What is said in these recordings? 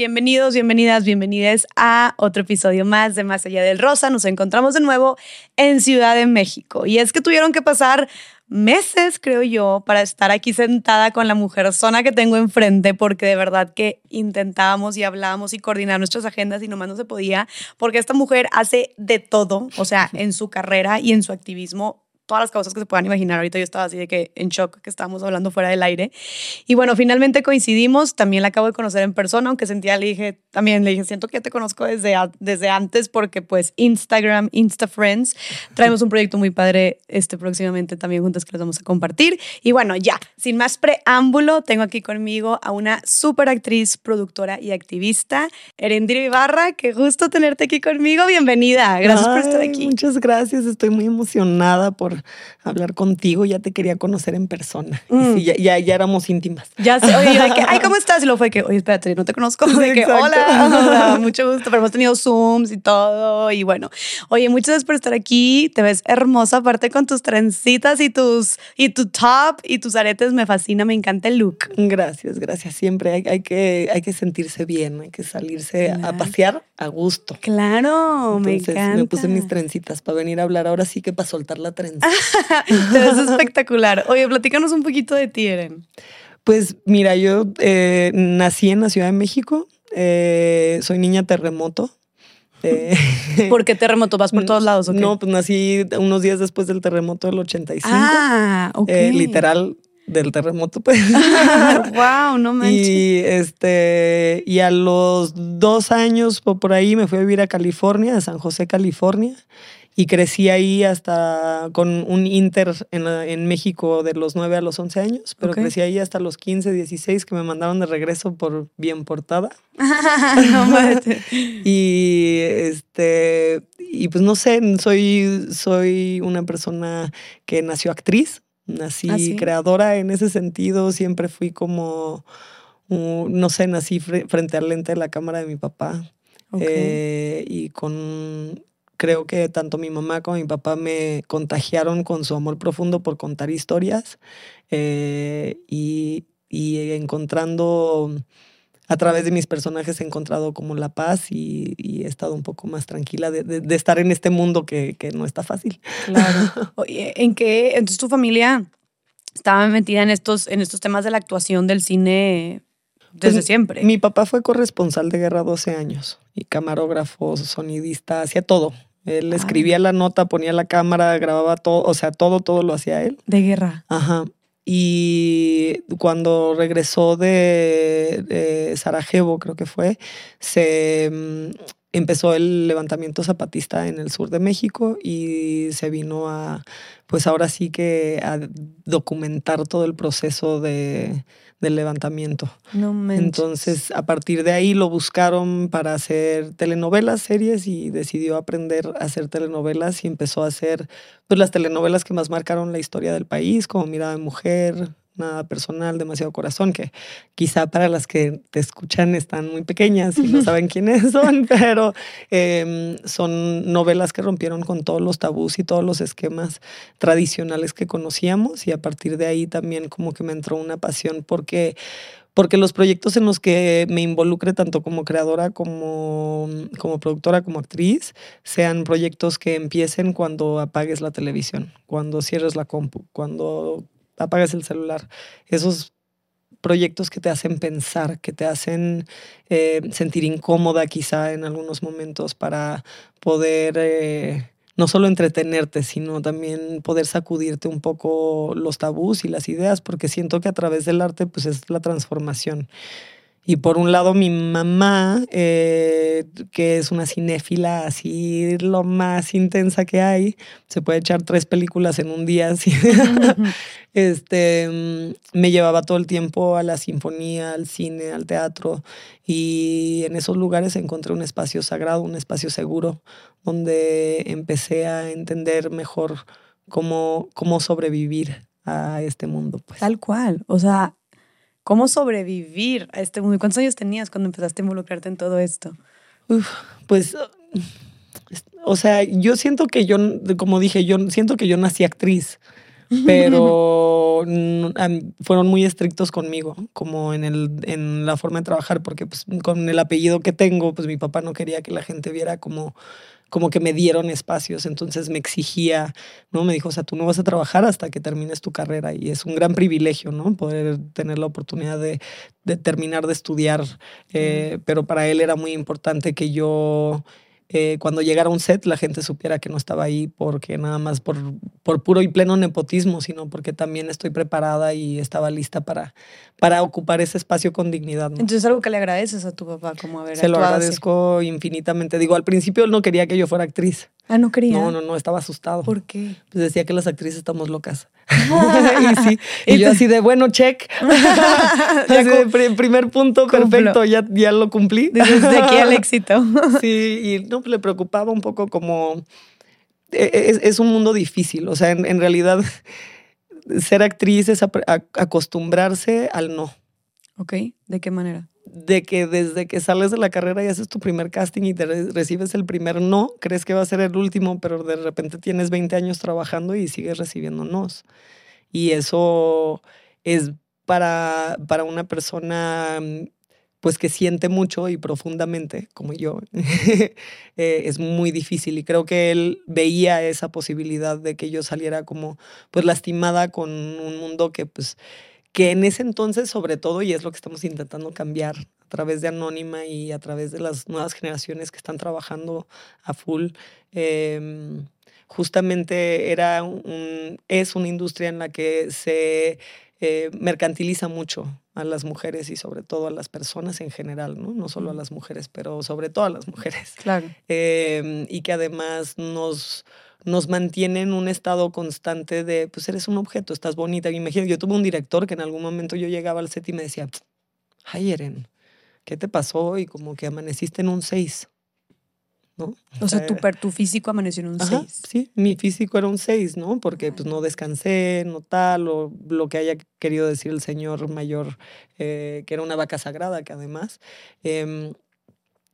Bienvenidos, bienvenidas, bienvenidas a otro episodio más de Más Allá del Rosa. Nos encontramos de nuevo en Ciudad de México. Y es que tuvieron que pasar meses, creo yo, para estar aquí sentada con la mujer zona que tengo enfrente, porque de verdad que intentábamos y hablábamos y coordinar nuestras agendas y nomás no se podía, porque esta mujer hace de todo, o sea, en su carrera y en su activismo todas las causas que se puedan imaginar. Ahorita yo estaba así de que en shock que estábamos hablando fuera del aire. Y bueno, finalmente coincidimos. También la acabo de conocer en persona, aunque sentía, le dije, también le dije, siento que ya te conozco desde, desde antes porque pues Instagram, Insta Friends, traemos un proyecto muy padre este próximamente también juntos que les vamos a compartir. Y bueno, ya, sin más preámbulo, tengo aquí conmigo a una super actriz, productora y activista, Erendira Ibarra, que gusto tenerte aquí conmigo. Bienvenida. Gracias por estar aquí. Muchas gracias. Estoy muy emocionada por hablar contigo, ya te quería conocer en persona. Mm. ya, ya, éramos íntimas. Ya sé, oye, de que, ay, ¿cómo estás? Y lo fue que, oye, espérate, no te conozco. De que, hola, mucho gusto, pero hemos tenido Zooms y todo. Y bueno, oye, muchas gracias por estar aquí. Te ves hermosa, aparte con tus trencitas y tus, y tu top y tus aretes. Me fascina, me encanta el look. Gracias, gracias. Siempre hay, hay que, hay que sentirse bien, hay que salirse a pasear a gusto. Claro, me encanta. Me puse mis trencitas para venir a hablar ahora sí que para soltar la trenza. es espectacular. Oye, platícanos un poquito de ti, Eren. Pues mira, yo eh, nací en la Ciudad de México. Eh, soy niña terremoto. Eh, ¿Por qué terremoto? ¿Vas por todos lados? No, pues nací unos días después del terremoto del 85. Ah, ok. literal, del terremoto, pues. wow, no manches. Y este, y a los dos años por ahí me fui a vivir a California, a San José, California y crecí ahí hasta con un inter en, México de los 9 a los 11 años, pero crecí ahí hasta los 15, 16 que me mandaron de regreso por bien portada. y este y pues no sé, soy soy una persona que nació actriz, nací ¿Ah, creadora en ese sentido, siempre fui como no sé, nací frente al lente de la cámara de mi papá. Eh, y con creo que tanto mi mamá como mi papá me contagiaron con su amor profundo por contar historias eh, y, encontrando, a través de mis personajes he encontrado como la paz y, he estado un poco más tranquila de, estar en este mundo que, no está fácil. Claro. Oye, ¿en qué, entonces tu familia estaba metida en estos, en estos temas de la actuación del cine desde pues, siempre. Mi papá fue corresponsal de guerra 12 años y camarógrafo, sonidista, hacía todo. Él escribía la nota, ponía la cámara, grababa todo, o sea, todo, todo lo hacía él. De guerra. Ajá. Y cuando regresó de, Sarajevo, creo que fue, se mm, empezó el levantamiento zapatista en el sur de México y se vino a, pues ahora sí que a documentar todo el proceso de, del levantamiento. No Entonces, a partir de ahí lo buscaron para hacer telenovelas, series y decidió aprender a hacer telenovelas y empezó a hacer pues, las telenovelas que más marcaron la historia del país, como Mirada de Mujer, nada personal, demasiado corazón, que quizá para las que te escuchan están muy pequeñas y no saben quiénes son, pero em, son novelas que rompieron con todos los tabús y todos los esquemas tradicionales que conocíamos y a partir de ahí también como que me entró una pasión porque porque los proyectos en los que me involucre tanto como creadora como, como productora como actriz sean proyectos que empiecen cuando apagues la televisión, cuando cierres la compu, cuando apagas el celular. Esos proyectos que te hacen pensar, que te hacen eh, sentir incómoda quizá en algunos momentos para poder eh, no solo entretenerte, sino también poder sacudirte un poco los tabús y las ideas, porque siento que a través del arte pues es la transformación. Y por un lado mi mamá, eh, que es una cinéfila así lo más intensa que hay, se puede echar tres películas en un día, así. este, mm, me llevaba todo el tiempo a la sinfonía, al cine, al teatro, y en esos lugares encontré un espacio sagrado, un espacio seguro, donde empecé a entender mejor cómo, cómo sobrevivir a este mundo. Pues. Tal cual, o sea, ¿Cómo sobrevivir a este mundo? ¿Cuántos años tenías cuando empezaste a involucrarte en todo esto? pues, o sea, yo siento que yo, como dije, yo siento que yo nací actriz, pero fueron muy estrictos conmigo, como en, el, en la forma de trabajar, porque pues, con el apellido que tengo, pues mi papá no quería que la gente viera como como que me dieron espacios, entonces me exigía, ¿no? Me dijo, o sea, tú no vas a trabajar hasta que termines tu carrera y es un gran privilegio, ¿no? Poder tener la oportunidad de, terminar de estudiar, eh, pero para él era muy importante que yo eh, cuando llegara un set la gente supiera que no estaba ahí porque nada más por, por puro y pleno nepotismo, sino porque también estoy preparada y estaba lista para, para ocupar ese espacio con dignidad. Entonces Entonces algo que le agradeces a tu papá, como haber Se lo agradezco infinitamente. Digo, al principio él no quería que yo fuera actriz. Ah, no quería. No, no, no, estaba asustado. ¿Por qué? Pues decía que las actrices estamos locas. y sí, y yo así de, bueno, check. primer punto, perfecto, ya, ya lo cumplí. Desde aquí al éxito. sí, y no, pues, le preocupaba un poco como... E, e, es, es un mundo difícil, o sea, en, en realidad ser actriz es acostumbrarse al no. Ok, ¿de qué manera? de que desde que sales de la carrera y haces tu primer casting y te recibes el primer no, crees que va a ser el último, pero de repente tienes 20 años trabajando y sigues recibiendo nos. Y eso es para, para una persona pues que siente mucho y profundamente, como yo, eh, es muy difícil. Y creo que él veía esa posibilidad de que yo saliera como pues lastimada con un mundo que pues que en ese entonces, sobre todo, y es lo que estamos intentando cambiar a través de Anónima y a través de las nuevas generaciones que están trabajando a full, em, justamente era un, es una industria en la que se eh, mercantiliza mucho a las mujeres y sobre todo a las personas en general, ¿no? No solo a las mujeres, pero sobre todo a las mujeres. Claro. Em, y que además nos nos mantiene en un estado constante de, pues eres un objeto, estás bonita. Imagínate, yo tuve un director que en algún momento yo llegaba al set y me decía, ay, Eren, ¿qué te pasó? Y como que amaneciste en un 6. ¿no? O, sea, tu, tu, físico amaneció en un 6. Sí, mi físico era un 6, ¿no? Porque pues no descansé, no tal, o lo que haya querido decir el señor mayor, eh, que era una vaca sagrada, que además. Em,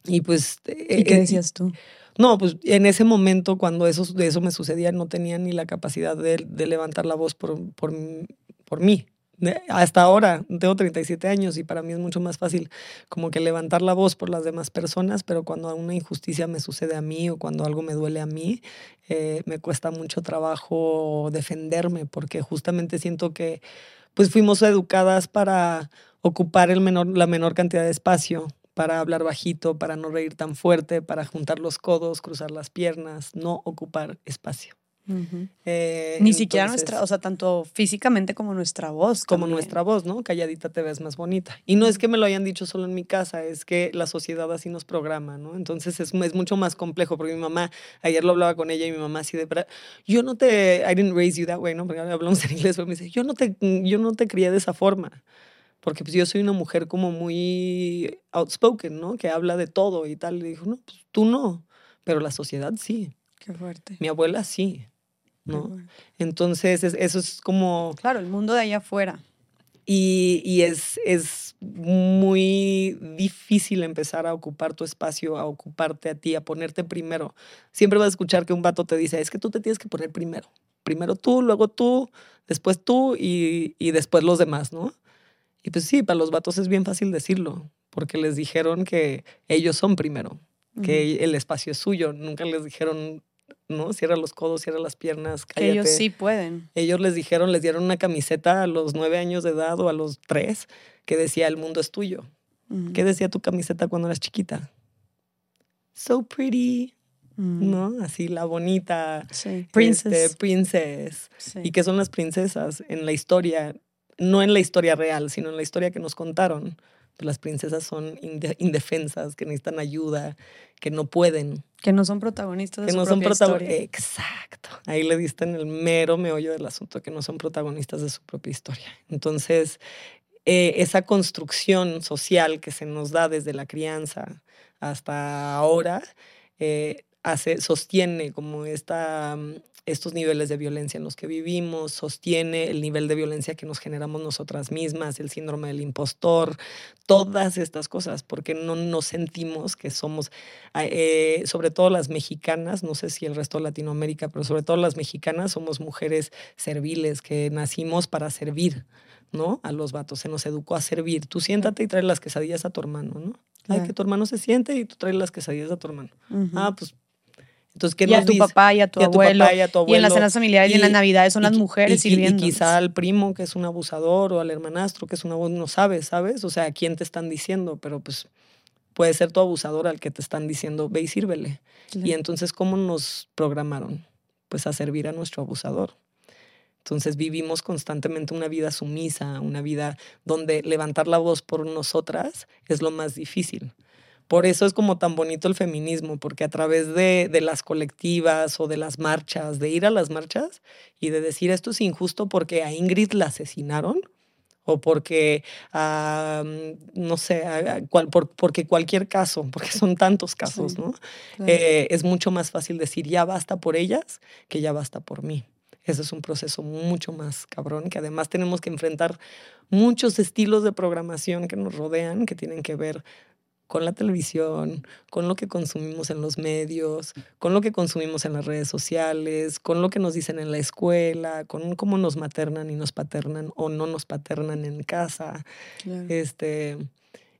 y pues... ¿Y qué eh, decías tú? No, pues en ese momento, cuando eso, eso me sucedía, no tenía ni la capacidad de, levantar la voz por, por, por mí. Hasta ahora tengo 37 años y para mí es mucho más fácil como que levantar la voz por las demás personas, pero cuando una injusticia me sucede a mí o cuando algo me duele a mí, eh, me cuesta mucho trabajo defenderme porque justamente siento que pues fuimos educadas para ocupar el menor, la menor cantidad de espacio para hablar bajito, para no reír tan fuerte, para juntar los codos, cruzar las piernas, no ocupar espacio. Eh, Ni siquiera nuestra, o sea, tanto físicamente como nuestra voz. Como nuestra voz, ¿no? Calladita te ves más bonita. Y no es que me lo hayan dicho solo en mi casa, es que la sociedad así nos programa, ¿no? Entonces es, es mucho más complejo, porque mi mamá, ayer lo hablaba con ella y mi mamá así de, yo no te, I didn't raise you that way, ¿no? Porque hablamos en inglés, pero me dice, yo no te, yo no te crié de esa forma porque pues yo soy una mujer como muy outspoken, ¿no? Que habla de todo y tal. Y dijo, no, pues tú no, pero la sociedad sí. Qué fuerte. Mi abuela sí, ¿no? Entonces, eso es como... Claro, el mundo de allá afuera. Y, y, es, es muy difícil empezar a ocupar tu espacio, a ocuparte a ti, a ponerte primero. Siempre vas a escuchar que un vato te dice, es que tú te tienes que poner primero. Primero tú, luego tú, después tú y, y después los demás, ¿no? Y pues sí, para los vatos es bien fácil decirlo, porque les dijeron que ellos son primero, que el espacio es suyo. Nunca les dijeron, no, cierra los codos, cierra las piernas, cállate. Que ellos sí pueden. Ellos les dijeron, les dieron una camiseta a los nueve años de edad o a los tres que decía, el mundo es tuyo. ¿Qué decía tu camiseta cuando eras chiquita? So pretty. ¿no? Así la bonita. Sí. Princess. Este, princess. ¿Y qué son las princesas? En la historia no en la historia real, sino en la historia que nos contaron. Pues las princesas son indefensas, que necesitan ayuda, que no pueden. Que no son protagonistas de que su no son protagonistas. Exacto. Ahí le diste en el mero meollo del asunto, que no son protagonistas de su propia historia. Entonces, eh, esa construcción social que se nos da desde la crianza hasta ahora, eh, hace, sostiene como esta estos niveles de violencia en los que vivimos, sostiene el nivel de violencia que nos generamos nosotras mismas, el síndrome del impostor, todas estas cosas, porque no nos sentimos que somos, ah, eh, sobre todo las mexicanas, no sé si el resto de Latinoamérica, pero sobre todo las mexicanas somos mujeres serviles, que nacimos para servir. ¿no? A los vatos, se nos educó a servir. Tú siéntate y trae las quesadillas a tu hermano, ¿no? Ay, que tu hermano se siente y tú traes las quesadillas a tu hermano. Ah, pues entonces, ¿qué y a tu papá y a tu, abuelo, y en las cenas familiares y, en las navidades son las mujeres y, sirviendo. Y quizá al primo que es un abusador o al hermanastro que es un abusador, no sabes, ¿sabes? O sea, a quién te están diciendo, pero pues puede ser tu abusador al que te están diciendo, ve y sírvele. Y entonces, ¿cómo nos programaron? Pues a servir a nuestro abusador. Entonces vivimos constantemente una vida sumisa, una vida donde levantar la voz por nosotras es lo más difícil. Por eso es como tan bonito el feminismo, porque a través de, las colectivas o de las marchas, de ir a las marchas y de decir esto es injusto porque a Ingrid la asesinaron o porque, no sé, porque cualquier caso, porque son tantos casos, ¿no? Eh, es mucho más fácil decir ya basta por ellas que ya basta por mí. Ese es un proceso mucho más cabrón, que además tenemos que enfrentar muchos estilos de programación que nos rodean, que tienen que ver con la televisión, con lo que consumimos en los medios, con lo que consumimos en las redes sociales, con lo que nos dicen en la escuela, con cómo nos maternan y nos paternan o no nos paternan en casa. Este,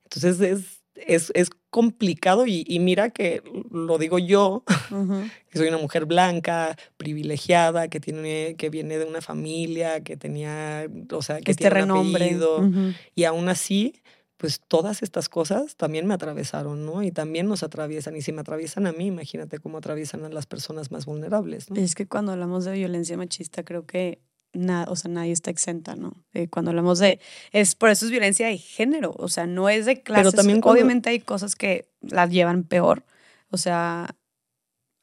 entonces es, es, es complicado y, y, mira que lo digo yo, que soy una mujer blanca, privilegiada, que, tiene, que viene de una familia, que tenía, o sea, que este tiene renombre. apellido, y aún así pues todas estas cosas también me atravesaron, ¿no? Y también nos atraviesan. Y si me atraviesan a mí, imagínate cómo atraviesan a las personas más vulnerables, ¿no? Es que cuando hablamos de violencia machista, creo que nada, o sea, nadie está exenta, ¿no? Eh, cuando hablamos de, es por eso es violencia de género, o sea, no es de clases. Pero también obviamente hay cosas que las llevan peor, o sea,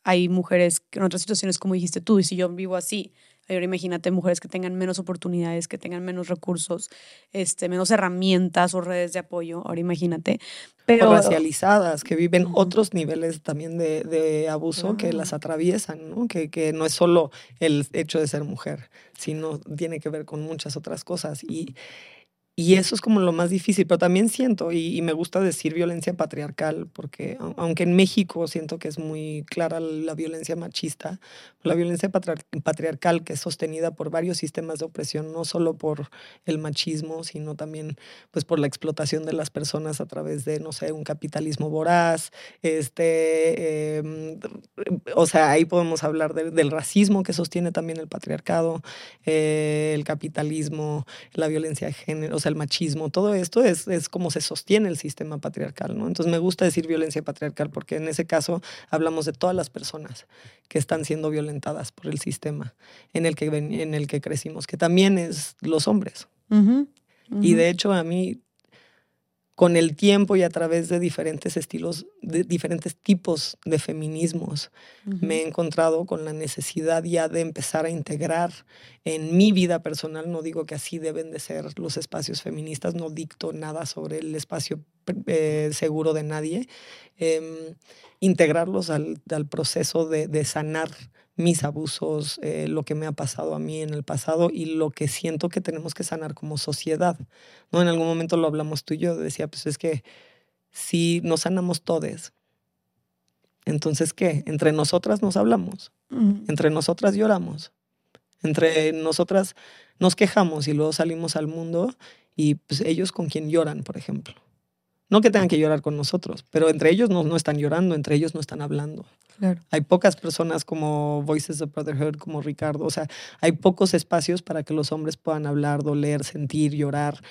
hay mujeres que en otras situaciones, como dijiste tú, y si yo vivo así, Ahora imagínate mujeres que tengan menos oportunidades, que tengan menos recursos, este, menos herramientas o redes de apoyo. Ahora imagínate. Pero, o racializadas, que viven otros niveles también de, de abuso que las atraviesan, ¿no? Que, que no es solo el hecho de ser mujer, sino tiene que ver con muchas otras cosas. Y, y eso es como lo más difícil, pero también siento, y, me gusta decir violencia patriarcal, porque aunque en México siento que es muy clara la violencia machista, la violencia patriarcal que es sostenida por varios sistemas de opresión, no solo por el machismo, sino también pues por la explotación de las personas a través de, no sé, un capitalismo voraz, este, em, o sea, ahí podemos hablar del racismo que sostiene también el patriarcado, eh, el capitalismo, la violencia de género, el machismo, todo esto es, es como se sostiene el sistema patriarcal, ¿no? Entonces me gusta decir violencia patriarcal porque en ese caso hablamos de todas las personas que están siendo violentadas por el sistema en el que, en el que crecimos, que también es los hombres. Y de hecho a mí con el tiempo y a través de diferentes estilos, de diferentes tipos de feminismos, me he encontrado con la necesidad ya de empezar a integrar en mi vida personal, no digo que así deben de ser los espacios feministas, no dicto nada sobre el espacio eh, seguro de nadie, em, integrarlos al, al proceso de, de sanar mis abusos, eh, lo que me ha pasado a mí en el pasado y lo que siento que tenemos que sanar como sociedad. ¿no? En algún momento lo hablamos tú y yo, decía, pues es que si nos sanamos todos, entonces ¿qué? Entre nosotras nos hablamos, entre nosotras lloramos, entre nosotras nos quejamos y luego salimos al mundo y pues ellos con quien lloran, por ejemplo. No que tengan que llorar con nosotros, pero entre ellos no, no están llorando, entre ellos no están hablando. Hay pocas personas como Voices of Brotherhood, como Ricardo. O sea, hay pocos espacios para que los hombres puedan hablar, doler, sentir, llorar.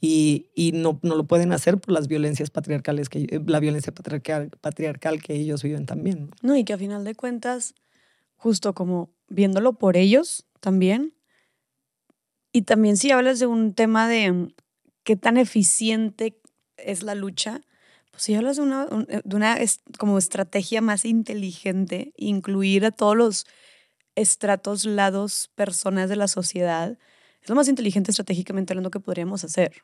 Y, y no, no, lo pueden hacer por las violencias patriarcales, que, la violencia patriarcal, patriarcal que ellos viven también. No, y que a final de cuentas, justo como viéndolo por ellos también. Y también si hablas de un tema de qué tan eficiente es la lucha, pues si hablas de una, eh, de una como estrategia más inteligente, incluir a todos los estratos, lados, personas de la sociedad, es lo más inteligente estratégicamente hablando que podríamos hacer.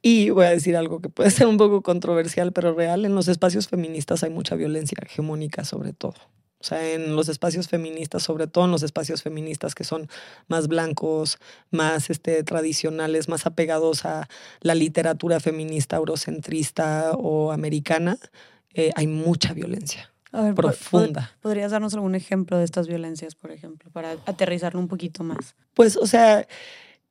Y voy a decir algo que puede ser un poco controversial, pero real. En los espacios feministas hay mucha violencia hegemónica sobre todo. O sea, en los espacios feministas, sobre todo en los espacios feministas que son más blancos, más este, tradicionales, más apegados a la literatura feminista eurocentrista o americana, eh, hay mucha violencia. profunda. ¿Podrías darnos algún ejemplo de estas violencias, por ejemplo, para aterrizarlo un poquito más? Pues, o sea,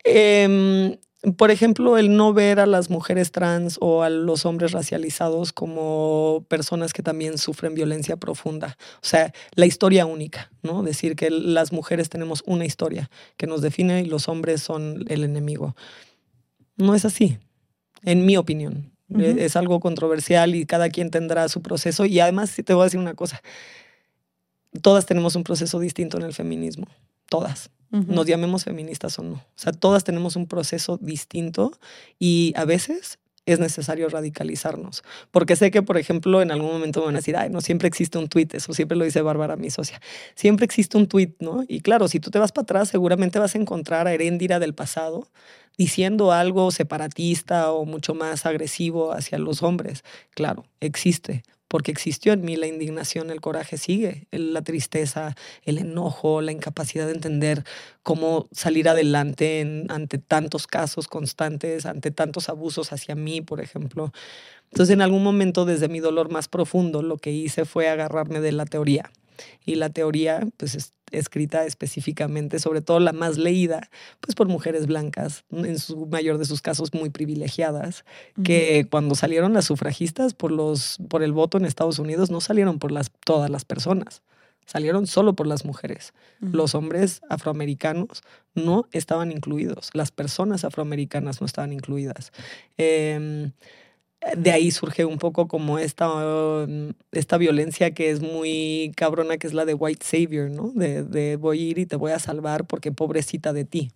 eh, por ejemplo, el no ver a las mujeres trans o a los hombres racializados como personas que también sufren violencia profunda. O sea, la historia única, ¿no? Decir que las mujeres tenemos una historia que nos define y los hombres son el enemigo. No es así, en mi opinión. Es algo controversial y cada quien tendrá su proceso. Y además, te voy a decir una cosa, todas tenemos un proceso distinto en el feminismo, todas nos llamemos feministas o no. O sea, todas tenemos un proceso distinto y a veces es necesario radicalizarnos. Porque sé que, por ejemplo, en algún momento me van a decir, ay, no siempre existe un tuit, eso siempre lo dice Bárbara, mi socia. Siempre existe un tuit, ¿no? Y claro, si tú te vas para atrás, seguramente vas a encontrar a Heréndira del pasado diciendo algo separatista o mucho más agresivo hacia los hombres. Claro, existe porque existió en mí la indignación, el coraje sigue, la tristeza, el enojo, la incapacidad de entender cómo salir adelante ante tantos casos constantes, ante tantos abusos hacia mí, por ejemplo. Entonces, en algún momento, desde mi dolor más profundo, lo que hice fue agarrarme de la teoría. Y la teoría, pues, es escrita específicamente, sobre todo la más leída, pues por mujeres blancas, en su mayor de sus casos muy privilegiadas, que cuando salieron las sufragistas por, los, por el voto en Estados Unidos no salieron por las, todas las personas, salieron solo por las mujeres. Los hombres afroamericanos no estaban incluidos, las personas afroamericanas no estaban incluidas. Eh, de ahí surge un poco como esta, esta violencia que es muy cabrona, que es la de white savior, ¿no? De, de voy a ir y te voy a salvar porque pobrecita de ti.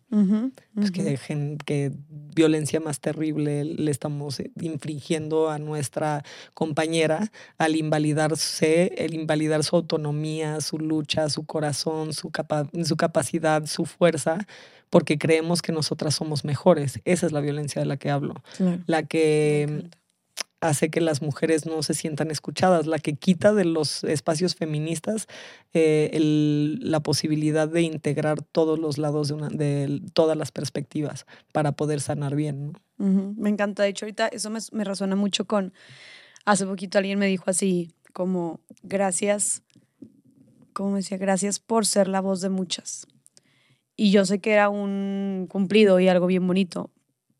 Pues que, que violencia más terrible le estamos eh, infringiendo a nuestra compañera al invalidarse, el invalidar su autonomía, su lucha, su corazón, su, su capacidad, su fuerza, porque creemos que nosotras somos mejores. Esa es la violencia de la que hablo. La que hace que las mujeres no se sientan escuchadas, la que quita de los espacios feministas eh, la posibilidad de integrar todos los lados de, una, todas las perspectivas para poder sanar bien. Me encanta, de hecho ahorita eso me, me resuena mucho con, hace poquito alguien me dijo así, como gracias, como decía, gracias por ser la voz de muchas. Y yo sé que era un cumplido y algo bien bonito,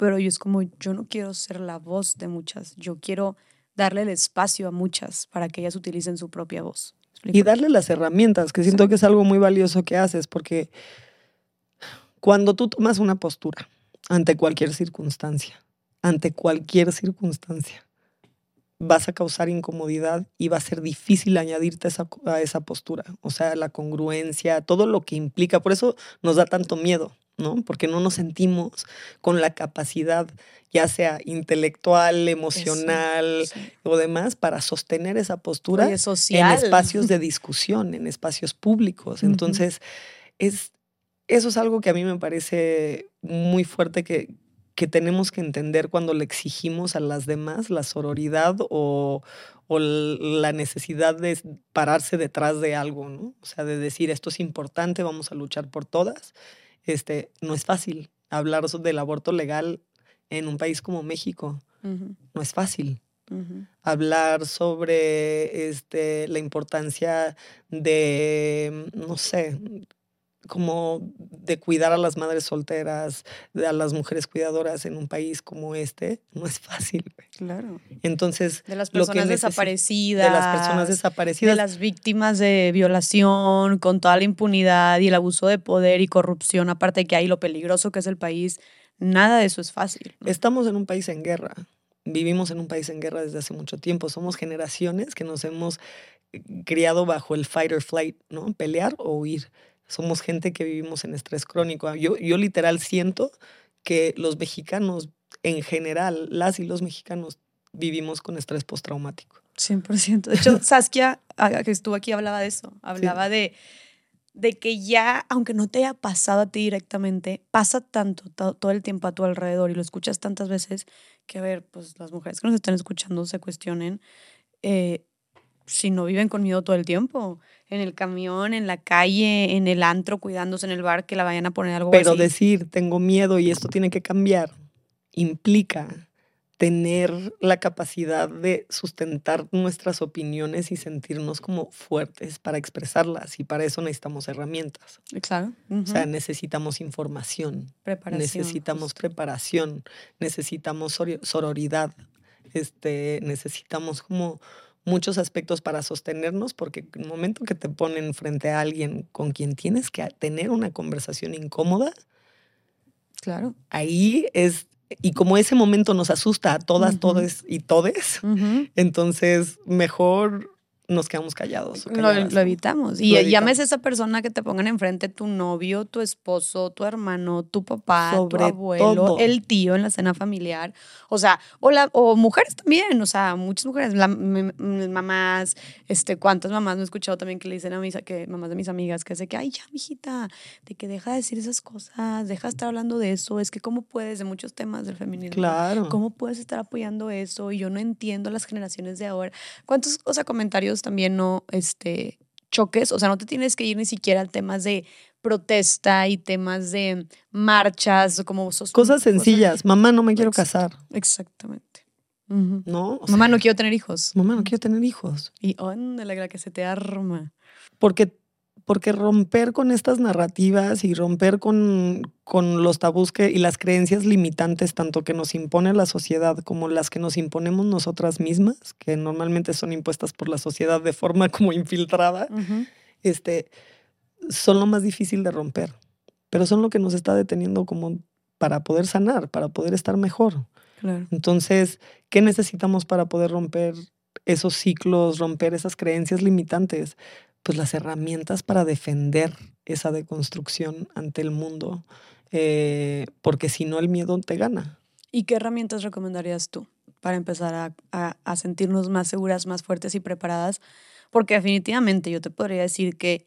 pero yo es como, yo no quiero ser la voz de muchas, yo quiero darle el espacio a muchas para que ellas utilicen su propia voz. Y darle las herramientas, que siento que es algo muy valioso que haces, porque cuando tú tomas una postura ante cualquier circunstancia, ante cualquier circunstancia, vas a causar incomodidad y va a ser difícil añadirte a esa postura. O sea, la congruencia, todo lo que implica. Por eso nos da tanto miedo. ¿No? Porque no nos sentimos con la capacidad, ya sea intelectual, emocional o demás, para sostener esa postura en espacios de discusión, en espacios públicos. Entonces, es, eso es algo que a mí me parece muy fuerte que, que tenemos que entender cuando le exigimos a las demás la sororidad o, o, la necesidad de pararse detrás de algo, ¿no? O sea, de decir esto es importante, vamos a luchar por todas este, no es fácil hablar del aborto legal en un país como México. No es fácil. Hablar sobre este, la importancia de, no sé, como de cuidar a las madres solteras, a las mujeres cuidadoras en un país como este, no es fácil. Claro. Entonces, de las personas desaparecidas, de las personas desaparecidas, de las víctimas de violación, con toda la impunidad y el abuso de poder y corrupción, aparte de que hay lo peligroso que es el país, nada de eso es fácil. Estamos en un país en guerra. Vivimos en un país en guerra desde hace mucho tiempo. Somos generaciones que nos hemos criado bajo el fight or flight, ¿no? Pelear o huir somos gente que vivimos en estrés crónico. Yo, yo literal siento que los mexicanos, en general, las y los mexicanos, vivimos con estrés postraumático. 100%. De hecho, Saskia, ah, que estuvo aquí, hablaba de eso. Hablaba de, de que ya, aunque no te haya pasado a ti directamente, pasa tanto todo el tiempo a tu alrededor y lo escuchas tantas veces que, a ver, pues las mujeres que nos están escuchando se cuestionen. Eh, si no viven con miedo todo el tiempo? En el camión, en la calle, en el antro, cuidándose en el bar, que la vayan a poner algo Pero así. decir, tengo miedo y esto tiene que cambiar, implica tener la capacidad de sustentar nuestras opiniones y sentirnos como fuertes para expresarlas. Y para eso necesitamos herramientas. Claro. O sea, necesitamos información, preparación. necesitamos justo. preparación, necesitamos sororidad, este, necesitamos como muchos aspectos para sostenernos, porque en el momento que te ponen frente a alguien con quien tienes que tener una conversación incómoda, Claro. ahí es, y como ese momento nos asusta a todas, Ujú. todes y todes, entonces mejor nos quedamos callados. Lo, lo evitamos. Lo Y evitamos. llames esa persona que te pongan enfrente, tu novio, tu esposo, tu hermano, tu papá, Sobre tu abuelo, todo. el tío en la cena familiar. O sea, o, la, o mujeres también, o sea, muchas mujeres, la- m- m- mamás, este, cuántas mamás no he escuchado también que le dicen a mis, que mamás de mis amigas, que sé que, ay, ya, mijita, de que deja de decir esas cosas, deja de estar hablando de eso, es que cómo puedes, de muchos temas del feminismo. Claro. ¿Cómo puedes estar apoyando eso? Y yo no entiendo las generaciones de ahora. ¿Cuántos o sea, comentarios también no este, choques? O sea, no te tienes que ir ni siquiera a temas de protesta y temas de marchas como sos- Cosas sencillas. Mamá, no me quiero casar, Exactamente. ¿no? O Mamá, no quiero tener hijos. Mamá, no quiero tener hijos. Y óndale, la que se te arma. Porque, porque romper con estas narrativas y romper con, con los tabús que, y las creencias limitantes, tanto que nos impone la sociedad como las que nos imponemos nosotras mismas, que normalmente son impuestas por la sociedad de forma como infiltrada, este, son lo más difícil de romper. Pero son lo que nos está deteniendo como para poder sanar, para poder estar mejor. Claro. Entonces, ¿qué necesitamos para poder romper esos ciclos, romper esas creencias limitantes? Pues las herramientas para defender esa deconstrucción ante el mundo, eh, porque si no el miedo te gana. ¿Y qué herramientas recomendarías tú para empezar a, a- sentirnos más seguras, más fuertes y preparadas? Porque definitivamente yo te podría decir que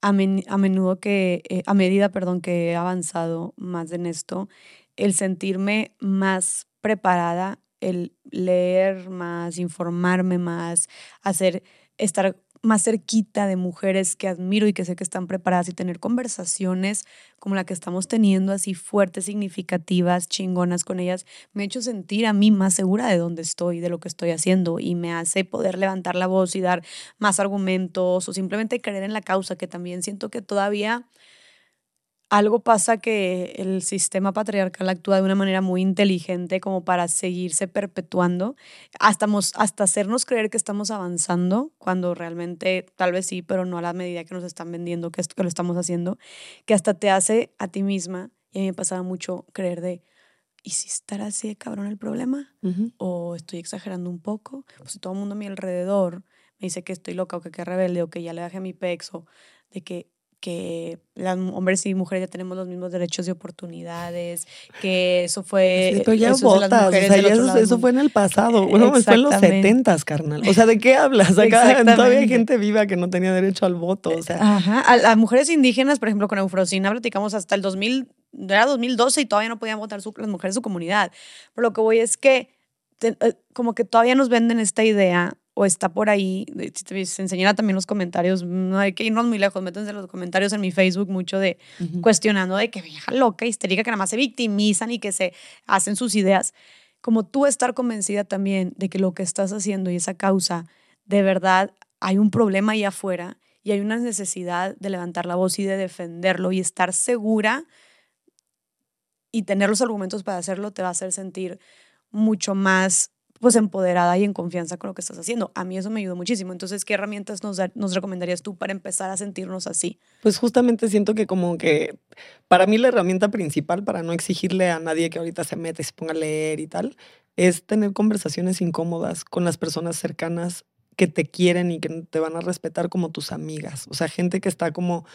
a, men- a menudo que, eh, a medida, perdón, que he avanzado más en esto, el sentirme más preparada, el leer más, informarme más, hacer, estar más cerquita de mujeres que admiro y que sé que están preparadas y tener conversaciones como la que estamos teniendo, así fuertes, significativas, chingonas con ellas, me ha hecho sentir a mí más segura de dónde estoy, de lo que estoy haciendo y me hace poder levantar la voz y dar más argumentos o simplemente creer en la causa, que también siento que todavía algo pasa que el sistema patriarcal actúa de una manera muy inteligente como para seguirse perpetuando, hasta, mos- hasta hacernos creer que estamos avanzando, cuando realmente tal vez sí, pero no a la medida que nos están vendiendo que, esto, que lo estamos haciendo, que hasta te hace a ti misma, y a mí me pasaba mucho creer de, ¿y si estará así de cabrón el problema? o estoy exagerando un poco, pues si todo el mundo a mi alrededor me dice que estoy loca o que qué rebelde o que ya le bajé mi pex o de que, que las mu- hombres y mujeres ya tenemos los mismos derechos y oportunidades, que eso fue... Sí, pero ya eso o sea, ya otro eso, fue en el pasado. Bueno, fue en los setentas, carnal. O sea, ¿de qué hablas? Acá todavía hay gente viva que no tenía derecho al voto. O sea, Ajá. A las mujeres indígenas, por ejemplo, con Eufrosina platicamos hasta el 2000, era 2012 y todavía no podían votar su- las mujeres de su comunidad. Pero lo que voy es que eh, como que todavía nos venden esta idea o está por ahí, se enseñara también los comentarios, no hay que irnos muy lejos, métanse en los comentarios en mi Facebook mucho de ujú. cuestionando de que vieja loca, histérica, que nada más se victimizan y que se hacen sus ideas. Como tú estar convencida también de que lo que estás haciendo y esa causa, de verdad hay un problema ahí afuera y hay una necesidad de levantar la voz y de defenderlo y estar segura y tener los argumentos para hacerlo te va a hacer sentir mucho más pues empoderada y en confianza con lo que estás haciendo. A mí eso me ayudó muchísimo. Entonces, ¿qué herramientas nos, da- nos recomendarías tú para empezar a sentirnos así? Pues justamente siento que como que para mí la herramienta principal para no exigirle a nadie que ahorita se mete y se ponga a leer y tal, es tener conversaciones incómodas con las personas cercanas que te quieren y que te van a respetar como tus amigas. O sea, gente que está como,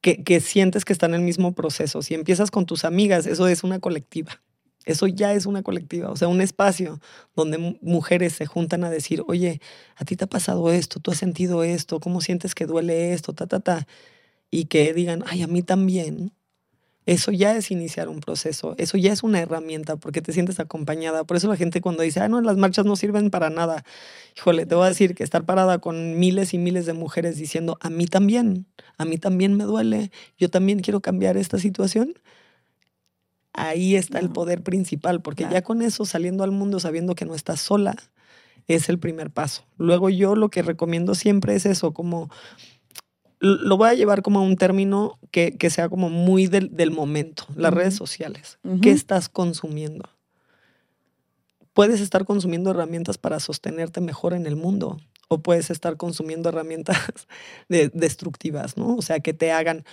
que, que sientes que está en el mismo proceso. Si empiezas con tus amigas, eso es una colectiva. Eso ya es una colectiva, o sea, un espacio donde mu- mujeres se juntan a decir, oye, a ti te ha pasado esto, tú has sentido esto, ¿cómo sientes que duele esto? Ta, ta, ta y que digan, ay, a mí también, Eso ya es iniciar un proceso, eso ya es una herramienta porque te sientes acompañada. Por eso la gente cuando dice, ah, no, las marchas no sirven para nada. Híjole, te voy a decir que estar parada con miles y miles de mujeres diciendo, a mí también, a mí también me duele, yo también quiero cambiar esta situación. Ahí está el poder principal, porque ya con eso, saliendo al mundo sabiendo que no estás sola, es el primer paso. Luego yo lo que recomiendo siempre es eso, como lo voy a llevar como a un término que, sea como muy del, momento, las redes sociales. ¿Qué estás consumiendo? Puedes estar consumiendo herramientas para sostenerte mejor en el mundo o puedes estar consumiendo herramientas destructivas, ¿no? O sea, que te hagan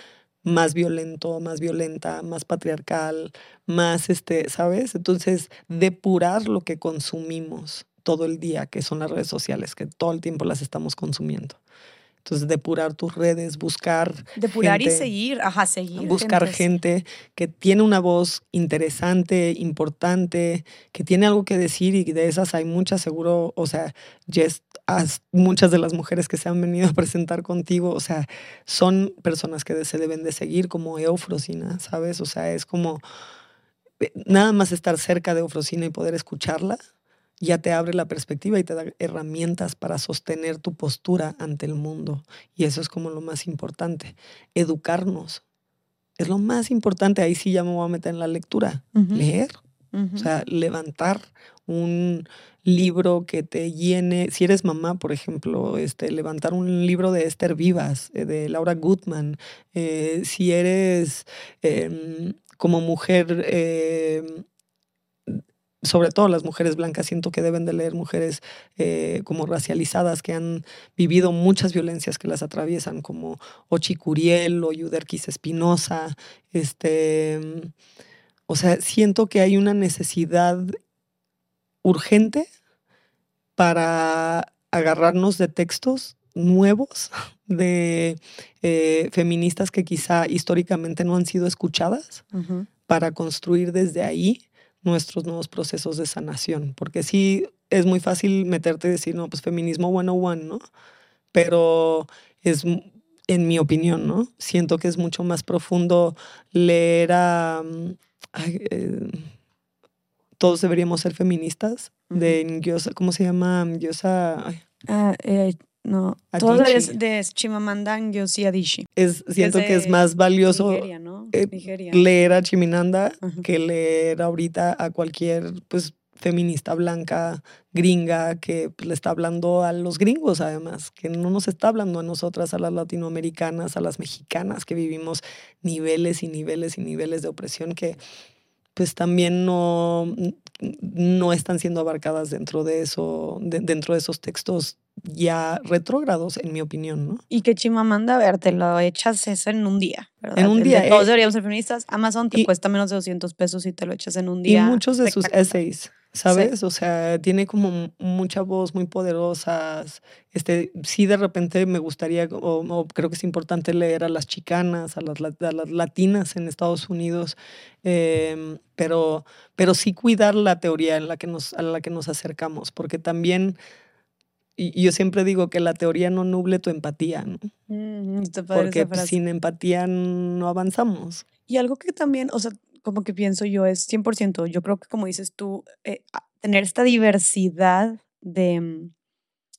más violento, más violenta, más patriarcal, más, este, ¿sabes? Entonces, depurar lo que consumimos todo el día, que son las redes sociales, que todo el tiempo las estamos consumiendo. Entonces, depurar tus redes, buscar. Depurar y seguir, ajá, seguir. Buscar gente que tiene una voz interesante, importante, que tiene algo que decir y de esas hay muchas, seguro. O sea, Jess, muchas de las mujeres que se han venido a presentar contigo, o sea, son personas que se deben de seguir, como Eufrosina, ¿sabes? O sea, es como eh, nada más estar cerca de Eufrosina y poder escucharla ya te abre la perspectiva y te da herramientas para sostener tu postura ante el mundo. Y eso es como lo más importante, educarnos. Es lo más importante, ahí sí ya me voy a meter en la lectura, leer, o sea, levantar un libro que te llene, si eres mamá, por ejemplo, este, levantar un libro de Esther Vivas, eh, de Laura Gutman, eh, si eres em, como mujer em, sobre todo las mujeres blancas, siento que deben de leer mujeres eh, como racializadas que han vivido muchas violencias que las atraviesan, como Ochi Curiel o Yuderquis Espinosa. Este, o sea, siento que hay una necesidad urgente para agarrarnos de textos nuevos de eh, feministas que quizá históricamente no han sido escuchadas, para construir desde ahí nuestros nuevos procesos de sanación, porque sí es muy fácil meterte y decir, no, pues feminismo one, ¿no? Pero es, en mi opinión, ¿no? Siento que es mucho más profundo leer a... Mm, eh, todos deberíamos ser feministas, de ¿cómo se llama? Gyosa... Ah, eh, no, todo es de Chimamanda Ngozi Adichie. Es, siento que es más valioso eh, leer a Chiminanda que leer ahorita a cualquier pues, feminista blanca, gringa, que pues, le está hablando a los gringos además, que no nos está hablando a nosotras, a las latinoamericanas, a las mexicanas, que vivimos niveles y niveles y niveles de opresión que pues también no, no están siendo abarcadas dentro de eso, dentro de esos textos ya retrógrados, en mi opinión, ¿no? Y que Chimamanda, a ver, te lo echas eso en un día. En un día. todos eh, deberíamos ser feministas. Amazon te cuesta menos de 200 pesos y te lo echas en un día. Y muchos de sus essays, ¿sabes? O sea, tiene como mucha voz, muy poderosas. Este, sí, de repente me gustaría, o, creo que es importante leer a las chicanas, a las, las latinas en Estados Unidos, em, pero, pero sí cuidar la teoría en la que nos, a la que nos acercamos, porque también y yo siempre digo que la teoría no nuble tu empatía, ¿no? Mm, Porque sin empatía no avanzamos. Y algo que también, o sea, como que pienso yo es 100%, yo creo que como dices tú, eh, tener esta diversidad de mm,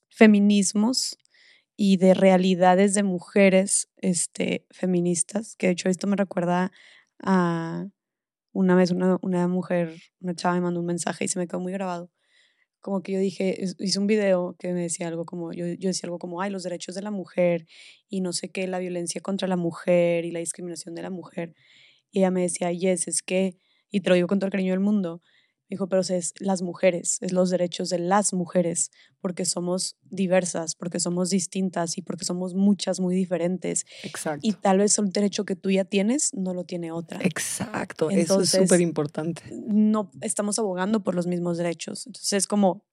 feminismos y de realidades de mujeres este, feministas, que de hecho esto me recuerda a una vez una, una mujer, una chava me mandó un mensaje y se me quedó muy grabado como que yo dije, hice un video que me decía algo como, yo, yo decía algo como, ay, los derechos de la mujer y no sé qué, la violencia contra la mujer y la discriminación de la mujer. Y ella me decía, yes, es que, y te lo digo con todo el cariño del mundo, dijo, pero es las mujeres, es los derechos de las mujeres, porque somos diversas, porque somos distintas y porque somos muchas muy diferentes. Exacto. Y tal vez el derecho que tú ya tienes no lo tiene otra. Exacto, eso es súper importante. No estamos abogando por los mismos derechos. Entonces es como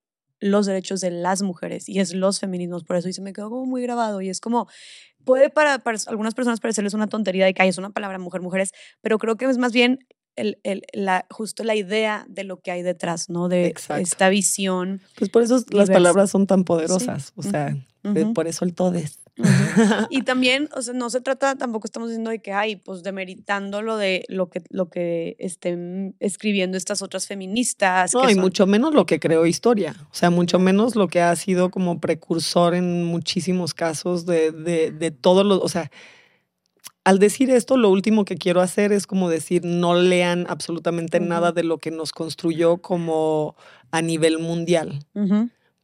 los derechos de las mujeres y es los feminismos, por eso y se me quedó como muy grabado y es como puede para, para algunas personas parecerles una tontería de que hay es una palabra mujer mujeres, pero creo que es más bien el, el, la, justo la idea de lo que hay detrás, ¿no? De esta visión. Pues por eso las palabras son tan poderosas. O sea, Por eso el todes. Y también, o sea, no se trata, tampoco estamos diciendo de que hay, pues demeritando lo de lo que, lo que estén escribiendo estas otras feministas. No, que y son- mucho menos lo que creó historia. O sea, mucho menos lo que ha sido como precursor en muchísimos casos de, de, de todos los. O sea, al decir esto, lo último que quiero hacer es como decir, no lean absolutamente nada de lo que nos construyó como a nivel mundial.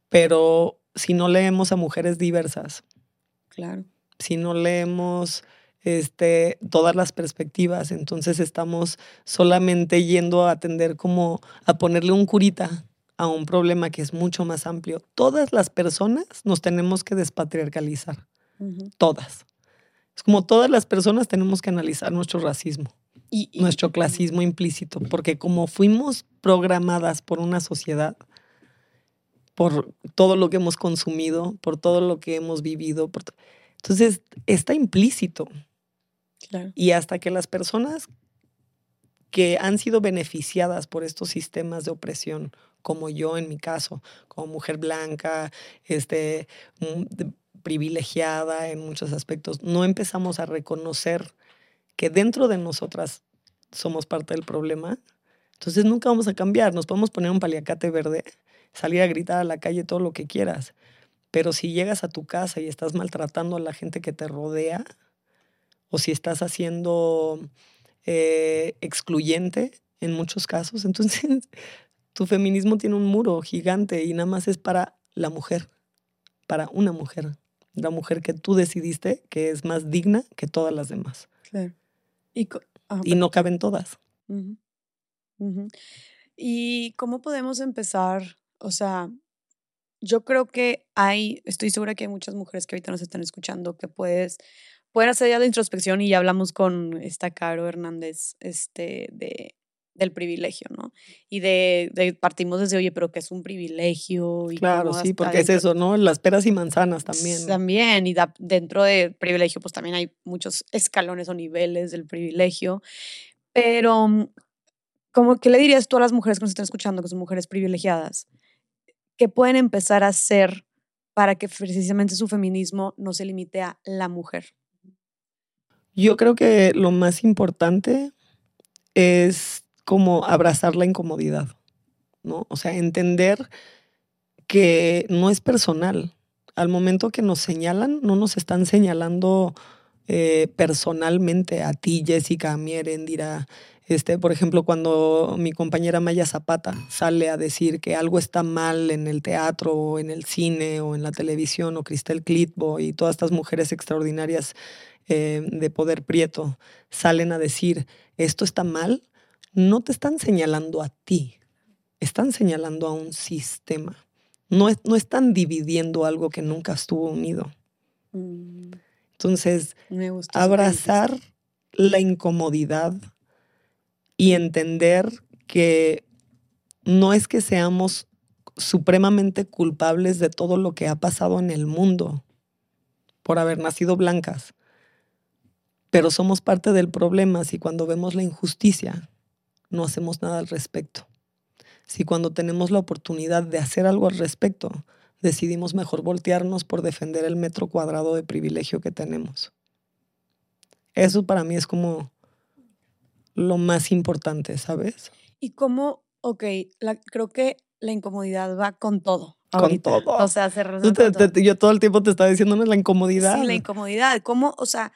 Pero si no leemos a mujeres diversas, claro. si no leemos este, todas las perspectivas, entonces estamos solamente yendo a atender como a ponerle un curita a un problema que es mucho más amplio. Todas las personas nos tenemos que despatriarcalizar, Ujú. todas. Es como todas las personas tenemos que analizar nuestro racismo, Y, y- nuestro clasismo implícito, porque como fuimos programadas por una sociedad, por todo lo que hemos consumido, por todo lo que hemos vivido, por to- entonces está implícito. Claro. Y hasta que las personas que han sido beneficiadas por estos sistemas de opresión, como yo en mi caso, como mujer blanca, este, mm, privilegiada en muchos aspectos, no empezamos a reconocer que dentro de nosotras somos parte del problema, entonces nunca vamos a cambiar. Nos podemos poner un paliacate verde, salir a gritar a la calle todo lo que quieras, pero si llegas a tu casa y estás maltratando a la gente que te rodea, o si estás haciendo eh, excluyente en muchos casos, entonces tu feminismo tiene un muro gigante y nada más es para la mujer, para una mujer, la mujer que tú decidiste que es más digna que todas las demás. Claro. Y, Y no caben todas. ¿Y cómo podemos empezar? O sea, yo creo que hay, estoy segura que hay muchas mujeres que ahorita nos están escuchando que puedes, pueden hacer ya la introspección y ya hablamos con esta Caro Hernández este, de, del privilegio, ¿no? Y de, de partimos desde, oye, pero que es un privilegio. Y Claro, sí, porque es eso, ¿no? Las peras y manzanas también. También, y da- dentro de privilegio, pues también hay muchos escalones o niveles del privilegio. Pero, ¿cómo, ¿qué le dirías tú a las mujeres que nos están escuchando, que son mujeres privilegiadas? ¿Qué pueden empezar a hacer para que precisamente su feminismo no se limite a la mujer? Yo creo que lo más importante es como abrazar la incomodidad, ¿no? O sea, entender que no es personal. Al momento que nos señalan, no nos están señalando eh, personalmente a ti, Jessica, a mí, Erendira. Este, por ejemplo, cuando mi compañera Maya Zapata sale a decir que algo está mal en el teatro o en el cine o en la televisión o Cristel Clitbo y todas estas mujeres extraordinarias eh, de poder prieto salen a decir esto está mal, no te están señalando a ti, están señalando a un sistema. No, es- no están dividiendo algo que nunca estuvo unido. Entonces, Me que dices. abrazar la incomodidad y entender que no es que seamos supremamente culpables de todo lo que ha pasado en el mundo por haber nacido blancas, pero somos parte del problema si cuando vemos la injusticia no hacemos nada al respecto. Si cuando tenemos la oportunidad de hacer algo al respecto, decidimos mejor voltearnos por defender el metro cuadrado de privilegio que tenemos. Eso para mí es como lo más importante, ¿sabes? Y cómo, ok, la- creo que la incomodidad va con todo. Con ahorita. todo. O sea, se te- con todo. te- yo todo el tiempo te estaba diciendo, no la incomodidad. Sí, la incomodidad. ¿Cómo, o sea,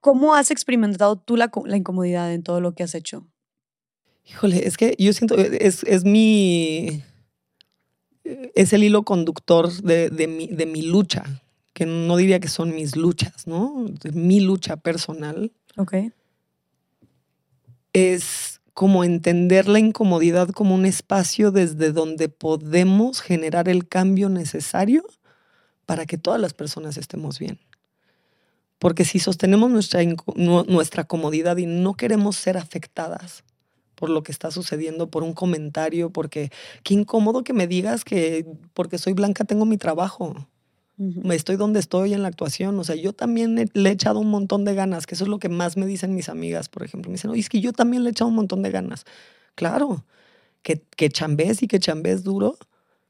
cómo has experimentado tú la, co- la incomodidad en todo lo que has hecho? Híjole, es que yo siento, eh, es, es mi, es el hilo conductor de, de mi, de mi lucha, que no diría que son mis luchas, ¿no? Mi lucha personal Ok. Es como entender la incomodidad como un espacio desde donde podemos generar el cambio necesario para que todas las personas estemos bien. Porque si sostenemos nuestra, nuestra comodidad y no queremos ser afectadas por lo que está sucediendo, por un comentario, porque qué incómodo que me digas que porque soy blanca tengo mi trabajo estoy donde estoy en la actuación. O sea, yo también le he echado un montón de ganas, que eso es lo que más me dicen mis amigas, por ejemplo. Me dicen, oye, es que yo también le he echado un montón de ganas. Claro, que, que chambés y que chambés duro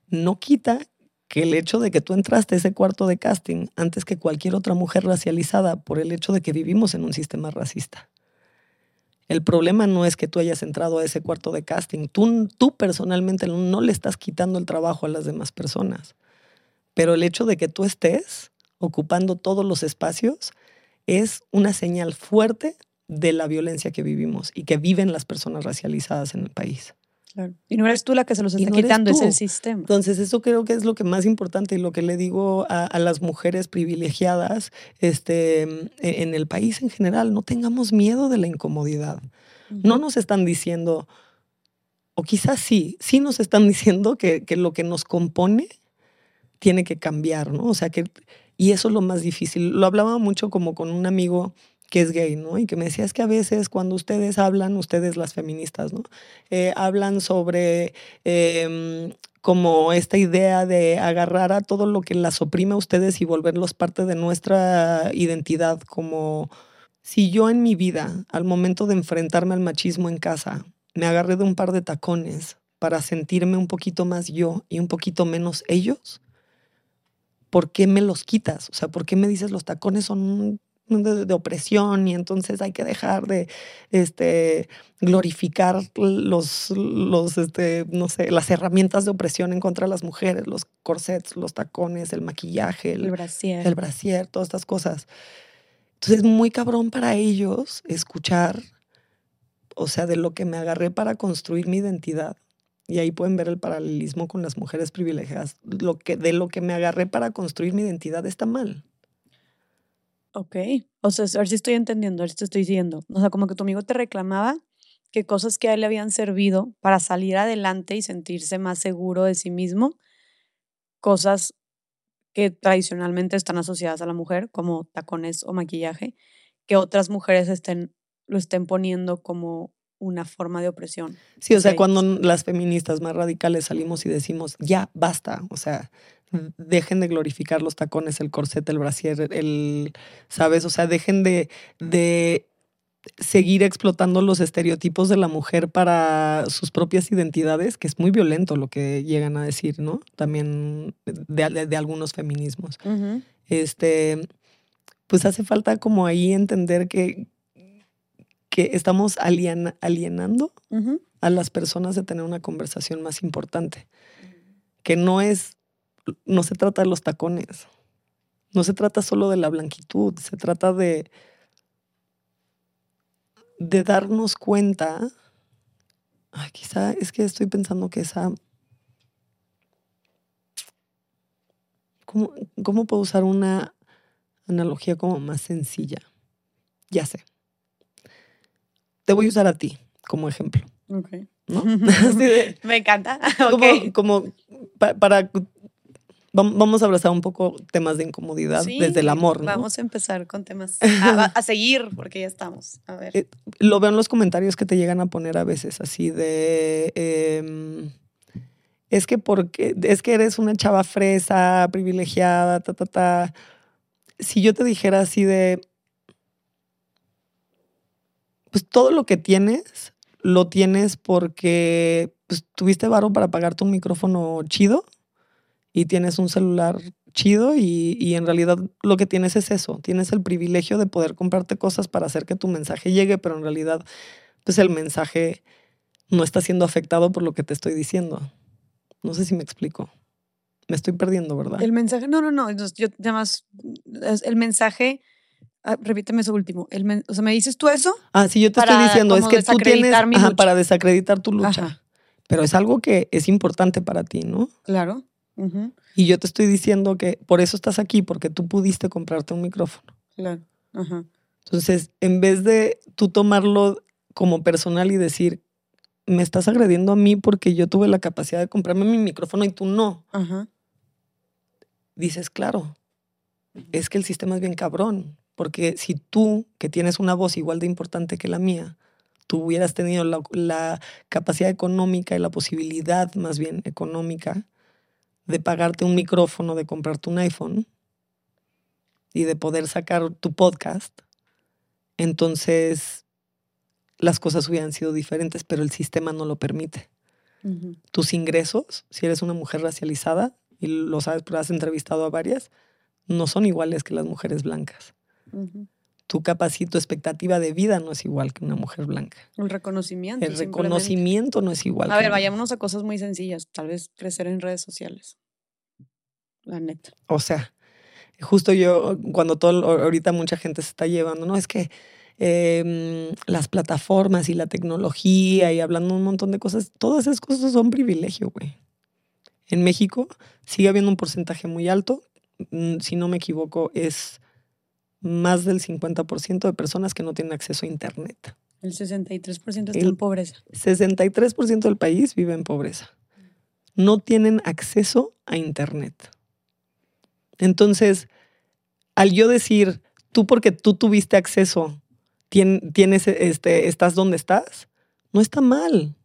no quita que el hecho de que tú entraste a ese cuarto de casting antes que cualquier otra mujer racializada por el hecho de que vivimos en un sistema racista. El problema no es que tú hayas entrado a ese cuarto de casting. Tú, tú personalmente no le estás quitando el trabajo a las demás personas. Pero el hecho de que tú estés ocupando todos los espacios es una señal fuerte de la violencia que vivimos y que viven las personas racializadas en el país. Y no eres tú la que se los está quitando, es el sistema. Entonces, eso creo que es lo que más importante y lo que le digo a, las mujeres privilegiadas este, en el país en general. No tengamos miedo de la incomodidad. No nos están diciendo, o quizás sí, sí nos están diciendo que, que, lo que nos compone tiene que cambiar, ¿no? O sea, que, y eso es lo más difícil. Lo hablaba mucho como con un amigo que es gay, ¿no? Y que me decía, es que a veces cuando ustedes hablan, ustedes las feministas, ¿no? Eh, hablan sobre em, como esta idea de agarrar a todo lo que las oprime a ustedes y volverlos parte de nuestra identidad, como si yo en mi vida, al momento de enfrentarme al machismo en casa, me agarré de un par de tacones para sentirme un poquito más yo y un poquito menos ellos, ¿por qué me los quitas? O sea, ¿por qué me dices los tacones son de, opresión y entonces hay que dejar de este, glorificar los, los este, no sé, las herramientas de opresión en contra de las mujeres, los corsets, los tacones, el maquillaje, el, brasier. el brasier, todas estas cosas. Entonces es muy cabrón para ellos escuchar, o sea, de lo que me agarré para construir mi identidad. Y ahí pueden ver el paralelismo con las mujeres privilegiadas. Lo que, de lo que me agarré para construir mi identidad está mal. Ok. O sea, a ver si estoy entendiendo, a ver si te estoy diciendo. O sea, como que tu amigo te reclamaba que cosas que a él le habían servido para salir adelante y sentirse más seguro de sí mismo, cosas que tradicionalmente están asociadas a la mujer, como tacones o maquillaje, que otras mujeres estén, lo estén poniendo como una forma de opresión. Sí, o sea, cuando las feministas más radicales salimos y decimos, ya, basta, o sea, dejen de glorificar los tacones, el corset, el brasier, el, ¿sabes? O sea, dejen de, de seguir explotando los estereotipos de la mujer para sus propias identidades, que es muy violento lo que llegan a decir, ¿no? También de, algunos feminismos. Este, pues hace falta como ahí entender que, que estamos alienando a las personas de tener una conversación más importante, que no es no se trata de los tacones, no se trata solo de la blanquitud, se trata de, de darnos cuenta. Ay, quizá es que estoy pensando que esa. ¿Cómo, ¿Cómo puedo usar una analogía como más sencilla? Ya sé. Te voy a usar a ti como ejemplo. Okay. Me encanta. Como, como para Vamos a abrazar un poco temas de incomodidad desde el amor. ¿no? Vamos a empezar con temas a, seguir, porque ya estamos. A ver. Eh, lo veo en los comentarios que te llegan a poner a veces, así de. Em, es que porque es que eres una chava fresa, privilegiada, ta, ta, ta. Si yo te dijera así de. Pues todo lo que tienes, lo tienes porque pues, tuviste varo para pagarte un micrófono chido y tienes un celular chido y, en realidad lo que tienes es eso, tienes el privilegio de poder comprarte cosas para hacer que tu mensaje llegue, pero en realidad pues el mensaje no está siendo afectado por lo que te estoy diciendo. No sé si me explico. Me estoy perdiendo, ¿verdad? El mensaje, no, no, no, yo además, el mensaje, ah, repíteme eso último, el o sea, ¿me dices tú eso? Ah, sí, yo te estoy diciendo, es que tú tienes, para desacreditar tu lucha. Pero es algo que es importante para ti, ¿no? Claro. Y yo te estoy diciendo que por eso estás aquí, porque tú pudiste comprarte un micrófono. Claro. Entonces, en vez de tú tomarlo como personal y decir, me estás agrediendo a mí porque yo tuve la capacidad de comprarme mi micrófono y tú no. Dices, claro, es que el sistema es bien cabrón, porque si tú, que tienes una voz igual de importante que la mía, tú hubieras tenido la, la capacidad económica y la posibilidad más bien económica de pagarte un micrófono, de comprarte un iPhone y de poder sacar tu podcast, entonces las cosas hubieran sido diferentes, pero el sistema no lo permite. Tus ingresos, si eres una mujer racializada, y lo sabes, pero has entrevistado a varias, no son iguales que las mujeres blancas. Tu capacidad, tu expectativa de vida no es igual que una mujer blanca. El reconocimiento. El reconocimiento no es igual. A ver, vayámonos a cosas muy sencillas. Tal vez crecer en redes sociales. La neta. O sea, justo yo, cuando todo, ahorita mucha gente se está llevando, no, es que em, las plataformas y la tecnología y hablando un montón de cosas, todas esas cosas son privilegio, güey. En México sigue habiendo un porcentaje muy alto, mm, si no me equivoco, es más del 50% de personas que no tienen acceso a Internet. El 63% está en pobreza. 63% del país vive en pobreza. No tienen acceso a Internet. Entonces, al yo decir, tú porque tú tuviste acceso, tienes, este, estás donde estás, no está mal.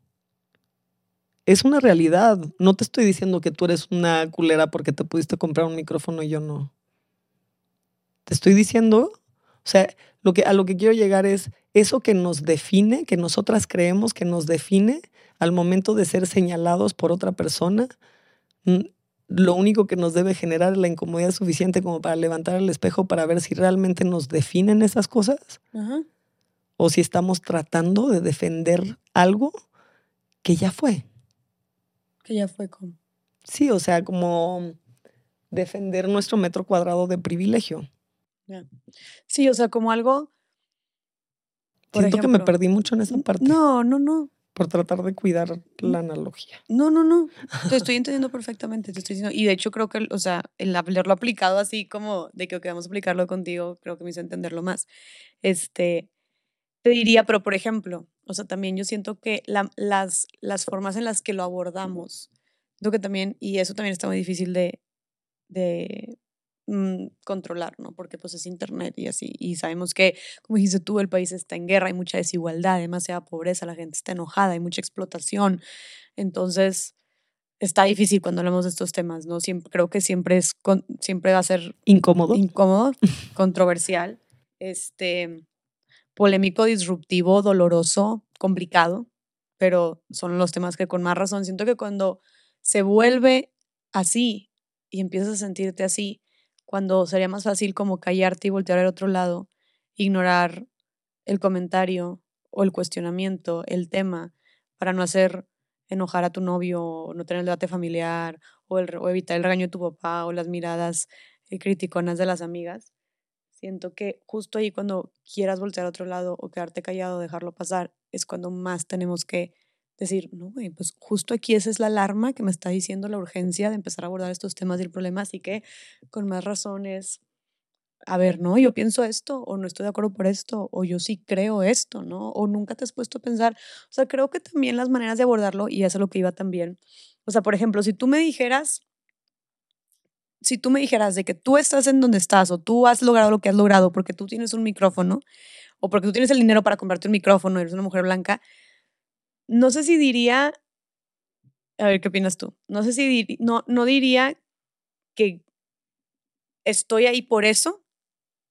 Es una realidad. No te estoy diciendo que tú eres una culera porque te pudiste comprar un micrófono y yo no. Te estoy diciendo, o sea, lo que, a lo que quiero llegar es eso que nos define, que nosotras creemos que nos define al momento de ser señalados por otra persona, lo único que nos debe generar es la incomodidad suficiente como para levantar el espejo para ver si realmente nos definen esas cosas o si estamos tratando de defender algo que ya fue. Que ya fue como. Sí, o sea, como defender nuestro metro cuadrado de privilegio. Sí, o sea, como algo. Siento que me perdí mucho en esa parte. No, no, no. Por tratar de cuidar la analogía. No, no, no. Te estoy entendiendo perfectamente. Te estoy diciendo. Y de hecho, creo que, o sea, el haberlo aplicado así como de que vamos a aplicarlo contigo, creo que me hizo entenderlo más. Este. Te diría, pero por ejemplo, o sea, también yo siento que las, las formas en las que lo abordamos, creo que también, y eso también está muy difícil de, de Mm, controlar, ¿no? Porque pues es internet y así. Y sabemos que, como dijiste tú, el país está en guerra, hay mucha desigualdad, demasiada pobreza, la gente está enojada, hay mucha explotación. Entonces, está difícil cuando hablamos de estos temas, ¿no? Siempre, creo que siempre, es, siempre va a ser incómodo. Incómodo, controversial, este, polémico, disruptivo, doloroso, complicado, pero son los temas que con más razón siento que cuando se vuelve así y empiezas a sentirte así, cuando sería más fácil como callarte y voltear al otro lado, ignorar el comentario o el cuestionamiento, el tema, para no hacer enojar a tu novio, o no tener el debate familiar, o, evitar el regaño de tu papá, o las miradas eh, criticonas de las amigas. Siento que justo ahí cuando quieras voltear al otro lado o quedarte callado, dejarlo pasar, es cuando más tenemos que decir, no, güey, pues justo aquí esa es la alarma que me está diciendo la urgencia de empezar a abordar estos temas del problema, así que con más razones, a ver, no, yo pienso esto, o no estoy de acuerdo por esto, o yo sí creo esto, ¿no? O nunca te has puesto a pensar, o sea, creo que también las maneras de abordarlo, y eso es lo que iba también, o sea, por ejemplo, si tú me dijeras, si tú me dijeras de que tú estás en donde estás, o tú has logrado lo que has logrado porque tú tienes un micrófono, o porque tú tienes el dinero para comprarte un micrófono, eres una mujer blanca, no sé si diría, a ver, ¿qué opinas tú? No sé si, no, no diría que estoy ahí por eso,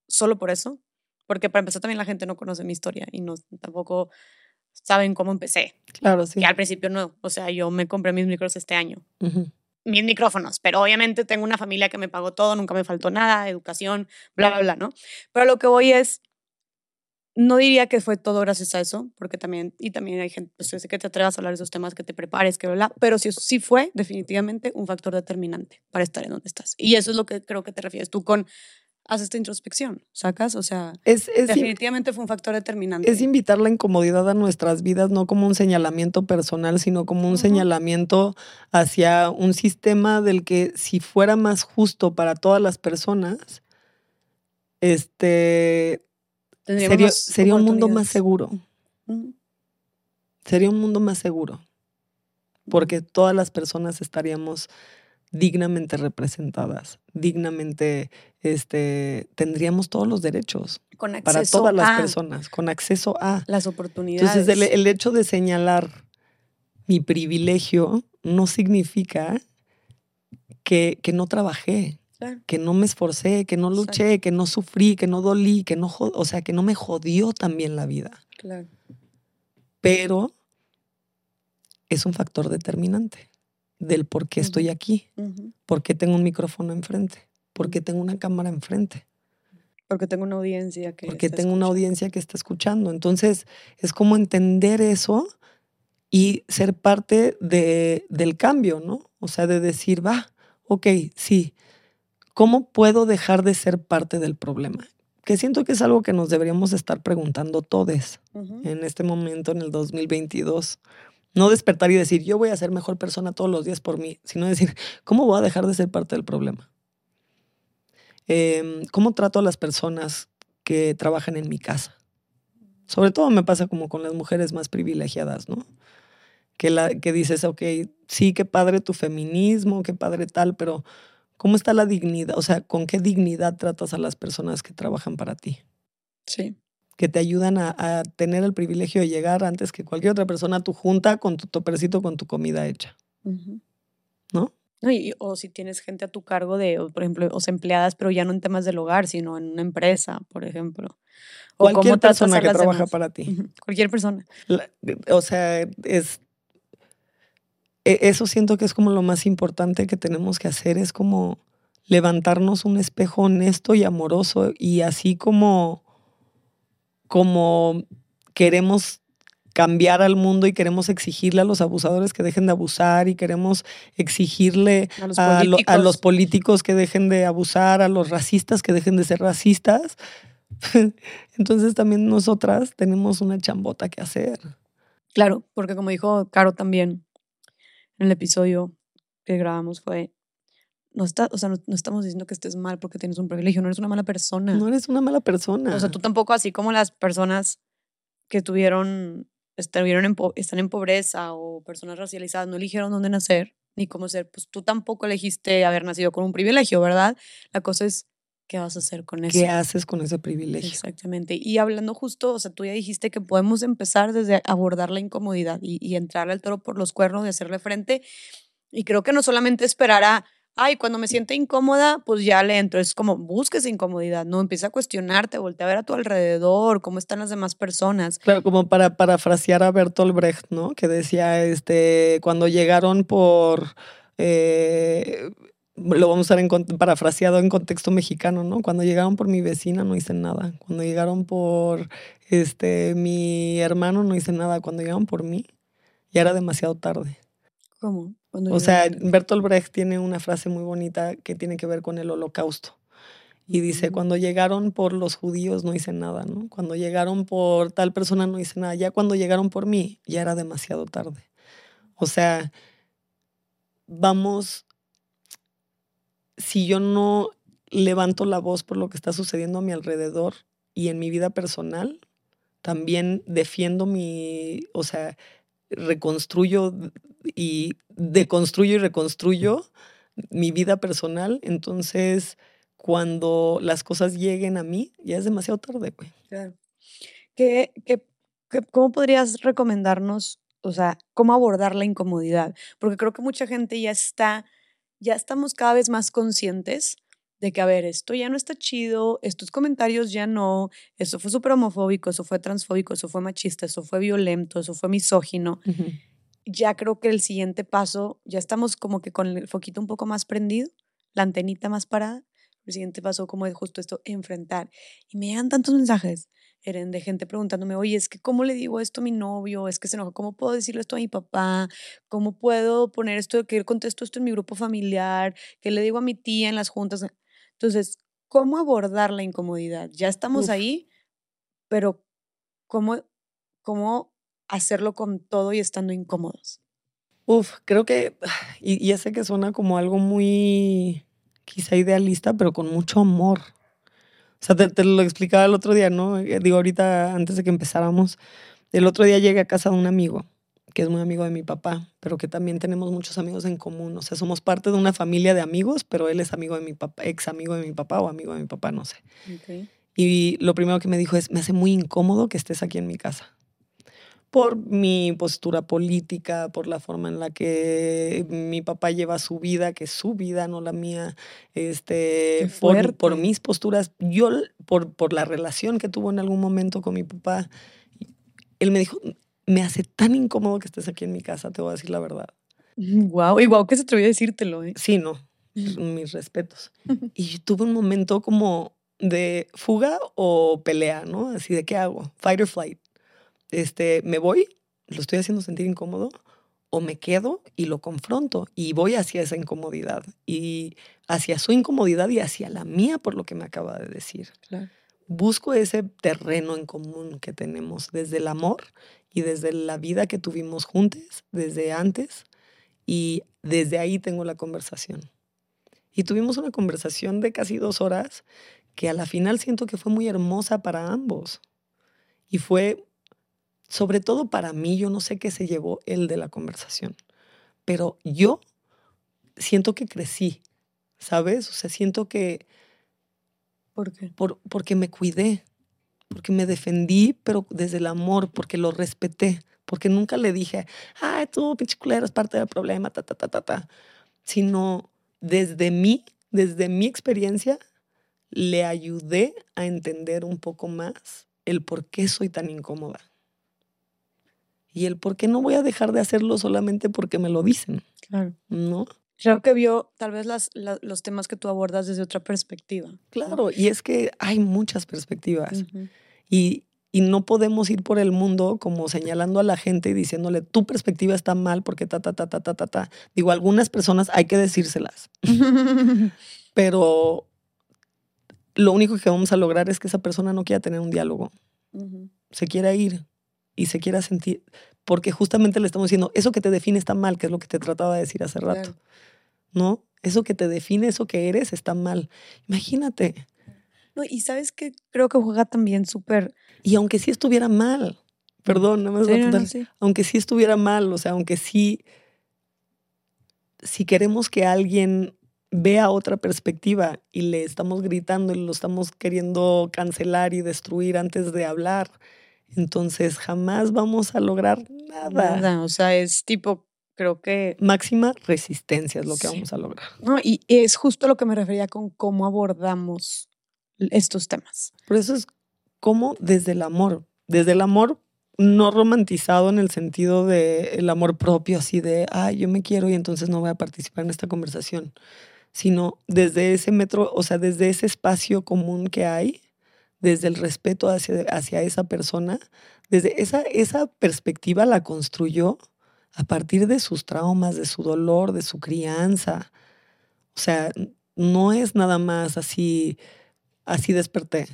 solo por eso, porque para empezar también la gente no conoce mi historia y no tampoco saben cómo empecé. Claro, sí. Que al principio no, o sea, yo me compré mis micros este año. Mis micrófonos, pero obviamente tengo una familia que me pagó todo, nunca me faltó nada, educación, bla, bla, bla, ¿no? Pero lo que voy es, no diría que fue todo gracias a eso, porque también, y también hay gente, pues sé que te atrevas a hablar de esos temas, que te prepares, que bla, pero sí, sí fue definitivamente un factor determinante para estar en donde estás. Y eso es lo que creo que te refieres tú con, haz esta introspección, ¿sacas? O sea, es, definitivamente fue un factor determinante. Es invitar la incomodidad a nuestras vidas, no como un señalamiento personal, sino como un señalamiento hacia un sistema del que si fuera más justo para todas las personas, este Sería, un mundo más seguro. Sería un mundo más seguro. Porque todas las personas estaríamos dignamente representadas, dignamente, este, tendríamos todos los derechos para todas las personas, con acceso a las oportunidades. Entonces, el hecho de señalar mi privilegio no significa que, que no trabajé, que no me esforcé, que no luché, que no sufrí, que no dolí, que no, o sea, que no me jodió también la vida. Pero es un factor determinante del por qué estoy aquí, por qué tengo un micrófono enfrente, por qué tengo una cámara enfrente. Porque tengo una audiencia que... Porque tengo una audiencia que está escuchando. Entonces, es como entender eso y ser parte de, del cambio, ¿no? O sea, de decir, va, ok, sí, ¿cómo puedo dejar de ser parte del problema? Que siento que es algo que nos deberíamos estar preguntando todos en este momento, en el 2022. No despertar y decir, yo voy a ser mejor persona todos los días por mí, sino decir, ¿cómo voy a dejar de ser parte del problema? Em, ¿Cómo trato a las personas que trabajan en mi casa? Sobre todo me pasa como con las mujeres más privilegiadas, ¿no? Que, la, que dices, ok, sí, qué padre tu feminismo, qué padre tal, pero ¿cómo está la dignidad? O sea, ¿con qué dignidad tratas a las personas que trabajan para ti? Sí que te ayudan a, tener el privilegio de llegar antes que cualquier otra persona a tu junta con tu topercito con tu comida hecha. ¿No? o si tienes gente a tu cargo de, por ejemplo, o empleadas, pero ya no en temas del hogar, sino en una empresa, por ejemplo. O cualquier persona que trabaja para ti. Cualquier persona. o sea, es eso siento que es como lo más importante que tenemos que hacer, es como levantarnos un espejo honesto y amoroso y así como como queremos cambiar al mundo y queremos exigirle a los abusadores que dejen de abusar y queremos exigirle a los, políticos. que dejen de abusar, a los racistas que dejen de ser racistas. Entonces también nosotras tenemos una chambota que hacer. Claro, porque como dijo Caro también en el episodio que grabamos fue, no, está, o sea, no, estamos diciendo que estés mal porque tienes un privilegio, no eres una mala persona. No eres una mala persona. O sea, tú tampoco, así como las personas que tuvieron, estuvieron en, están en pobreza o personas racializadas, no eligieron dónde nacer ni cómo ser, pues tú tampoco elegiste haber nacido con un privilegio, ¿verdad? La cosa es, ¿qué vas a hacer con eso? ¿Qué haces con ese privilegio? Exactamente. Y hablando justo, o sea, tú ya dijiste que podemos empezar desde abordar la incomodidad y, y entrarle al toro por los cuernos, de hacerle frente. Y creo que no solamente esperar a ay, cuando me siento incómoda, pues ya le entro. Es como, busques incomodidad, ¿no? Empieza a cuestionarte, voltea a ver a tu alrededor, cómo están las demás personas. Claro, como para parafrasear a Bertolt Brecht, ¿no? Que decía, este, cuando llegaron por... Eh, lo vamos a usar en, parafraseado en contexto mexicano, ¿no? Cuando llegaron por mi vecina no hice nada. Cuando llegaron por este, mi hermano no hice nada. Cuando llegaron por mí ya era demasiado tarde. ¿Cómo? o sea, Bertolt Brecht tiene una frase muy bonita que tiene que ver con el holocausto. Y dice, cuando llegaron por los judíos no hice nada, ¿no? Cuando llegaron por tal persona no hice nada. Ya cuando llegaron por mí, ya era demasiado tarde. O sea, vamos, si yo no levanto la voz por lo que está sucediendo a mi alrededor y en mi vida personal, también defiendo mi, o sea, reconstruyo y deconstruyo y reconstruyo mi vida personal. Entonces, cuando las cosas lleguen a mí, ya es demasiado tarde, güey. Claro. ¿Qué, qué, cómo podrías recomendarnos, o sea, cómo abordar la incomodidad? Porque creo que mucha gente ya está, ya estamos cada vez más conscientes de que, a ver, esto ya no está chido, estos comentarios ya no, eso fue súper homofóbico, eso fue transfóbico, eso fue machista, eso fue violento, eso fue misógino. Ya creo que el siguiente paso, ya estamos como que con el foquito un poco más prendido, la antenita más parada. El siguiente paso, como es justo esto, enfrentar. Y me llegan tantos mensajes, Eren, de gente preguntándome, oye, es que ¿cómo le digo esto a mi novio? Es que se enoja, ¿cómo puedo decirle esto a mi papá? ¿Cómo puedo poner esto, que contesto esto en mi grupo familiar? ¿Qué le digo a mi tía en las juntas? Entonces, ¿cómo abordar la incomodidad? Ya estamos ahí, pero ¿cómo, ¿cómo hacerlo con todo y estando incómodos? Uf, creo que, y ya sé que suena como algo muy quizá idealista, pero con mucho amor. O sea, te, te, lo explicaba el otro día, ¿no? Eh, digo, ahorita, antes de que empezáramos, el otro día llegué a casa de un amigo que es muy amigo de mi papá, pero que también tenemos muchos amigos en común. O sea, somos parte de una familia de amigos, pero él es amigo de mi papá, ex amigo de mi papá o amigo de mi papá, no sé. Y lo primero que me dijo es, me hace muy incómodo que estés aquí en mi casa. Por mi postura política, por la forma en la que mi papá lleva su vida, que es su vida, no la mía, este, por, por, mis posturas, yo, por, por la relación que tuvo en algún momento con mi papá, él me dijo, me hace tan incómodo que estés aquí en mi casa, te voy a decir la verdad. Wow, y wow que se atrevió a decírtelo, ¿eh? Sí, no, mis respetos. Y tuve un momento como de fuga o pelea, ¿no? Así de qué hago, fight or flight. Este, me voy, lo estoy haciendo sentir incómodo, o me quedo y lo confronto y voy hacia esa incomodidad y hacia su incomodidad y hacia la mía por lo que me acaba de decir. Busco ese terreno en común que tenemos desde el amor y desde la vida que tuvimos juntos, desde antes, y desde ahí tengo la conversación. Y tuvimos una conversación de casi dos horas que a la final siento que fue muy hermosa para ambos. Y fue sobre todo para mí, yo no sé qué se llevó él de la conversación, pero yo siento que crecí, ¿sabes? O sea, siento que... ¿Por qué? Por, porque me cuidé, porque me defendí, pero desde el amor, porque lo respeté, porque nunca le dije, ay, tú, pinche culero, es parte del problema, ta, ta, ta, ta, ta, sino desde mí, desde mi experiencia, le ayudé a entender un poco más el por qué soy tan incómoda y el por qué no voy a dejar de hacerlo solamente porque me lo dicen. Claro. ¿No? Creo que vio tal vez las, los temas que tú abordas desde otra perspectiva. Claro, y es que hay muchas perspectivas. y, y, no podemos ir por el mundo como señalando a la gente y diciéndole, tu perspectiva está mal porque ta, ta, ta, ta, ta, ta, ta. Digo, algunas personas hay que decírselas. Pero lo único que vamos a lograr es que esa persona no quiera tener un diálogo. Se quiera ir y se quiera sentir, porque justamente le estamos diciendo, eso que te define está mal, que es lo que te trataba de decir hace rato, ¿no? Eso que te define, eso que eres, está mal. Imagínate. No, y sabes que creo que juega también súper... Y aunque sí estuviera mal, perdón, nada más sí, aunque sí estuviera mal, o sea, aunque sí, si queremos que alguien vea otra perspectiva y le estamos gritando y lo estamos queriendo cancelar y destruir antes de hablar, entonces jamás vamos a lograr nada. Nada, o sea, es tipo, creo que... Máxima resistencia es lo que vamos a lograr. No, y es justo lo que me refería con cómo abordamos estos temas. Por eso es como desde el amor, desde el amor no romantizado en el sentido de el amor propio, así de, ay, yo me quiero y entonces no voy a participar en esta conversación, sino desde ese metro, o sea, desde ese espacio común que hay desde el respeto hacia, hacia esa persona, desde esa, esa perspectiva la construyó a partir de sus traumas, de su dolor, de su crianza. O sea, no es nada más así, así desperté.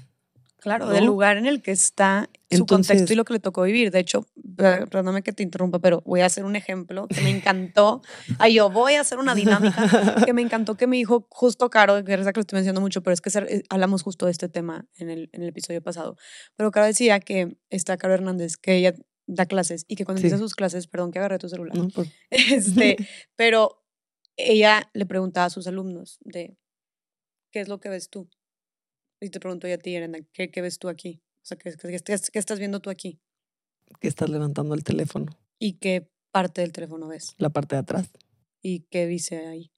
Claro, del lugar en el que está su contexto y lo que le tocó vivir. De hecho, perdóname que te interrumpa, pero voy a hacer un ejemplo que me encantó. Ay, yo voy a hacer una dinámica que me encantó que me dijo justo Caro, que es que lo estoy mencionando mucho, pero es que eh, hablamos justo de este tema en el, en el episodio pasado. Pero Caro decía que está Caro Hernández, que ella da clases y que cuando empieza sus clases, perdón que agarré tu celular, pues. este, pero ella le preguntaba a sus alumnos de, ¿qué es lo que ves tú? Y te pregunto yo a ti, Elena, ¿qué, ¿qué, ves tú aquí? O sea, ¿qué, qué, estás viendo tú aquí? Que estás levantando el teléfono. ¿Y qué parte del teléfono ves? La parte de atrás. ¿Y qué dice ahí?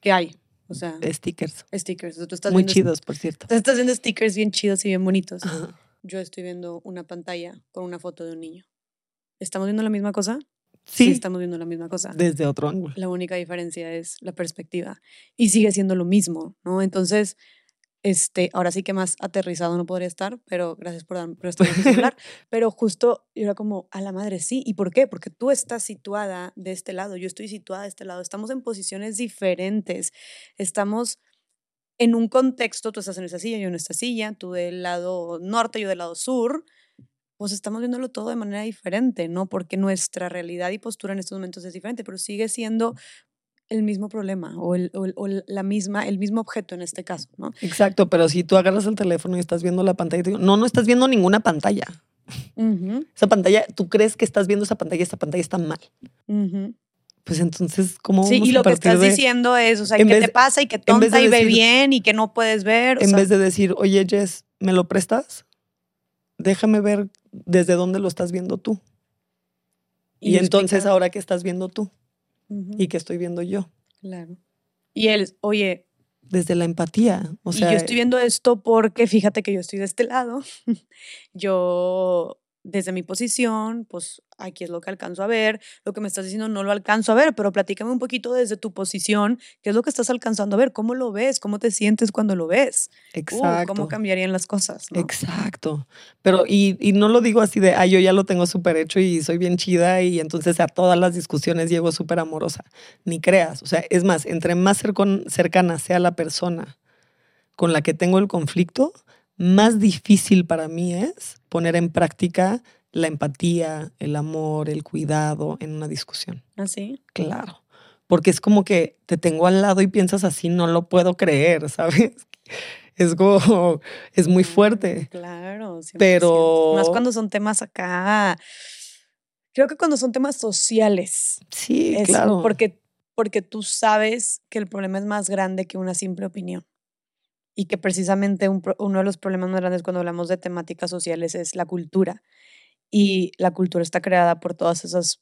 ¿Qué hay? O sea, stickers. Stickers. tú estás Muy chidos, por cierto. Tú estás viendo stickers bien chidos y bien bonitos. Yo estoy viendo una pantalla con una foto de un niño. ¿Estamos viendo la misma cosa? Sí, sí, estamos viendo la misma cosa. Desde otro ángulo. La única diferencia es la perspectiva. Y sigue siendo lo mismo, ¿no? Entonces, este, ahora sí que más aterrizado no podría estar, pero gracias por, dar, por celular. pero justo yo era como, a la madre, sí. ¿Y por qué? Porque tú estás situada de este lado, yo estoy situada de este lado. Estamos en posiciones diferentes. Estamos en un contexto, tú estás en esa silla, yo en esta silla, tú del lado norte, yo del lado sur. Pues estamos viéndolo todo de manera diferente, ¿no? Porque nuestra realidad y postura en estos momentos es diferente, pero sigue siendo el mismo problema o, el, o, la misma, el mismo objeto en este caso, ¿no? Exacto, pero si tú agarras el teléfono y estás viendo la pantalla, te digo, no, no estás viendo ninguna pantalla. Esa pantalla, tú crees que estás viendo esa pantalla, esta pantalla está mal. Pues entonces, ¿cómo Sí, y lo que estás diciendo es, o sea, ¿qué te pasa? Y que tonta y ve bien y que no puedes ver. en vez de decir, oye, Jess, ¿me lo prestas? Déjame ver desde dónde lo estás viendo tú. Y, entonces, ¿ahora qué estás viendo tú? Y que estoy viendo yo. Claro. Y él, oye. Desde la empatía. O sea, y yo estoy viendo esto porque fíjate que yo estoy de este lado. yo desde mi posición, pues aquí es lo que alcanzo a ver, lo que me estás diciendo no lo alcanzo a ver, pero platícame un poquito desde tu posición, qué es lo que estás alcanzando a ver, cómo lo ves, cómo te sientes cuando lo ves. Uh, Exacto. cómo cambiarían las cosas. ¿no? Exacto. Pero, y, y no lo digo así de, ah, yo ya lo tengo súper hecho y soy bien chida y entonces a todas las discusiones llego súper amorosa. Ni creas. O sea, es más, entre más cercana sea la persona con la que tengo el conflicto, más difícil para mí es poner en práctica la empatía, el amor, el cuidado en una discusión. ¿Así? Claro. Porque es como que te tengo al lado y piensas así, no lo puedo creer, ¿sabes? Es como, es muy fuerte. Claro, 100%. Pero- Más cuando son temas acá. Creo que cuando son temas sociales. Sí, es claro. Porque, porque tú sabes que el problema es más grande que una simple opinión. Y que precisamente uno de los problemas más grandes cuando hablamos de temáticas sociales es la cultura. Y la cultura está creada por todas esas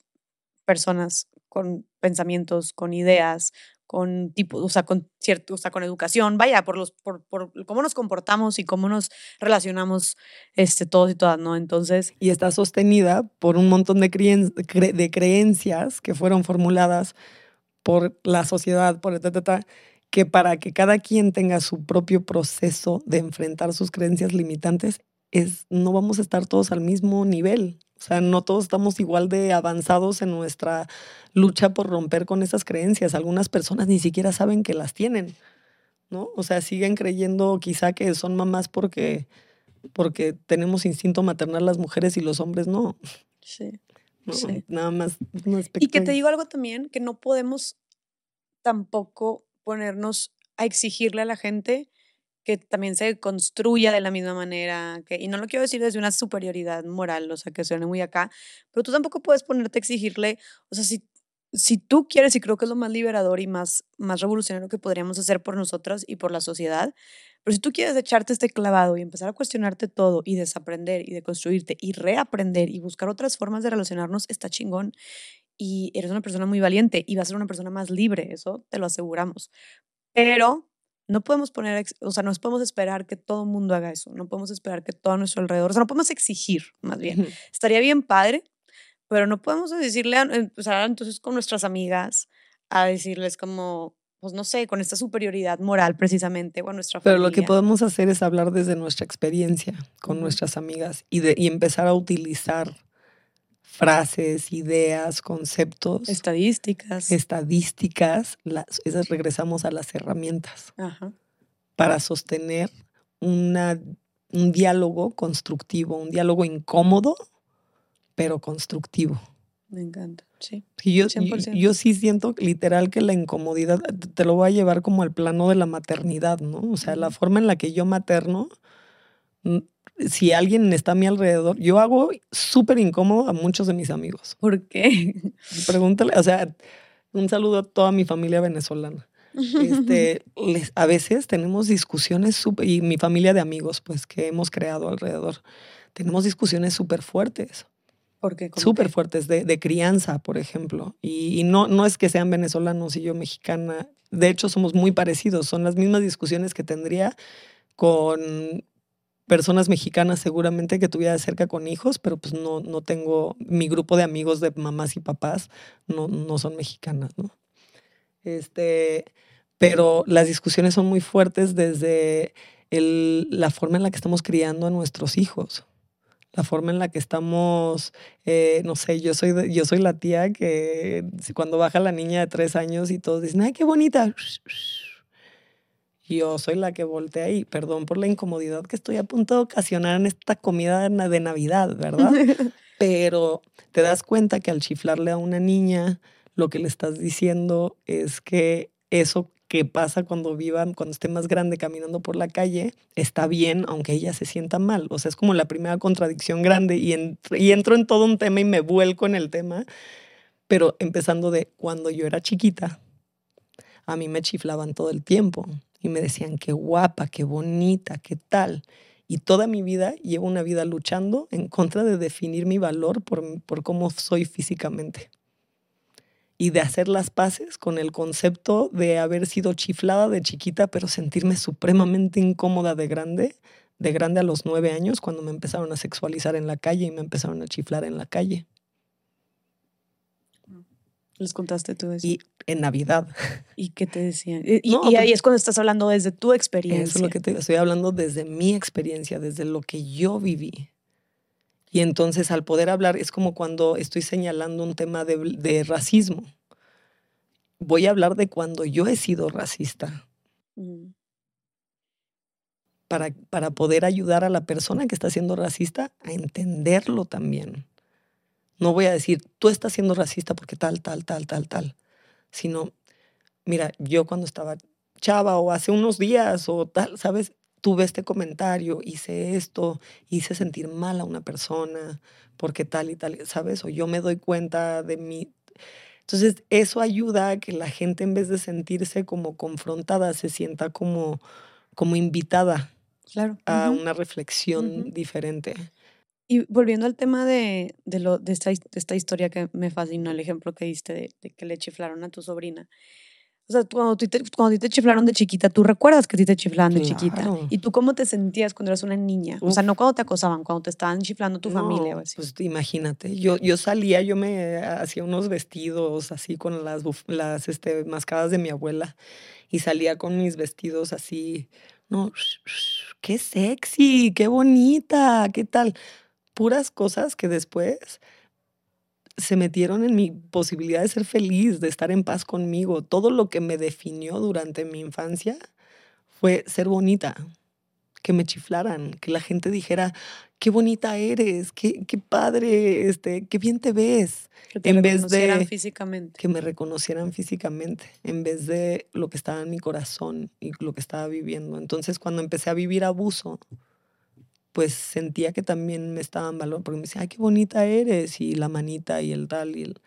personas con pensamientos, con ideas, con tipo, o sea, con cierto, o sea, con educación, vaya, por los, por, por cómo nos comportamos y cómo nos relacionamos, este, todos y todas, ¿no? Entonces, y está sostenida por un montón de, creen- cre- de creencias que fueron formuladas por la sociedad, por el ta, que para que cada quien tenga su propio proceso de enfrentar sus creencias limitantes, es, no vamos a estar todos al mismo nivel. O sea, no todos estamos igual de avanzados en nuestra lucha por romper con esas creencias. Algunas personas ni siquiera saben que las tienen, ¿no? O sea, siguen creyendo quizá que son mamás porque, porque tenemos instinto maternal las mujeres y los hombres no. sí. ¿no? Sí. Nada más. un Y que te digo algo también, que no podemos tampoco ponernos a exigirle a la gente que también se construya de la misma manera, que, y no lo quiero decir desde una superioridad moral, o sea, que suene muy acá, pero tú tampoco puedes ponerte a exigirle, o sea, si, si tú quieres, y creo que es lo más liberador y más, más revolucionario que podríamos hacer por nosotras y por la sociedad, pero si tú quieres echarte este clavado y empezar a cuestionarte todo y desaprender y deconstruirte y reaprender y buscar otras formas de relacionarnos, está chingón y eres una persona muy valiente y vas a ser una persona más libre, eso te lo aseguramos. Pero no podemos poner, o sea, no podemos esperar que todo el mundo haga eso, no podemos esperar que todo a nuestro alrededor, o sea, no podemos exigir, más bien. Estaría bien padre, pero no podemos decirle, a- eh, o sea, entonces con nuestras amigas, a decirles como, pues no sé, con esta superioridad moral precisamente, o a nuestra Pero familia. lo que podemos hacer es hablar desde nuestra experiencia con nuestras amigas y, de, y empezar a utilizar frases, ideas, conceptos, Estadísticas. estadísticas, las, esas regresamos a las herramientas Ajá. para sostener una, un diálogo constructivo, un diálogo incómodo, pero constructivo. Me encanta, sí. Yo, yo, 100%. yo sí siento literal que la incomodidad te- lo voy a llevar como al plano de la maternidad, ¿no? O sea, la forma en la que yo materno, si alguien está a mi alrededor, yo hago súper incómodo a muchos de mis amigos. ¿Por qué? Pregúntale, o sea, un saludo a toda mi familia venezolana. Este, les- a veces tenemos discusiones súper, y mi familia de amigos, pues, que hemos creado alrededor, tenemos discusiones súper fuertes ¿Por qué? ¿Cómo súper fuertes de, de crianza, por ejemplo. Y, y no, no es que sean venezolanos y yo mexicana. De hecho, somos muy parecidos. Son las mismas discusiones que tendría con personas mexicanas seguramente que tuviera cerca con hijos, pero pues no, no tengo, mi grupo de amigos de mamás y papás no, no son mexicanas, ¿no? Este, pero las discusiones son muy fuertes desde el- la forma en la que estamos criando a nuestros hijos la forma en la que estamos, eh, no sé, yo soy, yo soy la tía que cuando baja la niña de tres años y todos dicen, ay, qué bonita. Yo soy la que voltea y perdón por la incomodidad que estoy a punto de ocasionar en esta comida de na- de Navidad, ¿verdad? Pero te das cuenta que al chiflarle a una niña, lo que le estás diciendo es que eso que pasa cuando viva, cuando esté más grande caminando por la calle, está bien, aunque ella se sienta mal. O sea, es como la primera contradicción grande y entro en todo un tema y me vuelco en el tema, pero empezando de cuando yo era chiquita, a mí me chiflaban todo el tiempo y me decían qué guapa, qué bonita, qué tal. Y toda mi vida llevo una vida luchando en contra de definir mi valor por, por cómo soy físicamente. Y de hacer las paces con el concepto de haber sido chiflada de chiquita, pero sentirme supremamente incómoda de grande, de grande a los nueve años cuando me empezaron a sexualizar en la calle y me empezaron a chiflar en la calle. Les contaste tú eso. Y en Navidad. ¿Y qué te decían? Y, ahí pues es cuando estás hablando desde tu experiencia. Eso es lo que te estoy hablando desde mi experiencia, desde lo que yo viví. Y entonces al poder hablar es como cuando estoy señalando un tema de, de racismo. Voy a hablar de cuando yo he sido racista. Mm. Para, para poder ayudar a la persona que está siendo racista a entenderlo también. No voy a decir, tú estás siendo racista porque tal, tal, tal, tal, tal. Sino, mira, yo cuando estaba chava o hace unos días o tal, ¿sabes? Tuve este comentario, hice esto, hice sentir mal a una persona porque tal y tal, ¿sabes? O yo me doy cuenta de mí. Entonces, eso ayuda a que la gente en vez de sentirse como confrontada, se sienta como, como invitada claro. a una reflexión diferente. Y volviendo al tema de, de, lo, de, esta, esta, historia que me fascinó, el ejemplo que diste de, de, que le chiflaron a tu sobrina. O sea, cuando, te, cuando te chiflaron de chiquita, tú recuerdas que a ti te chiflaban de chiquita. ¿Y tú cómo te sentías cuando eras una niña? O sea, no cuando te acosaban, cuando te estaban chiflando tu familia o así. Pues imagínate, yo, yo salía, yo me hacía unos vestidos así con las, las este, mascadas de mi abuela y salía con mis vestidos así, no, qué sexy, qué bonita, qué tal puras cosas que después se metieron en mi posibilidad de ser feliz, de estar en paz conmigo. Todo lo que me definió durante mi infancia fue ser bonita, que me chiflaran, que la gente dijera, qué bonita eres, qué, qué padre, este, qué bien te ves. Que te en vez de físicamente. Que me reconocieran físicamente, en vez de lo que estaba en mi corazón y lo que estaba viviendo. Entonces, cuando empecé a vivir abuso, pues sentía que también me estaban valorando, porque me decía, ay, qué bonita eres, y la manita y el tal, y el...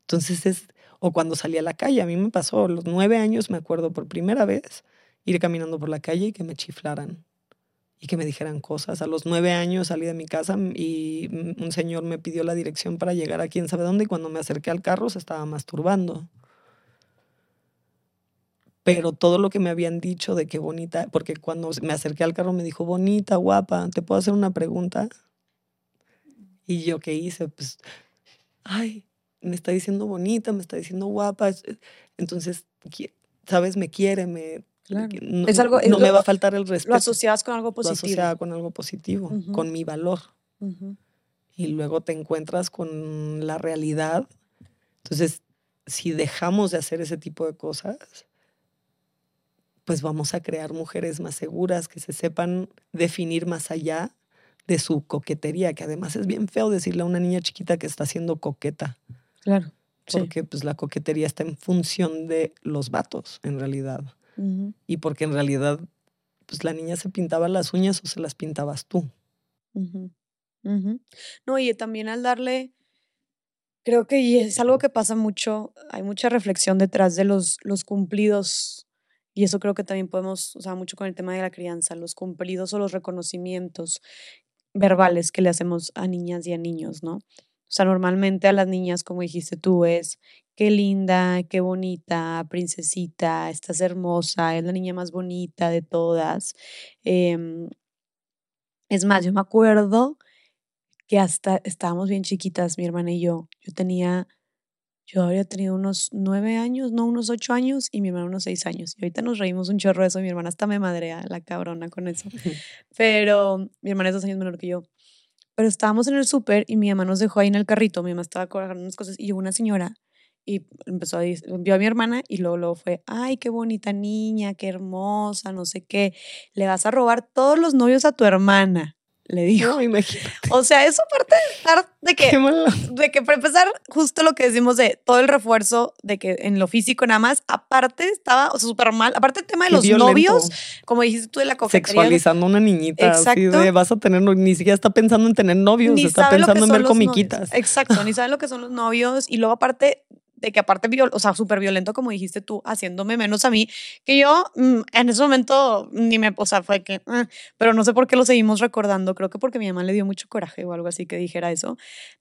Entonces es, o cuando salí a la calle, a mí me pasó, los nueve años me acuerdo por primera vez, ir caminando por la calle y que me chiflaran y que me dijeran cosas. A los nueve años salí de mi casa y un señor me pidió la dirección para llegar a quién sabe dónde y cuando me acerqué al carro se estaba masturbando pero todo lo que me habían dicho de qué bonita, porque cuando me acerqué al carro me dijo, bonita, guapa, ¿te puedo hacer una pregunta? Y yo qué hice, pues, ay, me está diciendo bonita, me está diciendo guapa, entonces, ¿sabes? Me quiere, me... No, es algo, no me va a faltar el respeto. Lo asociabas con algo positivo. Lo asociaba con algo positivo, con mi valor. Y luego te encuentras con la realidad. Entonces, si dejamos de hacer ese tipo de cosas, pues vamos a crear mujeres más seguras, que se sepan definir más allá de su coquetería, que además es bien feo decirle a una niña chiquita que está siendo coqueta. Claro. Porque pues la coquetería está en función de los vatos, en realidad. Y porque en realidad, pues la niña se pintaba las uñas o se las pintabas tú. No, y también al darle, creo que es algo que pasa mucho, hay mucha reflexión detrás de los, los cumplidos y eso creo que también podemos usar mucho con el tema de la crianza, los cumplidos o los reconocimientos verbales que le hacemos a niñas y a niños, ¿no? O sea, normalmente a las niñas, como dijiste tú, es qué linda, qué bonita, princesita, estás hermosa, es la niña más bonita de todas. Em, es más, yo me acuerdo que hasta estábamos bien chiquitas, mi hermana y yo. Yo tenía yo habría tenido unos nueve años, no unos ocho años, y mi hermana unos seis años. Y ahorita nos reímos un chorro de eso. Mi hermana hasta me madrea la cabrona con eso. Pero mi hermana es dos años menor que yo. Pero estábamos en el súper y mi mamá nos dejó ahí en el carrito. Mi mamá estaba cargando unas cosas y llegó una señora y empezó a decir, vio a mi hermana y luego, luego fue, ay, qué bonita niña, qué hermosa, no sé qué. Le vas a robar todos los novios a tu hermana le dijo. No, imagínate. O sea, eso parte de estar, de que, de que para empezar, justo lo que decimos de todo el refuerzo de que en lo físico nada más, aparte estaba, o sea, súper mal, aparte el tema de los novios, como dijiste tú de la coquetería. Sexualizando a una niñita, Exacto. así de vas a tener, ni siquiera está pensando en tener novios, está pensando en ver comiquitas. Exacto, ni sabe lo que son los novios y luego aparte de que aparte, o sea, súper violento, como dijiste tú, haciéndome menos a mí, que yo mm, en ese momento ni me, o sea, fue que, ah", pero no sé por qué lo seguimos recordando, creo que porque mi mamá le dio mucho coraje o algo así que dijera eso,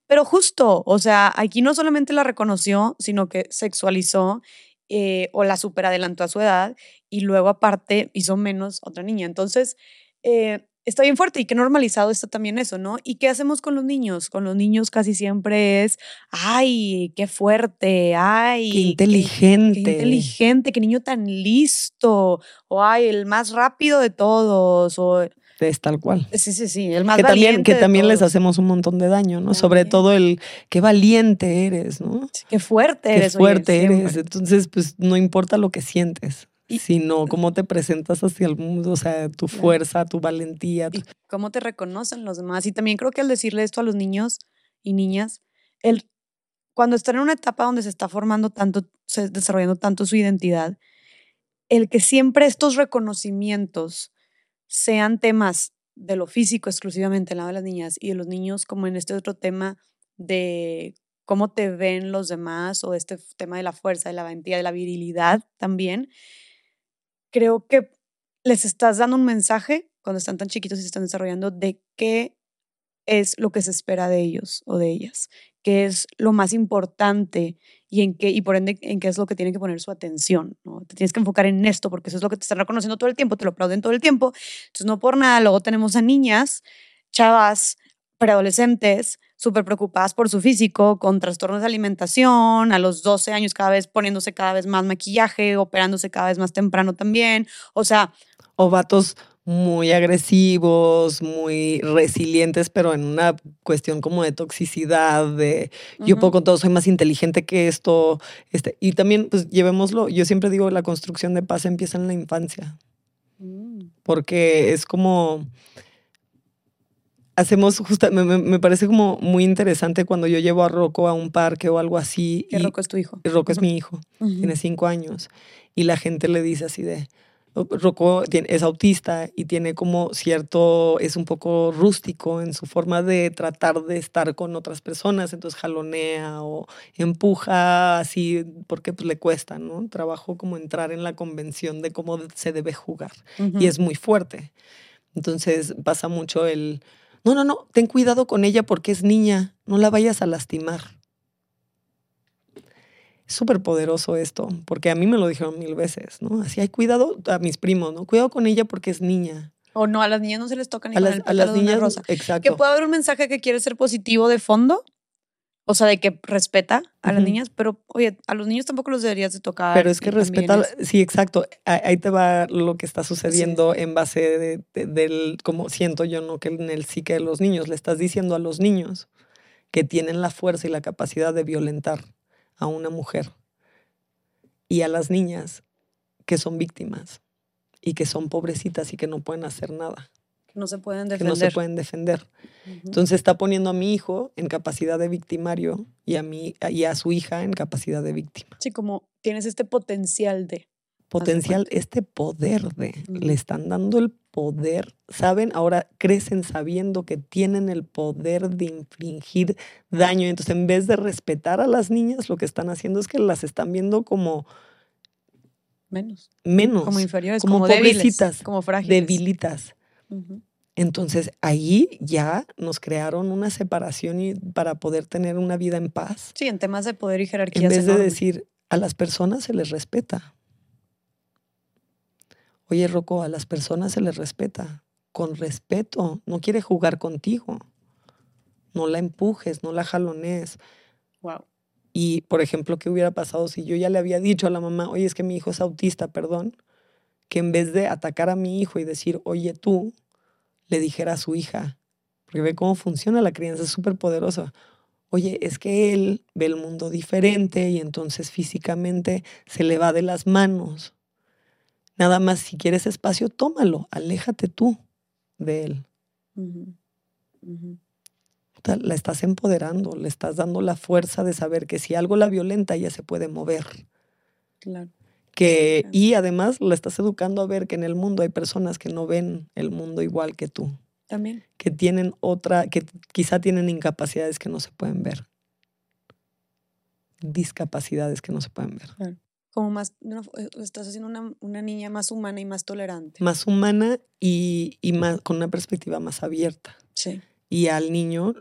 pero justo, o sea, aquí no solamente la reconoció, sino que sexualizó eh, o la super adelantó a su edad y luego aparte hizo menos otra niña. Entonces, eh, está bien fuerte y qué normalizado está también eso, ¿no? ¿Y qué hacemos con los niños? Con los niños casi siempre es, ay, qué fuerte, ay, qué inteligente. Qué, inteligente, qué niño tan listo, o ay, el más rápido de todos, o... Es tal cual. Sí, sí, sí, el más que valiente también, que también les hacemos un montón de daño, ¿no? Sobre todo el qué valiente eres, ¿no? Qué fuerte Qué eres. oye, fuerte eres. siempre. Entonces, pues no importa lo que sientes, Y- sino cómo te presentas hacia el mundo, o sea, tu fuerza, tu valentía. y cómo te reconocen los demás. Y también creo que al decirle esto a los niños y niñas, el, cuando están en una etapa donde se está formando tanto, se desarrollando tanto su identidad, el que siempre estos reconocimientos sean temas de lo físico exclusivamente en lado de las niñas y de los niños como en este otro tema de cómo te ven los demás o este tema de la fuerza, de la valentía, de la virilidad también, creo que les estás dando un mensaje cuando están tan chiquitos y se están desarrollando de qué es lo que se espera de ellos o de ellas, qué es lo más importante y en qué y por ende en qué es lo que tienen que poner su atención, ¿no? Te tienes que enfocar en esto porque eso es lo que te están reconociendo todo el tiempo, te lo aplauden todo el tiempo. Entonces no por nada luego tenemos a niñas, chavas, preadolescentes súper preocupadas por su físico, con trastornos de alimentación, a los 12 años cada vez poniéndose cada vez más maquillaje, operándose cada vez más temprano también. O sea, O vatos muy agresivos, muy resilientes, pero en una cuestión como de toxicidad, de yo puedo con todo, soy más inteligente que esto. Este, y también, pues llevémoslo, yo siempre digo, la construcción de paz empieza en la infancia. mm, porque es como hacemos justa me, me- parece como muy interesante cuando yo llevo a Rocco a un parque o algo así que y Rocco es tu hijo. Rocco es mi hijo ujú. tiene cinco años y la gente le dice así de "Oh, Rocco es autista y tiene como cierto, es un poco rústico en su forma de tratar de estar con otras personas, entonces jalonea o empuja así porque pues, le cuesta, ¿no? Trabajo como entrar en la convención de cómo se debe jugar Ujú. y es muy fuerte. Entonces pasa mucho el, no, no, no, ten cuidado con ella porque es niña, no la vayas a lastimar. Es súper poderoso esto, porque a mí me lo dijeron mil veces, ¿no? Así hay cuidado a mis primos, ¿no? Cuidado con ella porque es niña. O no, a las niñas no se les toca ni A con las, el a las de una niñas, rosa. Que exacto. puede haber un mensaje que quiere ser positivo de fondo, o sea, de que respeta a las niñas, pero oye, a los niños tampoco los deberías de tocar. Pero es que respeta, es- sí, exacto. Ahí te va lo que está sucediendo en base de, de- del, como siento yo, ¿no? Que en el psique de los niños, le estás diciendo a los niños que tienen la fuerza y la capacidad de violentar a una mujer y a las niñas que son víctimas y que son pobrecitas y que no pueden hacer nada, no se pueden que defender. no se pueden defender. Entonces está poniendo a mi hijo en capacidad de victimario y a, mi, y a su hija en capacidad de víctima. Sí, como tienes este potencial de. potencial, este poder de, le están dando el poder, saben, ahora crecen sabiendo que tienen el poder de infligir daño. Entonces, en vez de respetar a las niñas, lo que están haciendo es que las están viendo como Menos. menos, Como inferiores, como como, débiles, pobrecitas, como frágiles. debilitas. Entonces, ahí ya nos crearon una separación y para poder tener una vida en paz. Sí, en temas de poder y jerarquías. En vez de decir, a las personas se les respeta. Oye, Rocco, a las personas se les respeta. Con respeto. No quiere jugar contigo. No la empujes, no la jalones. Wow. Y, por ejemplo, ¿qué hubiera pasado si yo ya le había dicho a la mamá, oye, es que mi hijo es autista, perdón? Que en vez de atacar a mi hijo y decir, oye, tú, le dijera a su hija, porque ve cómo funciona la crianza, es súper poderosa. Oye, es que él ve el mundo diferente y entonces físicamente se le va de las manos. Nada más, si quieres espacio, tómalo, aléjate tú de él. La estás empoderando, le estás dando la fuerza de saber que si algo la violenta, ella se puede mover. Claro. Que, y además la estás educando a ver que en el mundo hay personas que no ven el mundo igual que tú, También. que tienen otra, que quizá tienen incapacidades que no se pueden ver, discapacidades que no se pueden ver. Como más. eh, estás haciendo una, una niña más humana y más tolerante. Más humana y, y más, con una perspectiva más abierta. Sí. Y al niño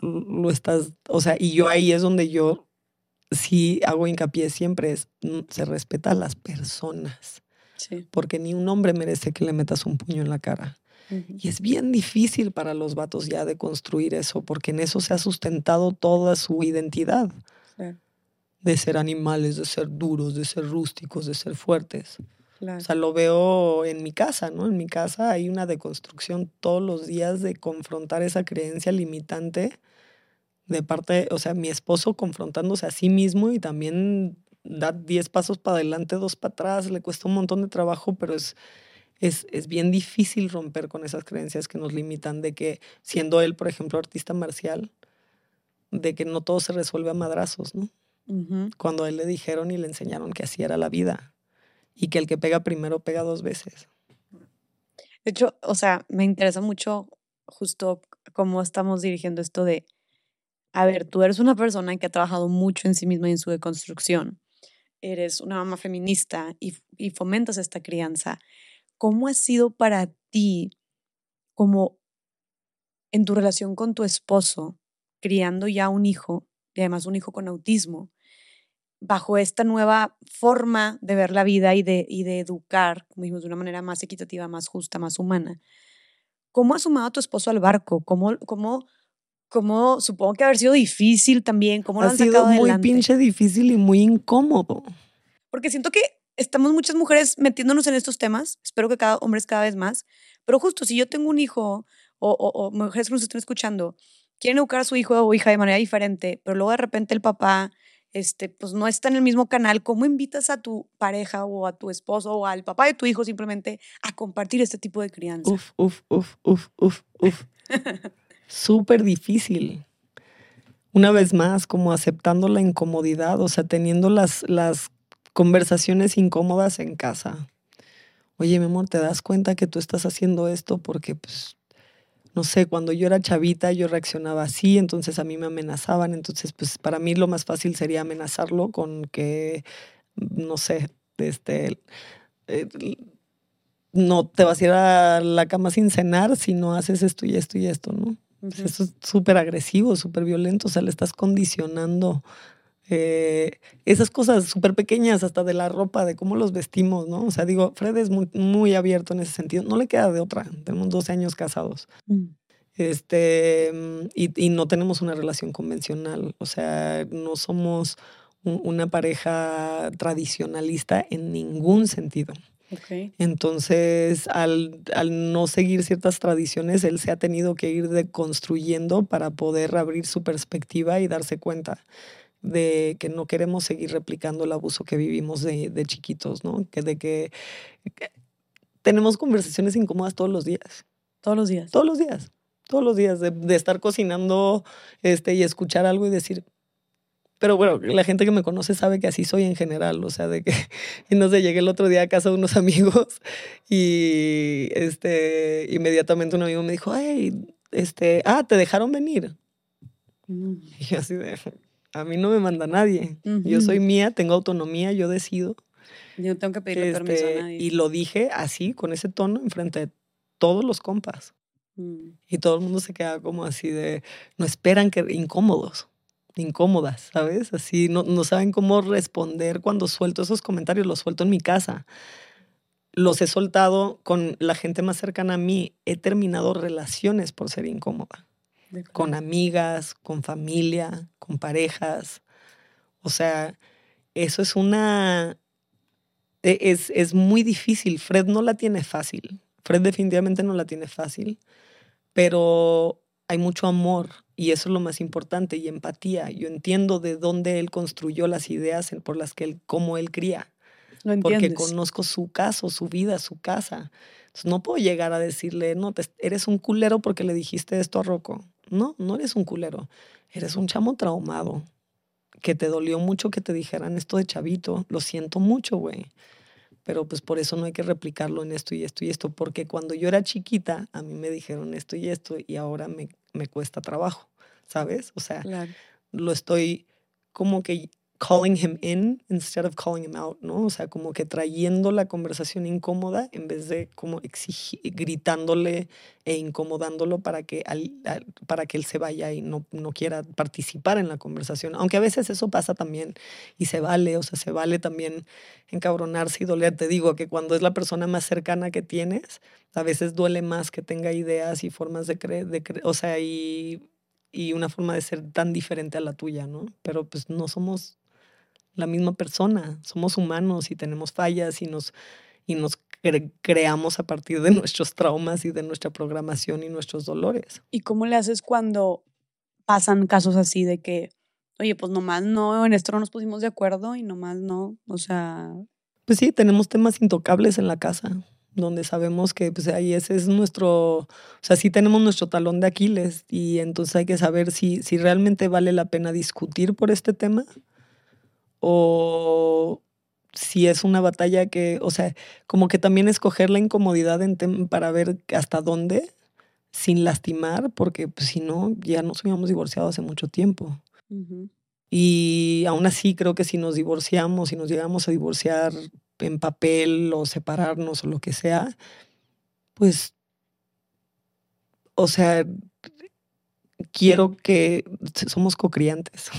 lo estás, o sea, y yo ahí es donde yo sí hago hincapié siempre, es, mm, se respeta a las personas. Sí. porque ni un hombre merece que le metas un puño en la cara, Y es bien difícil para los vatos ya de construir eso, porque en eso se ha sustentado toda su identidad. De ser animales, de ser duros, de ser rústicos, de ser fuertes. O sea, lo veo en mi casa, ¿no? En mi casa hay una deconstrucción todos los días de confrontar esa creencia limitante de parte, o sea, mi esposo confrontándose a sí mismo y también da 10 pasos para adelante, dos para atrás, le cuesta un montón de trabajo, pero es, es, es, bien difícil romper con esas creencias que nos limitan de que, siendo él, por ejemplo, artista marcial, de que no todo se resuelve a madrazos, ¿no? Cuando a él le dijeron y le enseñaron que así era la vida y que el que pega primero pega dos veces. De hecho, o sea, me interesa mucho justo cómo estamos dirigiendo esto de, a ver, tú eres una persona que ha trabajado mucho en sí misma y en su deconstrucción. Eres una mamá feminista y, y fomentas esta crianza. ¿Cómo ha sido para ti como en tu relación con tu esposo, criando ya un hijo, y además un hijo con autismo, bajo esta nueva forma de ver la vida y de, y de educar, como dijimos, de una manera más equitativa, más justa, más humana. ¿Cómo has sumado a tu esposo al barco? ¿Cómo, cómo, cómo supongo que haber sido difícil también? ¿Cómo lo ha sido muy pinche difícil y muy incómodo. Porque siento que estamos muchas mujeres metiéndonos en estos temas, espero que cada hombres cada vez más, pero justo si yo tengo un hijo o, o, o mujeres que nos están escuchando, quieren educar a su hijo o hija de manera diferente, pero luego de repente el papá este, pues no está en el mismo canal, ¿cómo invitas a tu pareja o a tu esposo o al papá de tu hijo simplemente a compartir este tipo de crianza? Uf, uf, uf, uf, uf, uf. Súper difícil. Una vez más, como aceptando la incomodidad, o sea, teniendo las, las conversaciones incómodas en casa. Oye, mi amor, ¿te das cuenta que tú estás haciendo esto porque pues no sé, cuando yo era chavita yo reaccionaba así, entonces a mí me amenazaban, entonces pues para mí lo más fácil sería amenazarlo con que, no sé, este, eh, no te vas a ir a la cama sin cenar si no haces esto y esto y esto, ¿no? Eso es súper agresivo, súper violento, o sea, le estás condicionando eh, esas cosas súper pequeñas, hasta de la ropa, de cómo los vestimos, ¿no? O sea, digo, Fred es muy, muy abierto en ese sentido. No le queda de otra. Tenemos 12 años casados. Mm. Este, y, y, no tenemos una relación convencional. O sea, no somos una pareja tradicionalista en ningún sentido. Okay. Entonces, al, al, no seguir ciertas tradiciones, él se ha tenido que ir deconstruyendo para poder abrir su perspectiva y darse cuenta de que no queremos seguir replicando el abuso que vivimos de, de chiquitos, ¿no? Que de que, tenemos conversaciones incómodas todos los días. Todos los días. Todos los días. Todos los días de, de, estar cocinando este, y escuchar algo y decir, pero bueno, la gente que me conoce sabe que así soy en general, o sea, de que, y no sé, llegué el otro día a casa de unos amigos y este, inmediatamente un amigo me dijo, ay, este, ah, te dejaron venir. Mm. Y así de, a mí no me manda nadie. Yo soy mía, tengo autonomía, yo decido. Yo tengo que pedirle permiso a este, nadie. Y lo dije así, con ese tono, enfrente de todos los compas. Mm. Y todo el mundo se queda como así de, no esperan que incómodos, incómodas, ¿sabes? Así no, no saben cómo responder cuando suelto esos comentarios, los suelto en mi casa. Los he soltado con la gente más cercana a mí. He terminado relaciones por ser incómoda con amigas, con familia, con parejas. O sea, eso es una... E, es, es muy difícil. Fred no la tiene fácil. Fred definitivamente no la tiene fácil, pero hay mucho amor y eso es lo más importante y empatía. Yo entiendo de dónde él construyó las ideas por las que él, cómo él cría. porque conozco su caso, su vida, su casa. Entonces no puedo llegar a decirle, no, eres un culero porque le dijiste esto a Rocco. No, no eres un culero. Eres un chamo traumado. Que te dolió mucho que te dijeran esto de chavito. Lo siento mucho, güey. Pero pues por eso no hay que replicarlo en esto y esto y esto. Porque cuando yo era chiquita, a mí me dijeron esto y esto y ahora me, me cuesta trabajo, ¿sabes? O sea, lo estoy como que calling him in instead of calling him out, ¿no? O sea, como que trayendo la conversación incómoda en vez de como exigir, gritándole e incomodándolo para que, para que él se vaya y no, no quiera participar en la conversación. Aunque a veces eso pasa también y se vale, o sea, se vale también encabronarse y doler. Te digo que cuando es la persona más cercana que tienes, a veces duele más que tenga ideas y formas de creer, o sea, y y una forma de ser tan diferente a la tuya, ¿no? Pero pues no somos la misma persona, somos humanos y tenemos fallas y nos, y nos creamos a partir de nuestros traumas y de nuestra programación y nuestros dolores. ¿Y cómo le haces cuando pasan casos así de que, oye, pues nomás no, en esto no nos pusimos de acuerdo y nomás no, o sea... Pues sí, tenemos temas intocables en la casa donde sabemos que pues ahí ese es nuestro, o sea, sí tenemos nuestro talón de Aquiles y entonces hay que saber si, si realmente vale la pena discutir por este tema o si es una batalla que, o sea, como que también escoger la incomodidad en para ver hasta dónde, sin lastimar, porque pues, si no, ya nos habíamos divorciado hace mucho tiempo. Y aún así creo que si nos divorciamos, si nos llegamos a divorciar en papel o separarnos o lo que sea, pues, o sea, quiero que somos cocriantes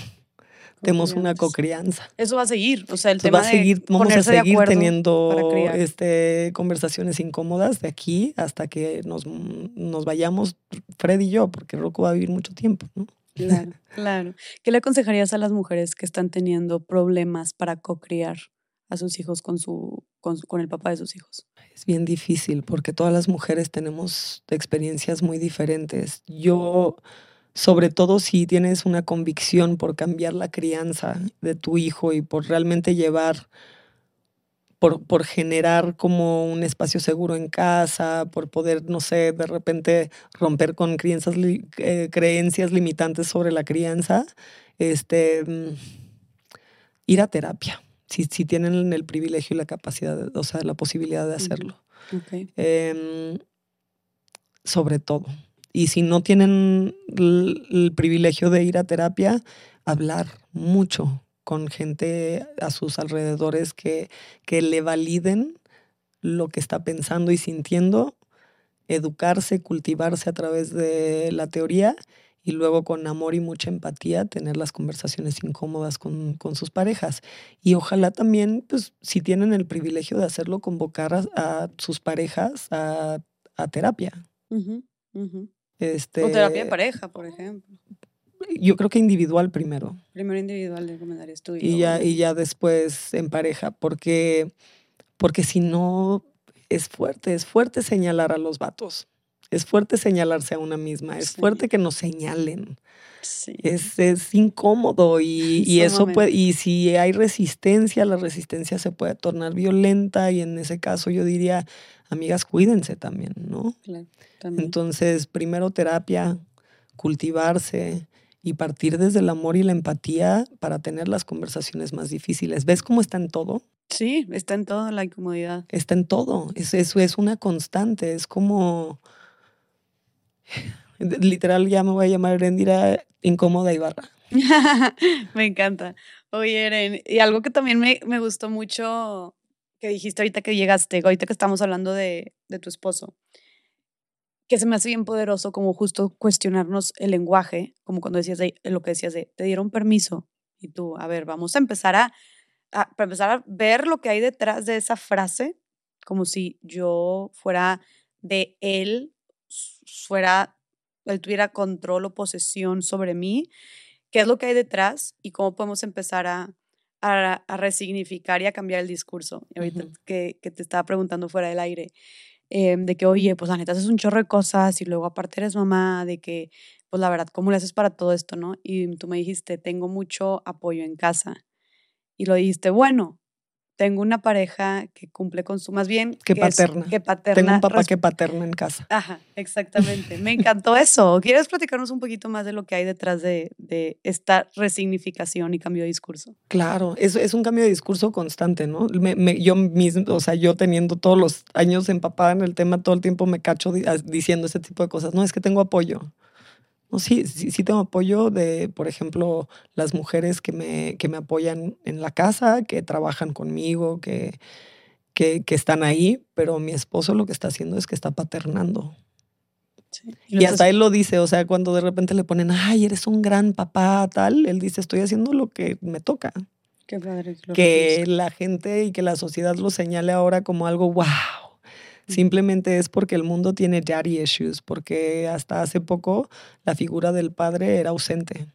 tenemos una cocrianza. Eso va a seguir, o sea, el tema va a seguir, vamos a seguir teniendo este, conversaciones incómodas de aquí hasta que nos, nos vayamos, Fred y yo, porque Rocco va a vivir mucho tiempo, ¿no? Claro, claro. ¿Qué le aconsejarías a las mujeres que están teniendo problemas para cocriar a sus hijos con, su, con, con el papá de sus hijos? Es bien difícil porque todas las mujeres tenemos experiencias muy diferentes. Yo sobre todo si tienes una convicción por cambiar la crianza de tu hijo y por realmente llevar, por, por generar como un espacio seguro en casa, por poder, no sé, de repente romper con crianzas, eh, creencias limitantes sobre la crianza, este, mm, ir a terapia, si, si tienen el privilegio y la capacidad, o sea, la posibilidad de hacerlo. Em, sobre todo y si no tienen el, privilegio de ir a terapia, hablar mucho con gente a sus alrededores que, que le validen lo que está pensando y sintiendo, educarse, cultivarse a través de la teoría y luego con amor y mucha empatía tener las conversaciones incómodas con, con sus parejas. Y ojalá también, pues, si tienen el privilegio de hacerlo, convocar a, sus parejas a, a terapia. Este, o terapia de pareja, por ejemplo. Yo creo que individual primero. Primero individual le recomendarías tú. Y, ya, y ya después en pareja, porque, porque si no, es fuerte, es fuerte señalar a los vatos. Es fuerte señalarse a una misma, es fuerte que nos señalen. Sí. Es, es, incómodo y, y eso puede, y si hay resistencia, la resistencia se puede tornar violenta y en ese caso yo diría, amigas, cuídense también, ¿no? Claro, Entonces, primero terapia, cultivarse y partir desde el amor y la empatía para tener las conversaciones más difíciles. ¿Ves cómo está en todo? Sí, está en todo la incomodidad. Está en todo. Es, eso es una constante. Es como. Literal, ya me voy a llamar Erendira incómoda y barra. me encanta. Oye, Eren, y algo que también me, me gustó mucho que dijiste ahorita que llegaste, ahorita que estamos hablando de, de tu esposo, que se me hace bien poderoso como justo cuestionarnos el lenguaje, como cuando decías de, lo que decías de, te dieron permiso y tú, a ver, vamos a empezar a, a, empezar a ver lo que hay detrás de esa frase, como si yo fuera de él, fuera, él tuviera control o posesión sobre mí, qué es lo que hay detrás y cómo podemos empezar a, a, resignificar y a cambiar el discurso. ahorita que, que, te estaba preguntando fuera del aire, em, de que, oye, pues la neta haces un chorro de cosas y luego aparte eres mamá, de que, pues la verdad, ¿cómo le haces para todo esto, no? Y tú me dijiste, tengo mucho apoyo en casa. Y lo dijiste, bueno, tengo una pareja que cumple con su, más bien que, paterna. que paterna. Tengo un papá que paterna en casa. Ajá, exactamente. Me encantó eso. ¿Quieres platicarnos un poquito más de lo que hay detrás de, de esta resignificación y cambio de discurso? Claro, es, es un cambio de discurso constante, ¿no? Me, yo mismo, o sea, yo teniendo todos los años empapada en el tema, todo el tiempo me cacho diciendo ese tipo de cosas. No, es que tengo apoyo. No, sí, sí, sí tengo apoyo de, por ejemplo, las mujeres que me, que me apoyan en la casa, que trabajan conmigo, que, que, que están ahí, pero mi esposo lo que está haciendo es que está paternando. Sí. Y hasta él lo dice, o sea, cuando de repente le ponen, ay, eres un gran papá, tal, él dice, estoy haciendo lo que me toca. Qué padre. Que reconozca. la gente y que la sociedad lo señale ahora como algo, wow. Simplemente es porque el mundo tiene daddy issues, porque hasta hace poco la figura del padre era ausente.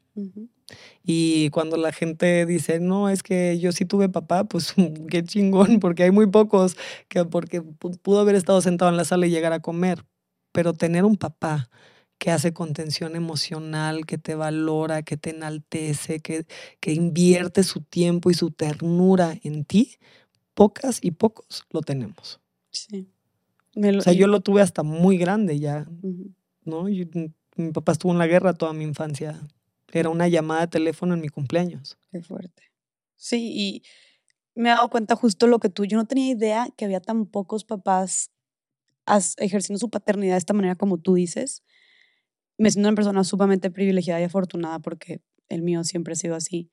Y cuando la gente dice, no, es que yo sí tuve papá, pues qué chingón, porque hay muy pocos que porque pu- pudo haber estado sentado en la sala y llegar a comer. Pero tener un papá que hace contención emocional, que te valora, que te enaltece, que, que invierte su tiempo y su ternura en ti, pocas y pocos lo tenemos. Sí. Lo- O sea, yo lo tuve hasta muy grande ya, Ujú. ¿no? Yo- mi papá estuvo en la guerra toda mi infancia. Era una llamada de teléfono en mi cumpleaños. Qué fuerte. Sí, y me he dado cuenta justo lo que tú, yo no tenía idea que había tan pocos papás as- ejerciendo su paternidad de esta manera como tú dices. Me siento una persona sumamente privilegiada y afortunada porque el mío siempre ha sido así.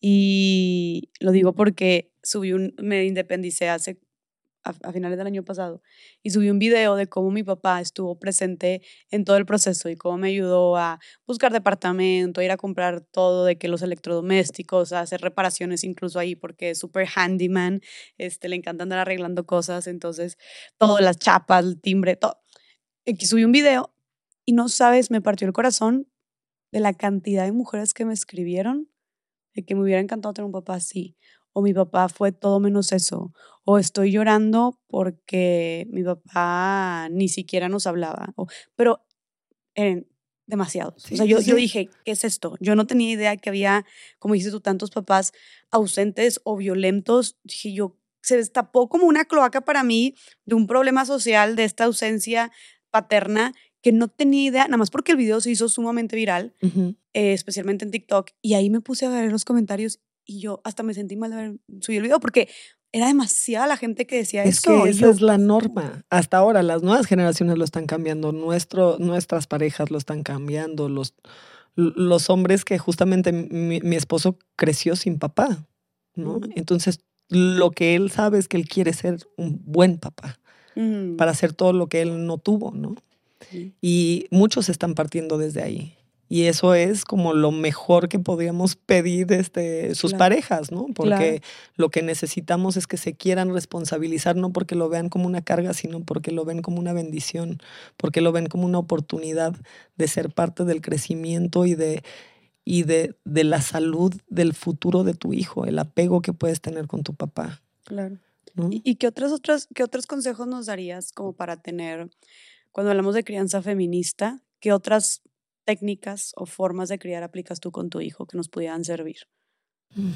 Y lo digo porque subí un, me independicé hace a, a finales del año pasado y subí un video de cómo mi papá estuvo presente en todo el proceso y cómo me ayudó a buscar departamento, ir a comprar todo de que los electrodomésticos, a hacer reparaciones incluso ahí porque es súper handyman, este, le encanta andar arreglando cosas, entonces todo, las chapas, el timbre, todo. Aquí subí un video y no sabes, me partió el corazón de la cantidad de mujeres que me escribieron de que me hubiera encantado tener un papá así, o mi papá fue todo menos eso, o estoy llorando porque mi papá ni siquiera nos hablaba, o- pero eran demasiados. o sea, yo, sí, yo dije, ¿qué es esto? Yo no tenía idea que había, como dices tú, tantos papás ausentes o violentos. Dije yo, se destapó como una cloaca para mí de un problema social, de esta ausencia paterna que no tenía idea, nada más porque el video se hizo sumamente viral eh, especialmente en TikTok, y ahí me puse a ver los comentarios y yo hasta me sentí mal de haber subido el video porque era demasiada la gente que decía Es eso. que esa yo, es la norma. Hasta ahora las nuevas generaciones lo están cambiando, nuestro, nuestras parejas lo están cambiando, los, los hombres que justamente mi, mi esposo creció sin papá, ¿no? Entonces lo que él sabe es que él quiere ser un buen papá para hacer todo lo que él no tuvo, ¿no? sí, Y muchos están partiendo desde ahí. Y eso es como lo mejor que podríamos pedir este, sus Claro. parejas, ¿no? Porque Claro. lo que necesitamos es que se quieran responsabilizar, no porque lo vean como una carga, sino porque lo ven como una bendición, porque lo ven como una oportunidad de ser parte del crecimiento y de, y de, de la salud del futuro de tu hijo, el apego que puedes tener con tu papá. claro. ¿no? ¿Y, y qué, otros, otros, qué otros consejos nos darías como para tener, cuando hablamos de crianza feminista, qué otras técnicas o formas de criar aplicas tú con tu hijo que nos pudieran servir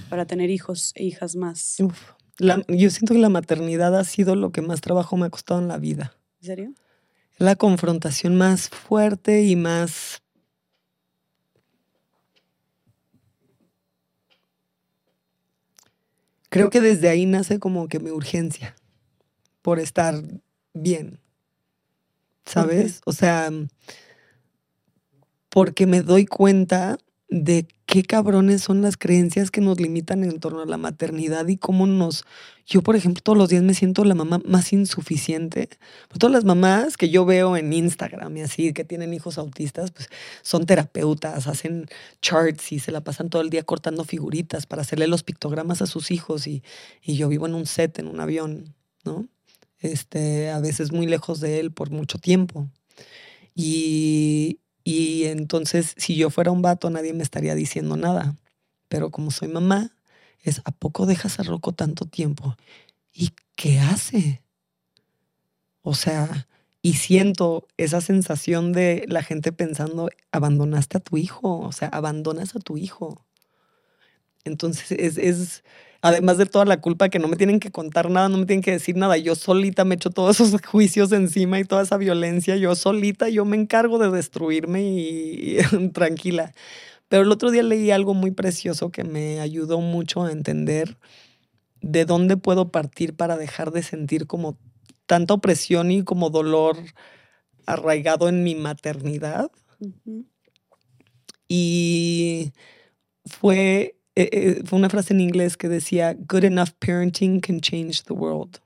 para tener hijos e hijas más? Uf, la- yo siento que la maternidad ha sido lo que más trabajo me ha costado en la vida. ¿En serio? la confrontación más fuerte y más... Creo que desde ahí nace como que mi urgencia por estar bien, ¿sabes? O sea, porque me doy cuenta de qué cabrones son las creencias que nos limitan en torno a la maternidad y cómo nos... Yo, por ejemplo, todos los días me siento la mamá más insuficiente. Pues todas las mamás que yo veo en Instagram y así, que tienen hijos autistas, pues son terapeutas, hacen charts y se la pasan todo el día cortando figuritas para hacerle los pictogramas a sus hijos y, y yo vivo en un set, en un avión, ¿no? Este, a veces muy lejos de él por mucho tiempo. Y, y entonces, si yo fuera un vato, nadie me estaría diciendo nada. Pero como soy mamá, es ¿a poco dejas a Rocco tanto tiempo? ¿Y qué hace? O sea, y siento esa sensación de la gente pensando, abandonaste a tu hijo, o sea, abandonas a tu hijo. Entonces, es, es, además de toda la culpa que no me tienen que contar nada, no me tienen que decir nada, yo solita me echo todos esos juicios encima y toda esa violencia, yo solita, yo me encargo de destruirme y, y tranquila. Pero el otro día leí algo muy precioso que me ayudó mucho a entender de dónde puedo partir para dejar de sentir como tanta opresión y como dolor arraigado en mi maternidad. Y fue, eh, eh, fue una frase en inglés que decía, good enough parenting can change the world.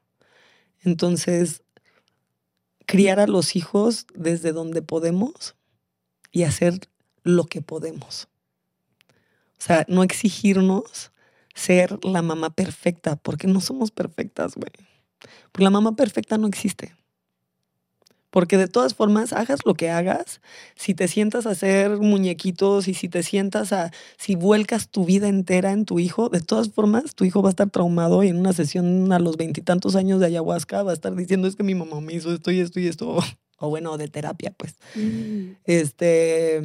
Entonces, criar a los hijos desde donde podemos y hacer lo que podemos. O sea, no exigirnos ser la mamá perfecta, porque no somos perfectas, güey. Porque la mamá perfecta no existe. Porque de todas formas, hagas lo que hagas, si te sientas a hacer muñequitos y si te sientas a, si vuelcas tu vida entera en tu hijo, de todas formas, tu hijo va a estar traumado y en una sesión a los veintitantos años de ayahuasca va a estar diciendo es que mi mamá me hizo esto y esto y esto. O bueno, de terapia, pues. Mm. Este.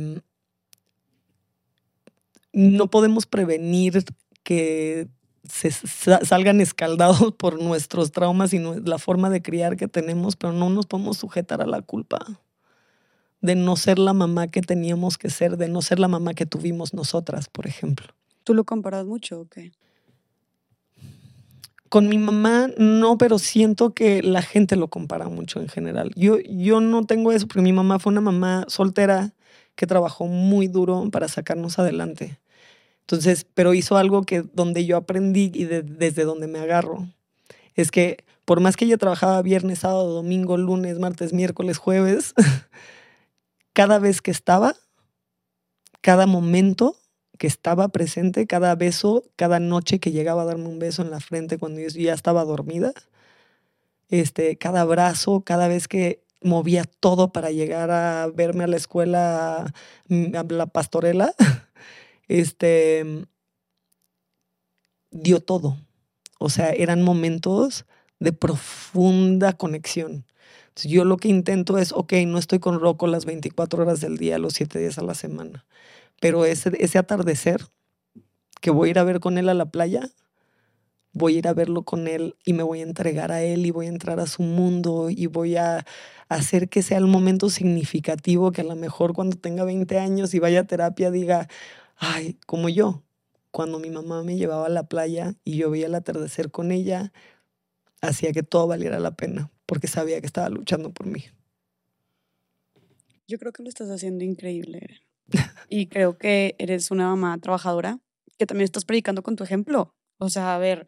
No podemos prevenir que se salgan escaldados por nuestros traumas y la forma de criar que tenemos, pero no nos podemos sujetar a la culpa de no ser la mamá que teníamos que ser, de no ser la mamá que tuvimos nosotras, por ejemplo. ¿Tú lo comparas mucho o qué? Con mi mamá no, pero siento que la gente lo compara mucho en general. Yo, yo no tengo eso porque mi mamá fue una mamá soltera que trabajó muy duro para sacarnos adelante. Entonces, pero hizo algo que donde yo aprendí y desde donde me agarro. Es que por más que ella trabajaba viernes, sábado, domingo, lunes, martes, miércoles, jueves, cada vez que estaba, cada momento que estaba presente, cada beso, cada noche que llegaba a darme un beso en la frente cuando yo ya estaba dormida, este, cada abrazo, cada vez que movía todo para llegar a verme a la escuela, a la pastorela, este, dio todo. O sea, eran momentos de profunda conexión. yo lo que intento es, ok, no estoy con Rocco las 24 horas del día, los 7 días a la semana, pero ese, ese atardecer que voy a ir a ver con él a la playa, voy a ir a verlo con él y me voy a entregar a él y voy a entrar a su mundo y voy a hacer que sea el momento significativo que a lo mejor cuando tenga 20 años y vaya a terapia diga, ay, como yo, cuando mi mamá me llevaba a la playa y yo veía el atardecer con ella, hacía que todo valiera la pena, porque sabía que estaba luchando por mí. Yo creo que lo estás haciendo increíble. y creo que eres una mamá trabajadora que también estás predicando con tu ejemplo. O sea, a ver,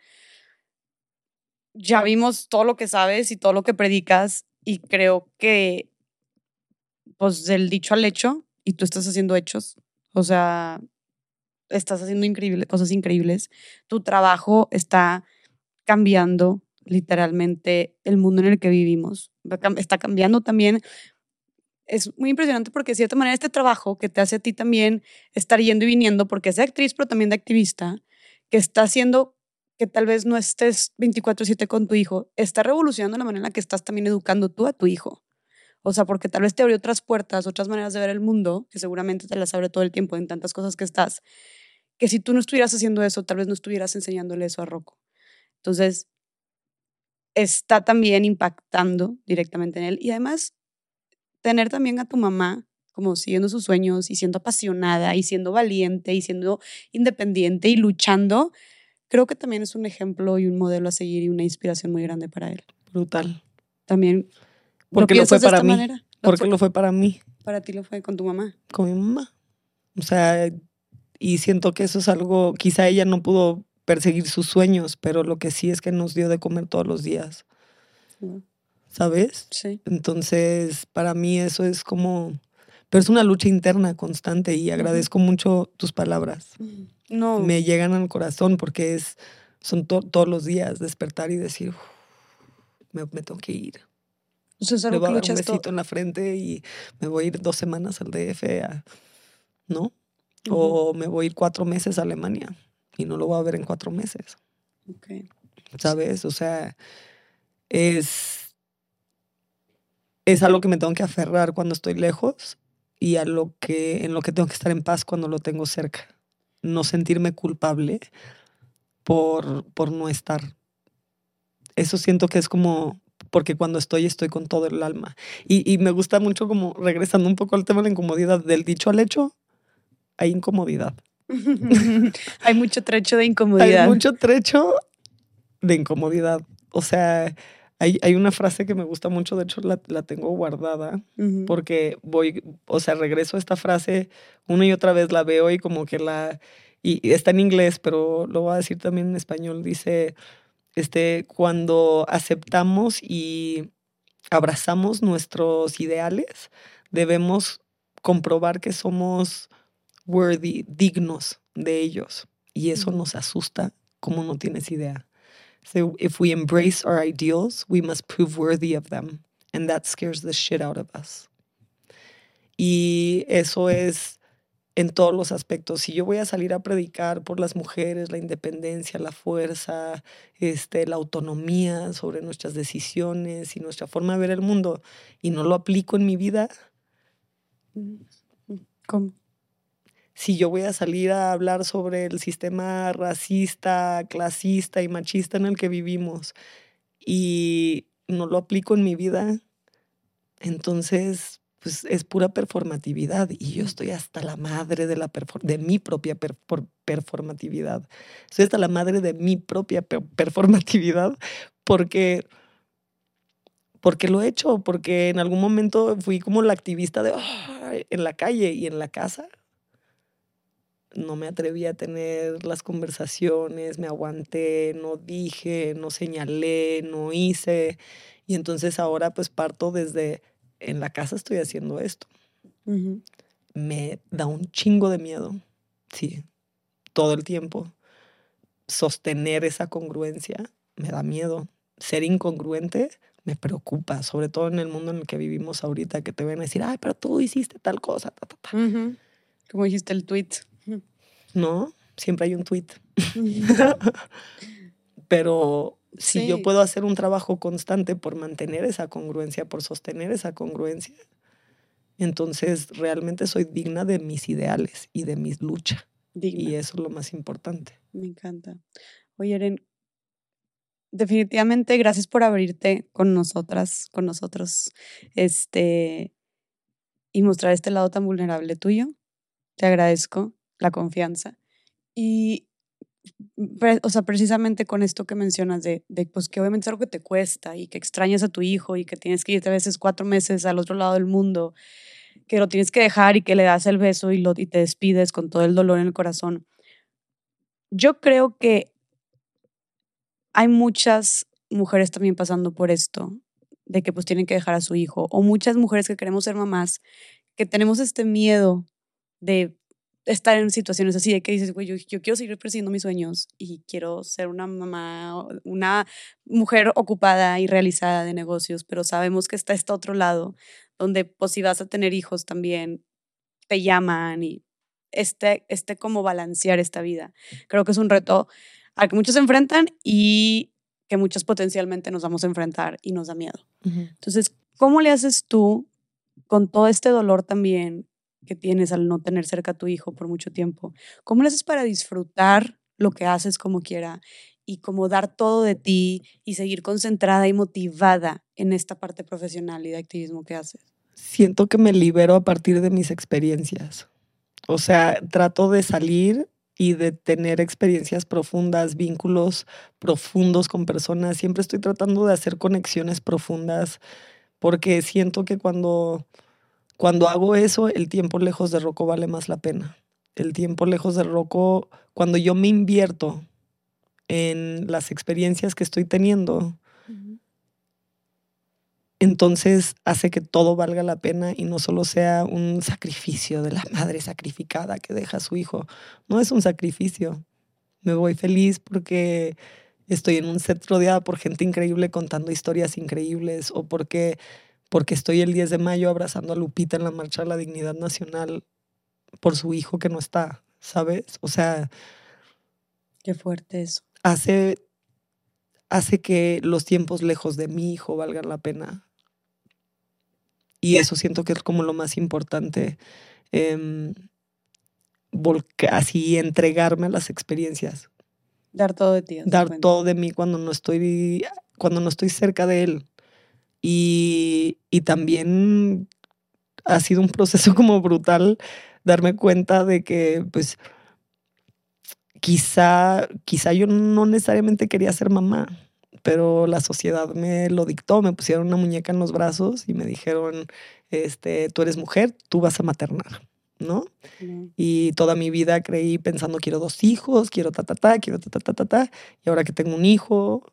ya vimos todo lo que sabes y todo lo que predicas y creo que, pues, del dicho al hecho, y tú estás haciendo hechos. O sea, estás haciendo cosas increíbles. Tu trabajo está cambiando literalmente el mundo en el que vivimos. Está cambiando también. Es muy impresionante porque de cierta manera este trabajo que te hace a ti también estar yendo y viniendo, porque es de actriz, pero también de activista, que está haciendo que tal vez no estés 24/7 con tu hijo, está revolucionando la manera en la que estás también educando tú a tu hijo. O sea, porque tal vez te abrió otras puertas, otras maneras de ver el mundo, que seguramente te las abre todo el tiempo en tantas cosas que estás, que si tú no estuvieras haciendo eso, tal vez no estuvieras enseñándole eso a Rocco. Entonces, está también impactando directamente en él. Y además, tener también a tu mamá como siguiendo sus sueños y siendo apasionada y siendo valiente y siendo independiente y luchando, creo que también es un ejemplo y un modelo a seguir y una inspiración muy grande para él. Brutal. También. Porque lo, fue para mí. Porque lo fue para mí. Para ti lo fue con tu mamá. Con mi mamá. O sea, y siento que eso es algo, quizá ella no pudo perseguir sus sueños, pero lo que sí es que nos dio de comer todos los días. ¿Sabes? Sí. Entonces, para mí eso es como, pero es una lucha interna constante y agradezco mucho tus palabras. No. Me llegan al corazón porque es, son todos los días despertar y decir, me, tengo que ir. O sea, es algo me voy a dar un besito en la frente y me voy a ir dos semanas al DF, ¿no? O me voy a ir cuatro meses a Alemania y no lo voy a ver en cuatro meses. ¿Sabes? O sea, es, es algo que me tengo que aferrar cuando estoy lejos y a lo que, en lo que tengo que estar en paz cuando lo tengo cerca. No sentirme culpable por, por no estar. Eso siento que es como, porque cuando estoy, estoy con todo el alma. Y, y me gusta mucho como, regresando un poco al tema de la incomodidad, del dicho al hecho, hay incomodidad. hay mucho trecho de incomodidad. Hay mucho trecho de incomodidad. O sea, Hay, hay, una frase que me gusta mucho, de hecho la, la tengo guardada, porque voy, o sea, regreso a esta frase una y otra vez, la veo y como que la, y está en inglés, pero lo voy a decir también en español, dice, este, cuando aceptamos y abrazamos nuestros ideales, debemos comprobar que somos worthy, dignos de ellos. Y eso nos asusta como no tienes idea. So if we embrace our ideals, we must prove worthy of them. And that scares the shit out of us. Y eso es en todos los aspectos. Si yo voy a salir a predicar por las mujeres, la independencia, la fuerza, este, la autonomía sobre nuestras decisiones y nuestra forma de ver el mundo y no lo aplico en mi vida, ¿cómo? Si yo voy a salir a hablar sobre el sistema racista, clasista y machista en el que vivimos y no lo aplico en mi vida, entonces pues es pura performatividad y yo estoy hasta la madre de, la de mi propia performatividad. Estoy hasta la madre de mi propia performatividad porque porque lo he hecho, porque en algún momento fui como la activista de en la calle y en la casa no me atreví a tener las conversaciones, me aguanté, no dije, no señalé, no hice. Y entonces ahora pues parto desde, en la casa estoy haciendo esto. Me da un chingo de miedo, sí, todo el tiempo. Sostener esa congruencia me da miedo. Ser incongruente me preocupa, sobre todo en el mundo en el que vivimos ahorita, que te ven a decir, ay, pero tú hiciste tal cosa. Como dijiste el tweet. ¿No? Siempre hay un tweet. Pero si yo puedo hacer un trabajo constante por mantener esa congruencia, por sostener esa congruencia, entonces realmente soy digna de mis ideales y de mis luchas. Y eso es lo más importante. Me encanta. Oye, Eren, definitivamente gracias por abrirte con nosotras, con nosotros, este, y mostrar este lado tan vulnerable tuyo. Te agradezco la confianza. Y, o sea, precisamente con esto que mencionas de, de, pues que obviamente es algo que te cuesta y que extrañas a tu hijo y que tienes que irte a veces cuatro meses al otro lado del mundo, que lo tienes que dejar y que le das el beso y, lo, y te despides con todo el dolor en el corazón. Yo creo que hay muchas mujeres también pasando por esto, de que pues tienen que dejar a su hijo, o muchas mujeres que queremos ser mamás, que tenemos este miedo de estar en situaciones así de que dices, güey, yo, quiero seguir persiguiendo mis sueños y quiero ser una mamá, una mujer ocupada y realizada de negocios, pero sabemos que está este otro lado, donde pues si vas a tener hijos también, te llaman y este, este como balancear esta vida. Creo que es un reto al que muchos se enfrentan y que muchos potencialmente nos vamos a enfrentar y nos da miedo. Entonces, ¿cómo le haces tú con todo este dolor también que tienes al no tener cerca a tu hijo por mucho tiempo. ¿Cómo lo haces para disfrutar lo que haces como quiera y como dar todo de ti y seguir concentrada y motivada en esta parte profesional y de activismo que haces? Siento que me libero a partir de mis experiencias. O sea, trato de salir y de tener experiencias profundas, vínculos profundos con personas. Siempre estoy tratando de hacer conexiones profundas porque siento que cuando cuando hago eso, el tiempo lejos de Rocco vale más la pena. El tiempo lejos de Rocco, cuando yo me invierto en las experiencias que estoy teniendo, entonces hace que todo valga la pena y no solo sea un sacrificio de la madre sacrificada que deja a su hijo. No es un sacrificio. Me voy feliz porque estoy en un set rodeada por gente increíble contando historias increíbles o porque porque estoy el 10 de mayo abrazando a Lupita en la Marcha de la Dignidad Nacional por su hijo que no está, ¿sabes? O sea... Qué fuerte eso. Hace, hace que los tiempos lejos de mi hijo valgan la pena. Y eso siento que es como lo más importante. Eh, así entregarme a las experiencias. Dar todo de ti. Dar todo de mí cuando no estoy, cuando no estoy cerca de él. Y, también ha sido un proceso como brutal darme cuenta de que, pues, quizá, quizá yo no necesariamente quería ser mamá, pero la sociedad me lo dictó, me pusieron una muñeca en los brazos y me dijeron, este, tú eres mujer, tú vas a maternar, ¿no? Y toda mi vida creí pensando, quiero dos hijos, quiero ta, ta, ta, quiero ta, ta, ta, ta, ta, y ahora que tengo un hijo,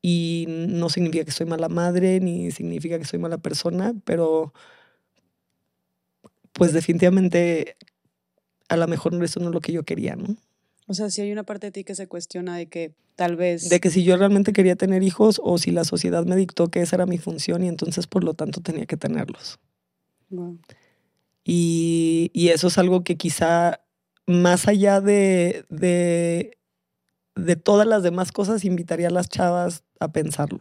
y no significa que soy mala madre, ni significa que soy mala persona, pero pues definitivamente a lo mejor eso no es lo que yo quería, ¿no? O sea, si hay una parte de ti que se cuestiona de que tal vez... De que si yo realmente quería tener hijos o si la sociedad me dictó que esa era mi función y entonces por lo tanto tenía que tenerlos. Y, y, eso es algo que quizá más allá de, de, de todas las demás cosas invitaría a las chavas a pensarlo.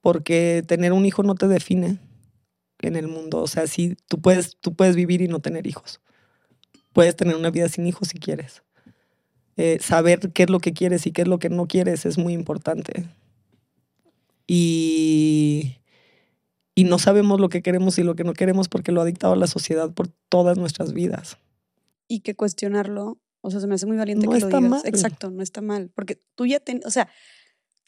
Porque tener un hijo no te define en el mundo. O sea, sí, tú puedes, tú puedes vivir y no tener hijos. Puedes tener una vida sin hijos si quieres. Eh, saber qué es lo que quieres y qué es lo que no quieres es muy importante. Y, y no sabemos lo que queremos y lo que no queremos porque lo ha dictado la sociedad por todas nuestras vidas. Y que cuestionarlo, o sea, se me hace muy valiente que lo digas. Mal. Exacto, no está mal. Porque tú ya, ten, o sea,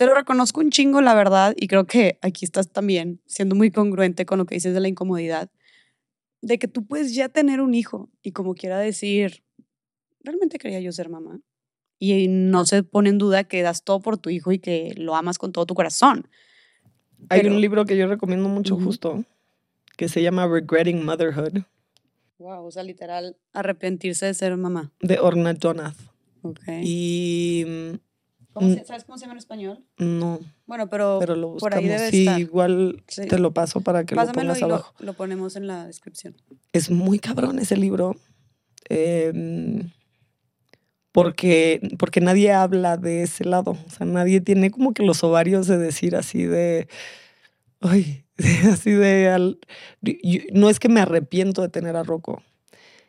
te lo reconozco un chingo, la verdad, y creo que aquí estás también siendo muy congruente con lo que dices de la incomodidad, de que tú puedes ya tener un hijo y como quiera decir, realmente quería yo ser mamá. Y no se pone en duda que das todo por tu hijo y que lo amas con todo tu corazón. Hay un libro que yo recomiendo mucho justo, que se llama Regretting Motherhood. Wow, o sea, literal, arrepentirse de ser mamá. De Orna Jonath. Ok. Y mm. ¿Sabes cómo se llama en español? No. Bueno, pero, pero lo por ahí debe sí, igual te lo paso para que lo pongas abajo. Lo, lo, ponemos en la descripción. Es muy cabrón ese libro. Em, porque, porque nadie habla de ese lado. O sea, nadie tiene como que los ovarios de decir así de. Ay, así de. no es que me arrepiento de tener a Rocco.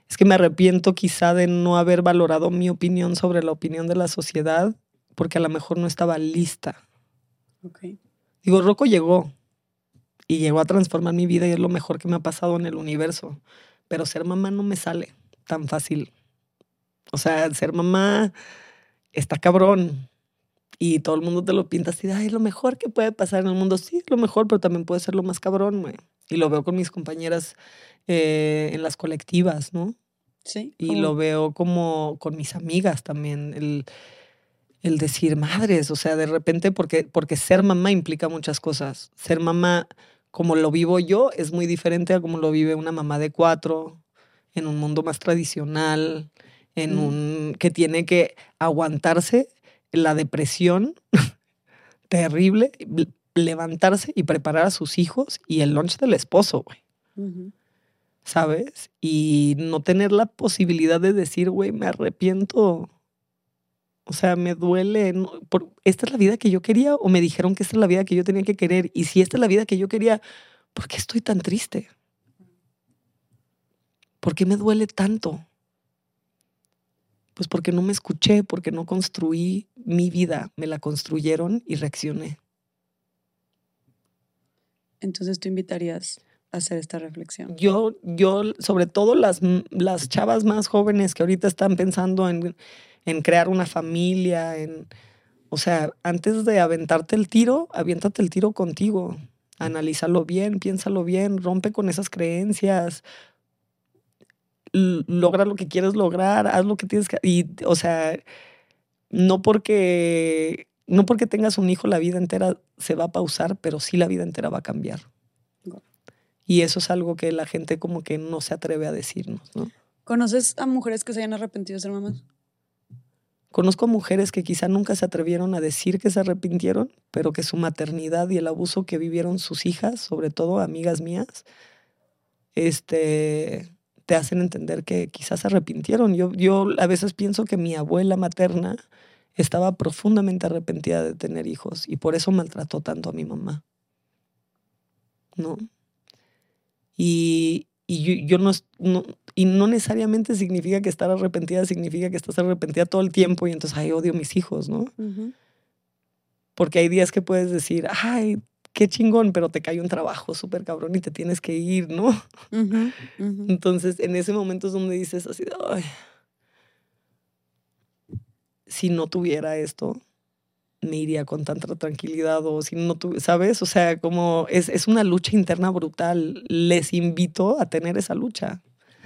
Es que me arrepiento quizá de no haber valorado mi opinión sobre la opinión de la sociedad porque a lo mejor no estaba lista. Okay. Digo, Rocco llegó y llegó a transformar mi vida y es lo mejor que me ha pasado en el universo. Pero ser mamá no me sale tan fácil. O sea, ser mamá está cabrón. Y todo el mundo te lo pinta así, ay, lo mejor que puede pasar en el mundo. Sí, lo mejor, pero también puede ser lo más cabrón, güey. Y lo veo con mis compañeras eh, en las colectivas, ¿no? Sí. Y lo veo como con mis amigas también. El, el decir madres, o sea, de repente, porque, porque ser mamá implica muchas cosas. Ser mamá, como lo vivo yo, es muy diferente a como lo vive una mamá de cuatro, en un mundo más tradicional, en un que tiene que aguantarse la depresión terrible, levantarse y preparar a sus hijos y el lunch del esposo, güey. ¿Sabes? Y no tener la posibilidad de decir, güey, me arrepiento o sea, me duele. Por, ¿Esta es la vida que yo quería o me dijeron que esta es la vida que yo tenía que querer? Y si esta es la vida que yo quería, ¿por qué estoy tan triste? ¿Por qué me duele tanto? Pues porque no me escuché, porque no construí mi vida, me la construyeron y reaccioné. Entonces tú invitarías a hacer esta reflexión. Yo, yo, sobre todo las, las chavas más jóvenes que ahorita están pensando en en crear una familia, en... O sea, antes de aventarte el tiro, aviéntate el tiro contigo. Analízalo bien, piénsalo bien, rompe con esas creencias, logra lo que quieres lograr, haz lo que tienes que... Y, o sea, no porque, no porque tengas un hijo la vida entera se va a pausar, pero sí la vida entera va a cambiar. Y eso es algo que la gente como que no se atreve a decirnos, ¿no? ¿Conoces a mujeres que se hayan arrepentido de ser mamás? Conozco mujeres que quizá nunca se atrevieron a decir que se arrepintieron, pero que su maternidad y el abuso que vivieron sus hijas, sobre todo amigas mías, este, te hacen entender que quizás se arrepintieron. Yo, yo a veces pienso que mi abuela materna estaba profundamente arrepentida de tener hijos y por eso maltrató tanto a mi mamá. ¿No? Y, y yo, no, y no necesariamente significa que estar arrepentida significa que estás arrepentida todo el tiempo y entonces, ay, odio a mis hijos, ¿no? Porque hay días que puedes decir, ay, qué chingón, pero te cae un trabajo súper cabrón y te tienes que ir, ¿no? Entonces, en ese momento es donde dices así, ay, si no tuviera esto, me iría con tanta tranquilidad o si no tú, ¿sabes? O sea, como es, es una lucha interna brutal. Les invito a tener esa lucha.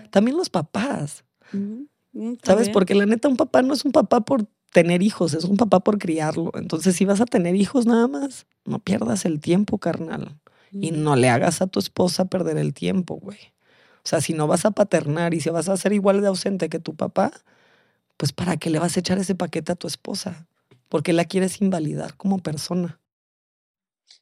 También los papás. Mm, ¿Sabes? Porque la neta, un papá no es un papá por tener hijos, es un papá por criarlo. Entonces, si vas a tener hijos nada más, no pierdas el tiempo, carnal. Y no le hagas a tu esposa perder el tiempo, güey. O sea, si no vas a paternar y si vas a ser igual de ausente que tu papá, pues ¿para qué le vas a echar ese paquete a tu esposa? Porque la quieres invalidar como persona.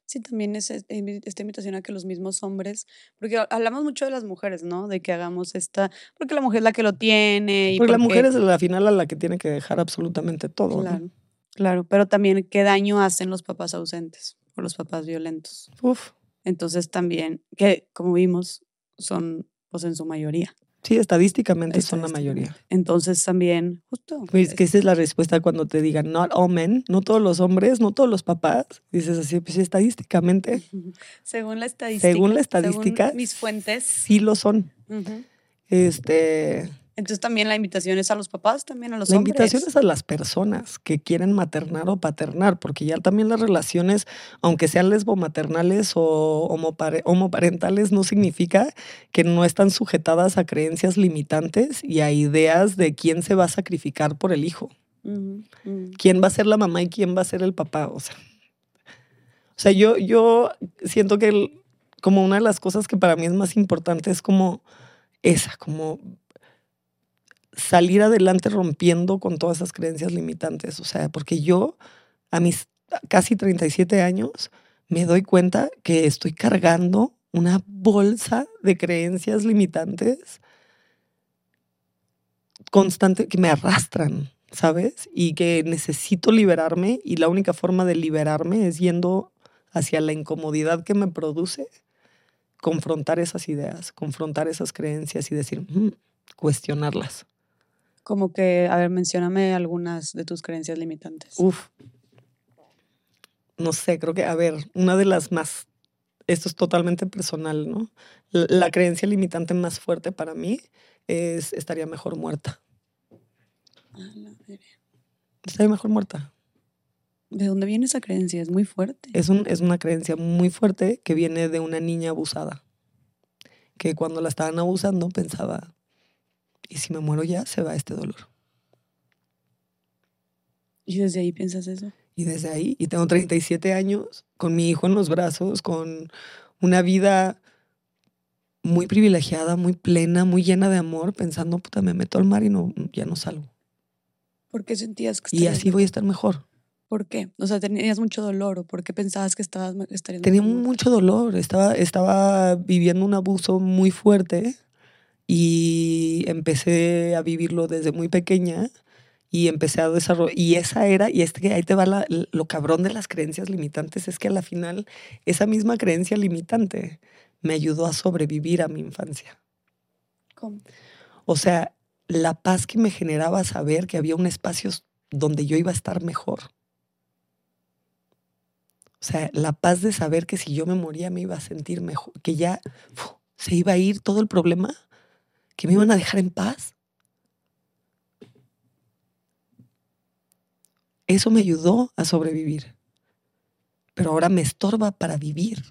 Sí, también es esta invitación a que los mismos hombres, porque hablamos mucho de las mujeres, ¿no? De que hagamos esta, porque la mujer es la que lo tiene. Y porque, la mujer es la final a la que tiene que dejar absolutamente todo. Claro, claro, pero también qué daño hacen los papás ausentes o los papás violentos. Uf. Entonces también, que como vimos, son pues en su mayoría. Sí, estadísticamente son la mayoría. Entonces también, justo. Pues que esa es la respuesta cuando te digan, not all men, no todos los hombres, no todos los papás. Dices así, pues estadísticamente. Según la estadística. Según la estadística. mis fuentes. Sí lo son. Este entonces también la invitación es a los papás, también a los la hombres. La invitación es a las personas que quieren maternar o paternar, porque ya también las relaciones, aunque sean lesbomaternales o homoparentales, no significa que no están sujetadas a creencias limitantes y a ideas de quién se va a sacrificar por el hijo. ¿Quién va a ser la mamá y quién va a ser el papá? O sea, o sea yo, yo siento que como una de las cosas que para mí es más importante es como esa, como salir adelante rompiendo con todas esas creencias limitantes. O sea, porque yo a mis casi 37 años me doy cuenta que estoy cargando una bolsa de creencias limitantes constante que me arrastran, ¿sabes? Y que necesito liberarme y la única forma de liberarme es yendo hacia la incomodidad que me produce confrontar esas ideas, confrontar esas creencias y decir, mm", cuestionarlas. Como que, a ver, mencióname algunas de tus creencias limitantes. Uf. No sé, creo que, a ver, una de las más, esto es totalmente personal, ¿no? La, creencia limitante más fuerte para mí es estaría mejor muerta. estaría mejor muerta. ¿De dónde viene esa creencia? Es muy fuerte. Es, un, es una creencia muy fuerte que viene de una niña abusada. Que cuando la estaban abusando pensaba, y si me muero ya, se va este dolor. ¿Y desde ahí piensas eso? Y desde ahí, y tengo 37 años, con mi hijo en los brazos, con una vida muy privilegiada, muy plena, muy llena de amor, pensando, puta, me meto al mar y no, ya no salgo. ¿Por qué sentías que Y así voy a estar mejor. ¿Por qué? O sea, tenías mucho dolor o por qué pensabas que estabas estarías Tenía mucho dolor, estaba, estaba viviendo un abuso muy fuerte y empecé a vivirlo desde muy pequeña y empecé a desarrollar. Y esa era, y es que ahí te va lo cabrón de las creencias limitantes, es que a la final esa misma creencia limitante me ayudó a sobrevivir a mi infancia. ¿Cómo? O sea, la paz que me generaba saber que había un espacio donde yo iba a estar mejor. O sea, la paz de saber que si yo me moría me iba a sentir mejor, que ya se iba a ir todo el problema que me iban a dejar en paz. Eso me ayudó a sobrevivir, pero ahora me estorba para vivir.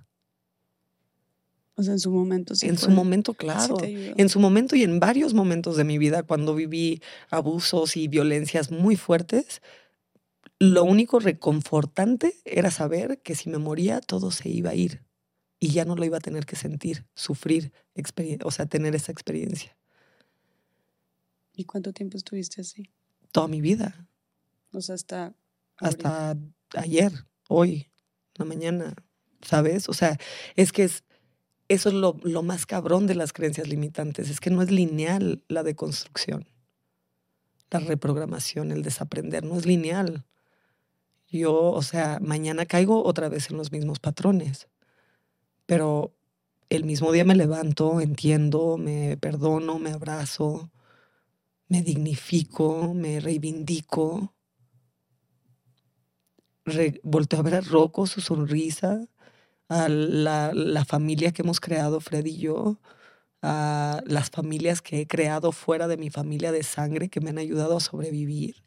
O sea, en su momento sí. En su momento, claro. en su momento y en varios momentos de mi vida, cuando viví abusos y violencias muy fuertes, lo único reconfortante era saber que si me moría, todo se iba a ir y ya no lo iba a tener que sentir, sufrir, o sea, tener esa experiencia. ¿Y cuánto tiempo estuviste así? Toda mi vida. O sea, hasta... Hasta ayer, hoy, la mañana, ¿sabes? O sea, es que es, eso es lo, lo más cabrón de las creencias limitantes, es que no es lineal la deconstrucción, la reprogramación, el desaprender, no es lineal. Yo, o sea, mañana caigo otra vez en los mismos patrones pero el mismo día me levanto, entiendo, me perdono, me abrazo, me dignifico, me reivindico. volteo a ver a Rocco, su sonrisa, a la, la, familia que hemos creado Fred y yo, a las familias que he creado fuera de mi familia de sangre que me han ayudado a sobrevivir.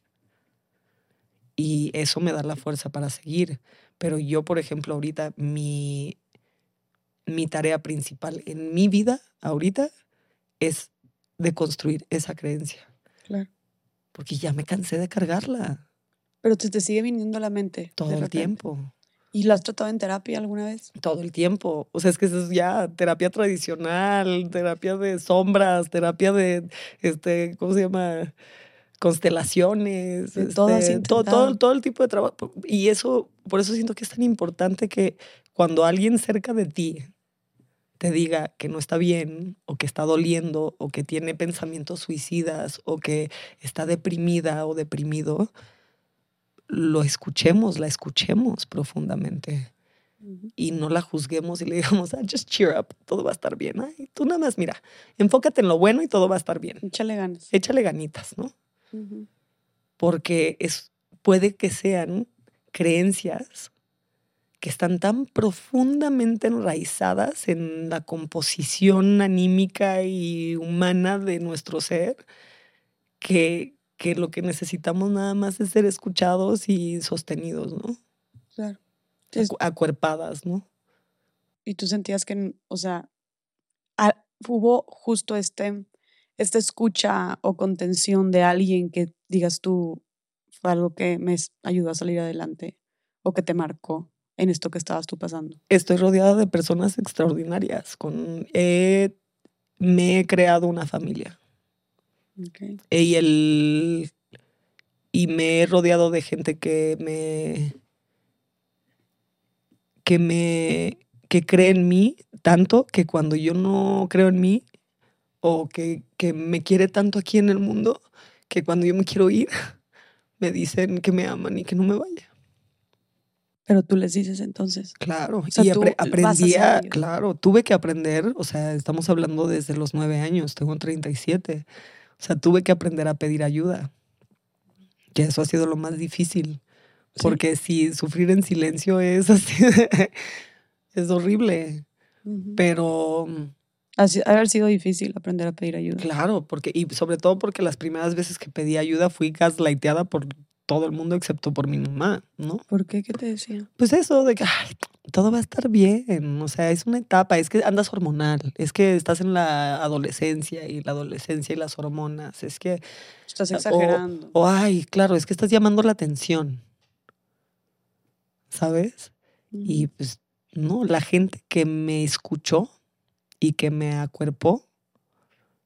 Y eso me da la fuerza para seguir. Pero yo, por ejemplo, ahorita, mi, mi tarea principal en mi vida, ahorita, es de construir esa creencia. Claro. Porque ya me cansé de cargarla Pero te, te sigue viniendo a la mente. todo el tiempo. ¿Y lo has tratado en terapia alguna vez? Todo el tiempo. O sea, es que eso es ya terapia tradicional, terapia de sombras, terapia de, este, ¿cómo se llama? Constelaciones. Todo este, todo, todo el tipo de trabajo. Y eso, por eso siento que es tan importante que cuando alguien cerca de ti te diga que no está bien, o que está doliendo, o que tiene pensamientos suicidas, o que está deprimida o deprimido, lo escuchemos, la escuchemos profundamente y no la juzguemos y le digamos, ah, just cheer up, todo va a estar bien. Ay, tú nada más, mira, enfócate en lo bueno y todo va a estar bien. Échale ganas. Échale ganitas, ¿no? Porque es, puede que sean creencias que están tan profundamente enraizadas en la composición anímica y humana de nuestro ser que, que lo que necesitamos nada más es ser escuchados y sostenidos, ¿no? Claro. Acu- Acuerpadas, ¿no? y tú sentías que, o sea, a- hubo justo este, esta escucha o contención de alguien que digas tú fue algo que me ayudó a salir adelante o que te marcó en esto que estabas tú pasando. Estoy rodeada de personas extraordinarias. Con, he- me he creado una familia. Okay. Y, el, y me he rodeado de gente que me que me que cree en mí tanto que cuando yo no creo en mí o que, que me quiere tanto aquí en el mundo que cuando yo me quiero ir me dicen que me aman y que no me vaya. Pero tú les dices entonces. Claro, sea, y tú apre- vas aprendí hacia a, ellos. claro, tuve que aprender, o sea, estamos hablando desde los nueve años, tengo 37, o sea, tuve que aprender a pedir ayuda, que eso ha sido lo más difícil, Sí. porque si sufrir en silencio es así, es horrible, Ujú. pero Ha si- ha haber sido difícil aprender a pedir ayuda. claro, porque, y sobre todo porque las primeras veces que pedí ayuda fui gaslighteada por todo el mundo excepto por mi mamá, ¿no? ¿Por qué? ¿Qué te decía? Pues eso de que ay, todo va a estar bien, o sea, es una etapa, es que andas hormonal, es que estás en la adolescencia y la adolescencia y las hormonas, es que, Estás exagerando. o ay, claro, es que estás llamando la atención, ¿sabes? Y pues no, la gente que me escuchó y que me acuerpó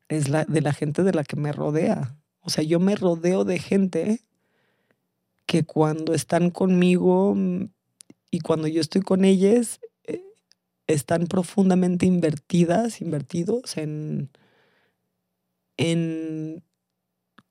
es la de la gente de la que me rodea. O sea, yo me rodeo de gente que cuando están conmigo mm, y cuando yo estoy con ellas, eh, están profundamente invertidas, invertidos en, en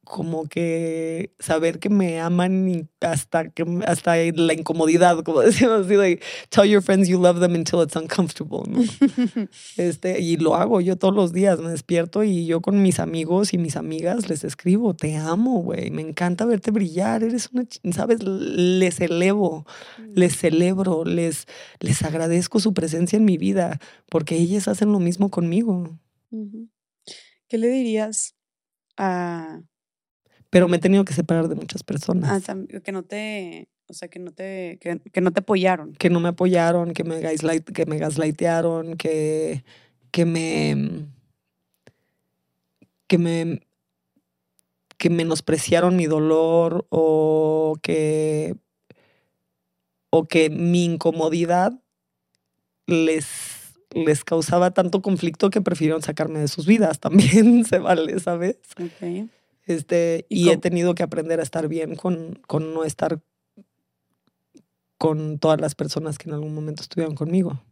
como que saber que me aman hasta que hasta la incomodidad, como decimos así, like, tell your friends you love them until it's uncomfortable, ¿no? Este, y lo hago yo todos los días, me despierto y yo con mis amigos y mis amigas les escribo, te amo, güey, me encanta verte brillar, eres una, ¿sabes? Les elevo, les celebro, les, les agradezco su presencia en mi vida, porque ellas hacen lo mismo conmigo. ¿Qué le dirías a, Pero me he tenido que separar de muchas personas tam- que no te, o sea, que no te, que, que no te apoyaron? que no me apoyaron, que me, gaslight, que me gaslightearon, que, que me que me que menospreciaron mi dolor o que o que mi incomodidad les les causaba tanto conflicto que prefirieron sacarme de sus vidas también se vale sabes Ok. Este ¿Y y, he tenido que aprender a estar bien con con no estar con todas las personas que en algún momento estuvieron conmigo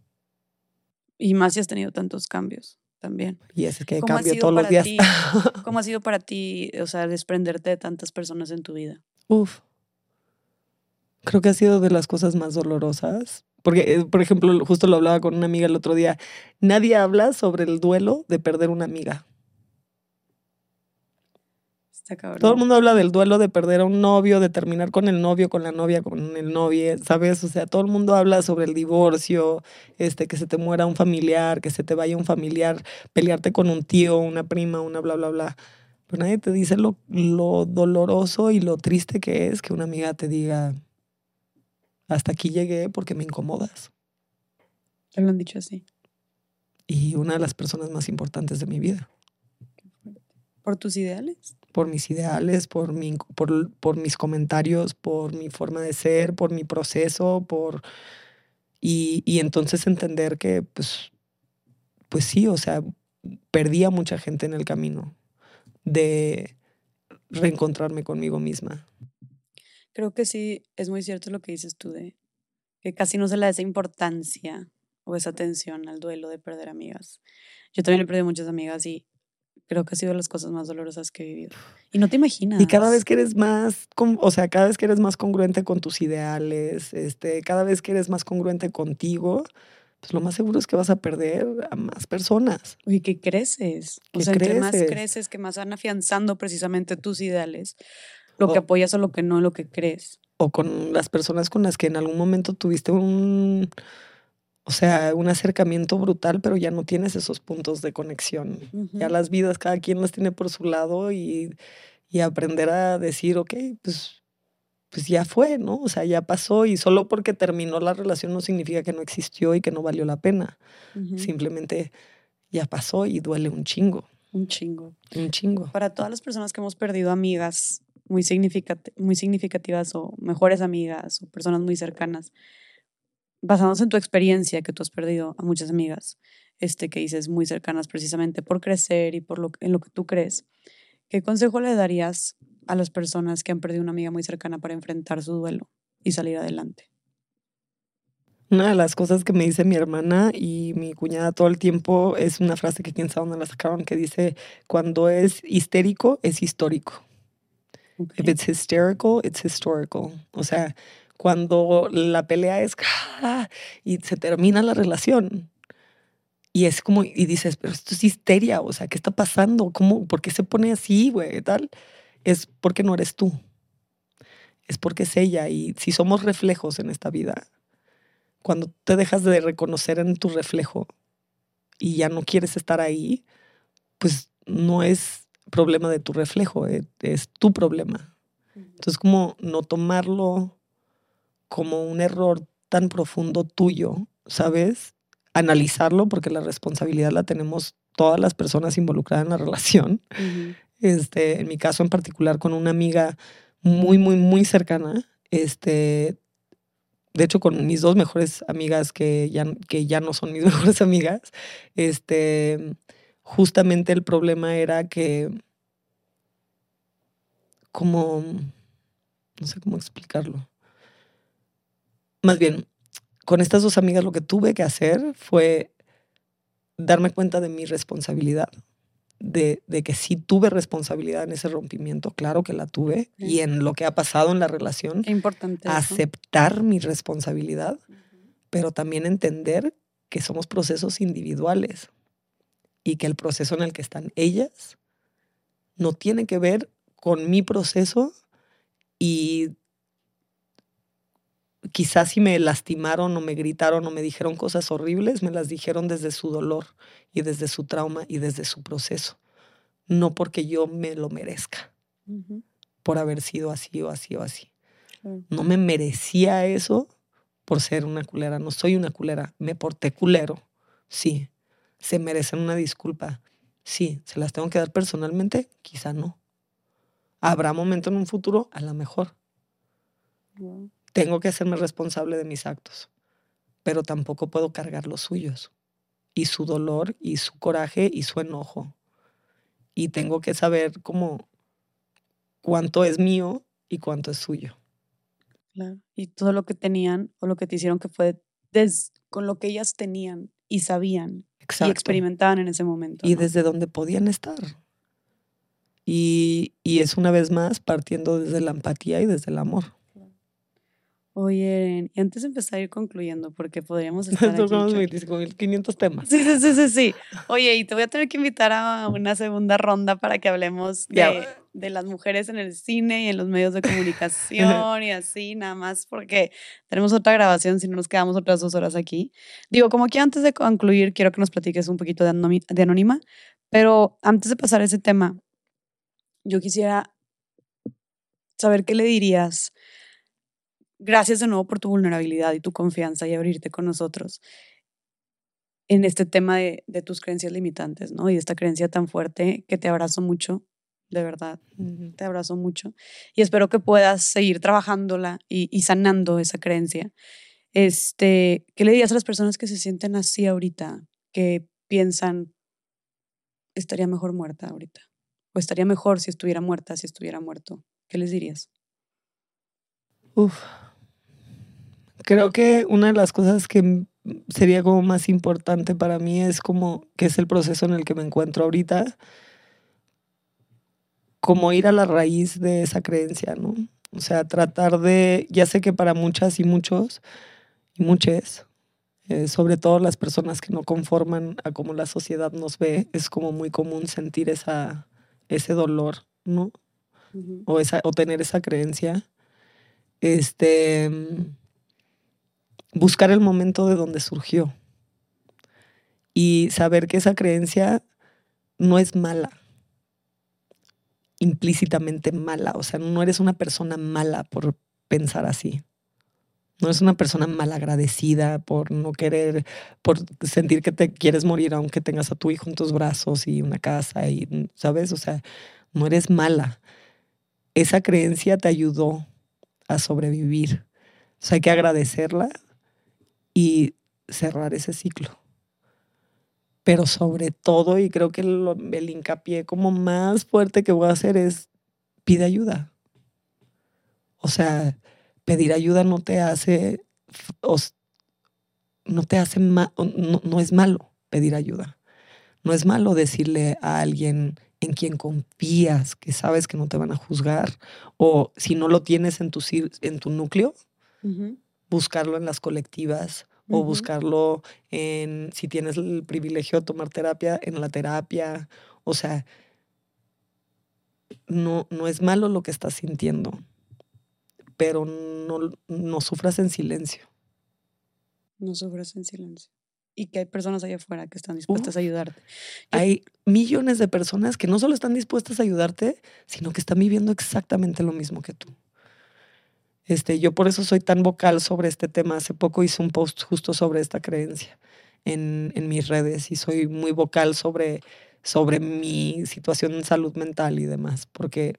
Y más si has tenido tantos cambios también. y es que ¿Cómo ha cambio sido todos los para días ti? ¿Cómo ha sido para ti, o sea, desprenderte de tantas personas en tu vida? Uf. Creo que ha sido de las cosas más dolorosas. Porque, eh, por ejemplo, justo lo hablaba con una amiga el otro día. Nadie habla sobre el duelo de perder una amiga. Está cabrón. Todo el mundo habla del duelo de perder a un novio, de terminar con el novio, con la novia, con el novio, ¿sabes? O sea, todo el mundo habla sobre el divorcio, este, que se te muera un familiar, que se te vaya un familiar, pelearte con un tío, una prima, una bla, bla, bla. Pero nadie te dice lo, lo doloroso y lo triste que es que una amiga te diga, hasta aquí llegué porque me incomodas. Te lo han dicho así. Y una de las personas más importantes de mi vida. ¿Por tus ideales? Por mis ideales, por, mi, por, por mis comentarios, por mi forma de ser, por mi proceso, por... Y, y entonces entender que, pues, pues sí, o sea, perdí a mucha gente en el camino de reencontrarme conmigo misma. Creo que sí, es muy cierto lo que dices tú de que casi no se le da esa importancia o esa atención al duelo de perder amigas. Yo también he perdido muchas amigas y creo que ha sido de las cosas más dolorosas que he vivido. Y no te imaginas. Y cada vez que eres más, o sea, cada vez que eres más congruente con tus ideales, este, cada vez que eres más congruente contigo, pues lo más seguro es que vas a perder a más personas. Y que creces. o sea, entre más creces, que más van afianzando precisamente tus ideales, lo que apoyas o lo que no, lo que crees. O con las personas con las que en algún momento tuviste un, o sea, un acercamiento brutal, pero ya no tienes esos puntos de conexión. Ya las vidas, cada quien las tiene por su lado y, y aprender a decir, ok, pues pues ya fue, ¿no? O sea, ya pasó y solo porque terminó la relación no significa que no existió y que no valió la pena. Simplemente ya pasó y duele un chingo. Un chingo. Un chingo. Para todas las personas que hemos perdido amigas muy, muy significativas o mejores amigas o personas muy cercanas, basándose en tu experiencia que tú has perdido a muchas amigas, este, que dices muy cercanas precisamente por crecer y por lo, en lo que tú crees, ¿qué consejo le darías a las personas que han perdido una amiga muy cercana para enfrentar su duelo y salir adelante? Una de las cosas que me dice mi hermana y mi cuñada todo el tiempo es una frase que quién sabe dónde la sacaron que dice, cuando es histérico, es histórico. If it's hysterical, it's historical. O sea, cuando la pelea es ¡ah! y se termina la relación. Y es como, y dices, pero esto es histeria, o sea, ¿qué está pasando? ¿Cómo, ¿Por qué se pone así, güey? Tal es porque no eres tú. Es porque es ella. Y si somos reflejos en esta vida, cuando te dejas de reconocer en tu reflejo y ya no quieres estar ahí, pues no es problema de tu reflejo, eh, es, tu problema. Entonces, como no tomarlo como un error tan profundo tuyo, ¿sabes? Analizarlo, porque la responsabilidad la tenemos todas las personas involucradas en la relación. Este, en mi caso en particular con una amiga muy, muy, muy cercana. Este, de hecho, con mis dos mejores amigas que ya, que ya no son mis mejores amigas, este, justamente el problema era que como, no sé cómo explicarlo. Más bien, con estas dos amigas lo que tuve que hacer fue darme cuenta de mi responsabilidad de, que sí tuve responsabilidad en ese rompimiento, claro que la tuve, y en lo que ha pasado en la relación. importante. Aceptar mi responsabilidad, pero también entender que somos procesos individuales y que el proceso en el que están ellas no tiene que ver con mi proceso y quizás si me lastimaron o me gritaron o me dijeron cosas horribles, me las dijeron desde su dolor y desde su trauma y desde su proceso, no porque yo me lo merezca por haber sido así o así o así. No me merecía eso por ser una culera, no soy una culera, me porté culero, sí. ¿Se merecen una disculpa? Sí. ¿Se las tengo que dar personalmente? Quizá no. ¿Habrá momento en un futuro? A lo mejor tengo que hacerme responsable de mis actos, pero tampoco puedo cargar los suyos y su dolor y su coraje y su enojo. Y tengo que saber cómo cuánto es mío y cuánto es suyo. Claro. Y todo lo que tenían o lo que te hicieron que fue con lo que ellas tenían y sabían y experimentaban en ese momento. Y desde donde podían estar. Y, y es una vez más partiendo desde la empatía y desde el amor. Oye, y antes de empezar a ir concluyendo, porque podríamos estar aquí... 25.500 temas. Sí, sí, sí, sí, sí. Oye, y te voy a tener que invitar a una segunda ronda para que hablemos de, de las mujeres en el cine y en los medios de comunicación y así, nada más porque tenemos otra grabación si no nos quedamos otras dos horas aquí. Digo, como que antes de concluir, quiero que nos platiques un poquito de, de Anónima, pero antes de pasar ese tema, yo quisiera saber qué le dirías. Gracias de nuevo por tu vulnerabilidad y tu confianza y abrirte con nosotros en este tema de, tus creencias limitantes, ¿no? Y esta creencia tan fuerte que te abrazo mucho, de verdad, te abrazo mucho. Y espero que puedas seguir trabajándola y, y, sanando esa creencia. Este, ¿Qué le dirías a las personas que se sienten así ahorita, que piensan, estaría mejor muerta ahorita? ¿O estaría mejor si estuviera muerta, si estuviera muerto? ¿Qué les dirías? Uf. Creo que una de las cosas que sería como más importante para mí es como que es el proceso en el que me encuentro ahorita, como ir a la raíz de esa creencia, ¿no? O sea, tratar de, ya sé que para muchas y muchos, y muchas, eh, sobre todo las personas que no conforman a cómo la sociedad nos ve, es como muy común sentir esa, ese dolor, ¿no? o, esa, o tener esa creencia. Este buscar el momento de donde surgió y saber que esa creencia no es mala, implícitamente mala, o sea, no eres una persona mala por pensar así. No eres una persona malagradecida por no querer, por sentir que te quieres morir aunque tengas a tu hijo en tus brazos y una casa y, ¿sabes? O sea, no eres mala. Esa creencia te ayudó a sobrevivir. O sea, hay que agradecerla y cerrar ese ciclo. Pero sobre todo, y creo que el, hincapié como más fuerte que voy a hacer es pide ayuda. O sea, pedir ayuda no te hace, no te hace, no, no es malo pedir ayuda. No es malo decirle a alguien en quien confías, que sabes que no te van a juzgar, o si no lo tienes en tu, en tu núcleo, buscarlo en las colectivas o buscarlo en, si tienes el privilegio de tomar terapia, en la terapia. O sea, no, no es malo lo que estás sintiendo, pero no, no sufras en silencio. No sufras en silencio. Y que hay personas allá afuera que están dispuestas a ayudarte. Hay millones de personas que no solo están dispuestas a ayudarte, sino que están viviendo exactamente lo mismo que tú. Este, yo por eso soy tan vocal sobre este tema. Hace poco hice un post justo sobre esta creencia en, en mis redes y soy muy vocal sobre, sobre mi situación en salud mental y demás, porque,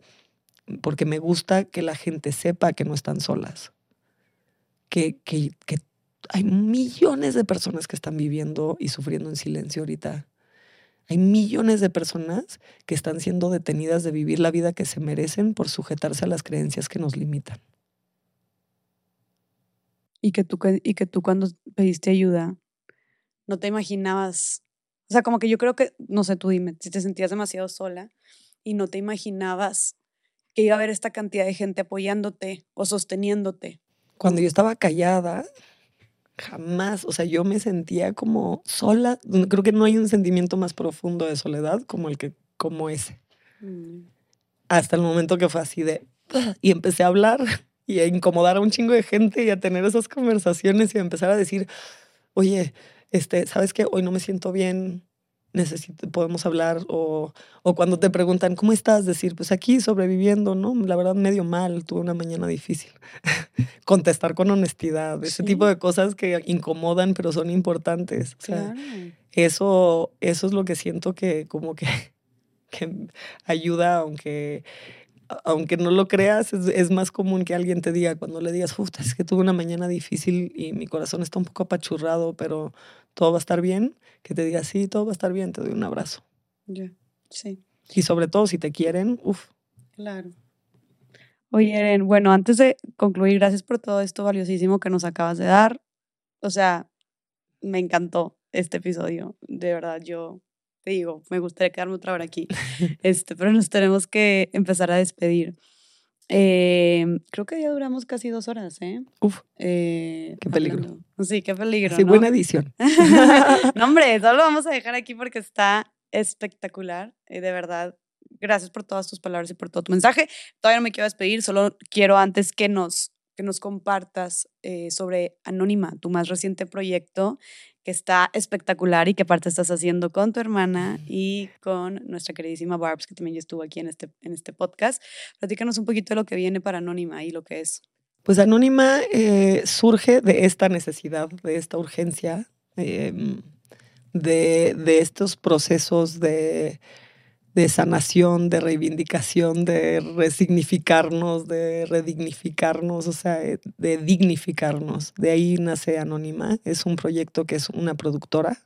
porque me gusta que la gente sepa que no están solas, que, que, que hay millones de personas que están viviendo y sufriendo en silencio ahorita. Hay millones de personas que están siendo detenidas de vivir la vida que se merecen por sujetarse a las creencias que nos limitan. Y que tú, y que tú cuando pediste ayuda, no te imaginabas, o sea, como que yo creo que, no sé, tú dime, si te sentías demasiado sola y no te imaginabas que iba a haber esta cantidad de gente apoyándote o sosteniéndote. Cuando yo estaba callada, jamás, o sea, yo me sentía como sola. Creo que no hay un sentimiento más profundo de soledad como el que, como ese. Mm. Hasta el momento que fue así de, y empecé a hablar y a incomodar a un chingo de gente y a tener esas conversaciones y a empezar a decir, oye, este, ¿sabes qué? Hoy no me siento bien, necesito, podemos hablar. O, o cuando te preguntan, ¿cómo estás? Decir, pues aquí sobreviviendo, ¿no? La verdad, medio mal, tuve una mañana difícil. Contestar con honestidad, ese tipo de cosas que incomodan, pero son importantes. O sea, eso, eso es lo que siento que como que, que ayuda, aunque aunque no lo creas, es, más común que alguien te diga cuando le digas, Uf, es que tuve una mañana difícil y mi corazón está un poco apachurrado, pero todo va a estar bien, que te diga, sí, todo va a estar bien, te doy un abrazo. Ya, sí. Y sobre todo si te quieren, uff. Claro. Oye, Eren, bueno, antes de concluir, gracias por todo esto valiosísimo que nos acabas de dar. O sea, me encantó este episodio. De verdad, yo digo, me gustaría quedarme otra hora aquí, este, pero nos tenemos que empezar a despedir. Em, creo que ya duramos casi dos horas, ¿eh? Uf. Eh, qué peligro. Sí, qué peligro. Sí, buena edición. no, hombre, solo lo vamos a dejar aquí porque está espectacular. y de verdad, gracias por todas tus palabras y por todo tu mensaje. Todavía no me quiero despedir, solo quiero antes que nos que nos compartas eh, sobre Anónima, tu más reciente proyecto, que está espectacular y que aparte estás haciendo con tu hermana y con nuestra queridísima Barbs, que también ya estuvo aquí en este, en este podcast. Platícanos un poquito de lo que viene para Anónima y lo que es. Pues Anónima eh, surge de esta necesidad, de esta urgencia, em, de, de estos procesos de de sanación, de reivindicación, de resignificarnos, de redignificarnos, o sea, eh, de dignificarnos. De ahí nace Anónima. Es un proyecto que es una productora,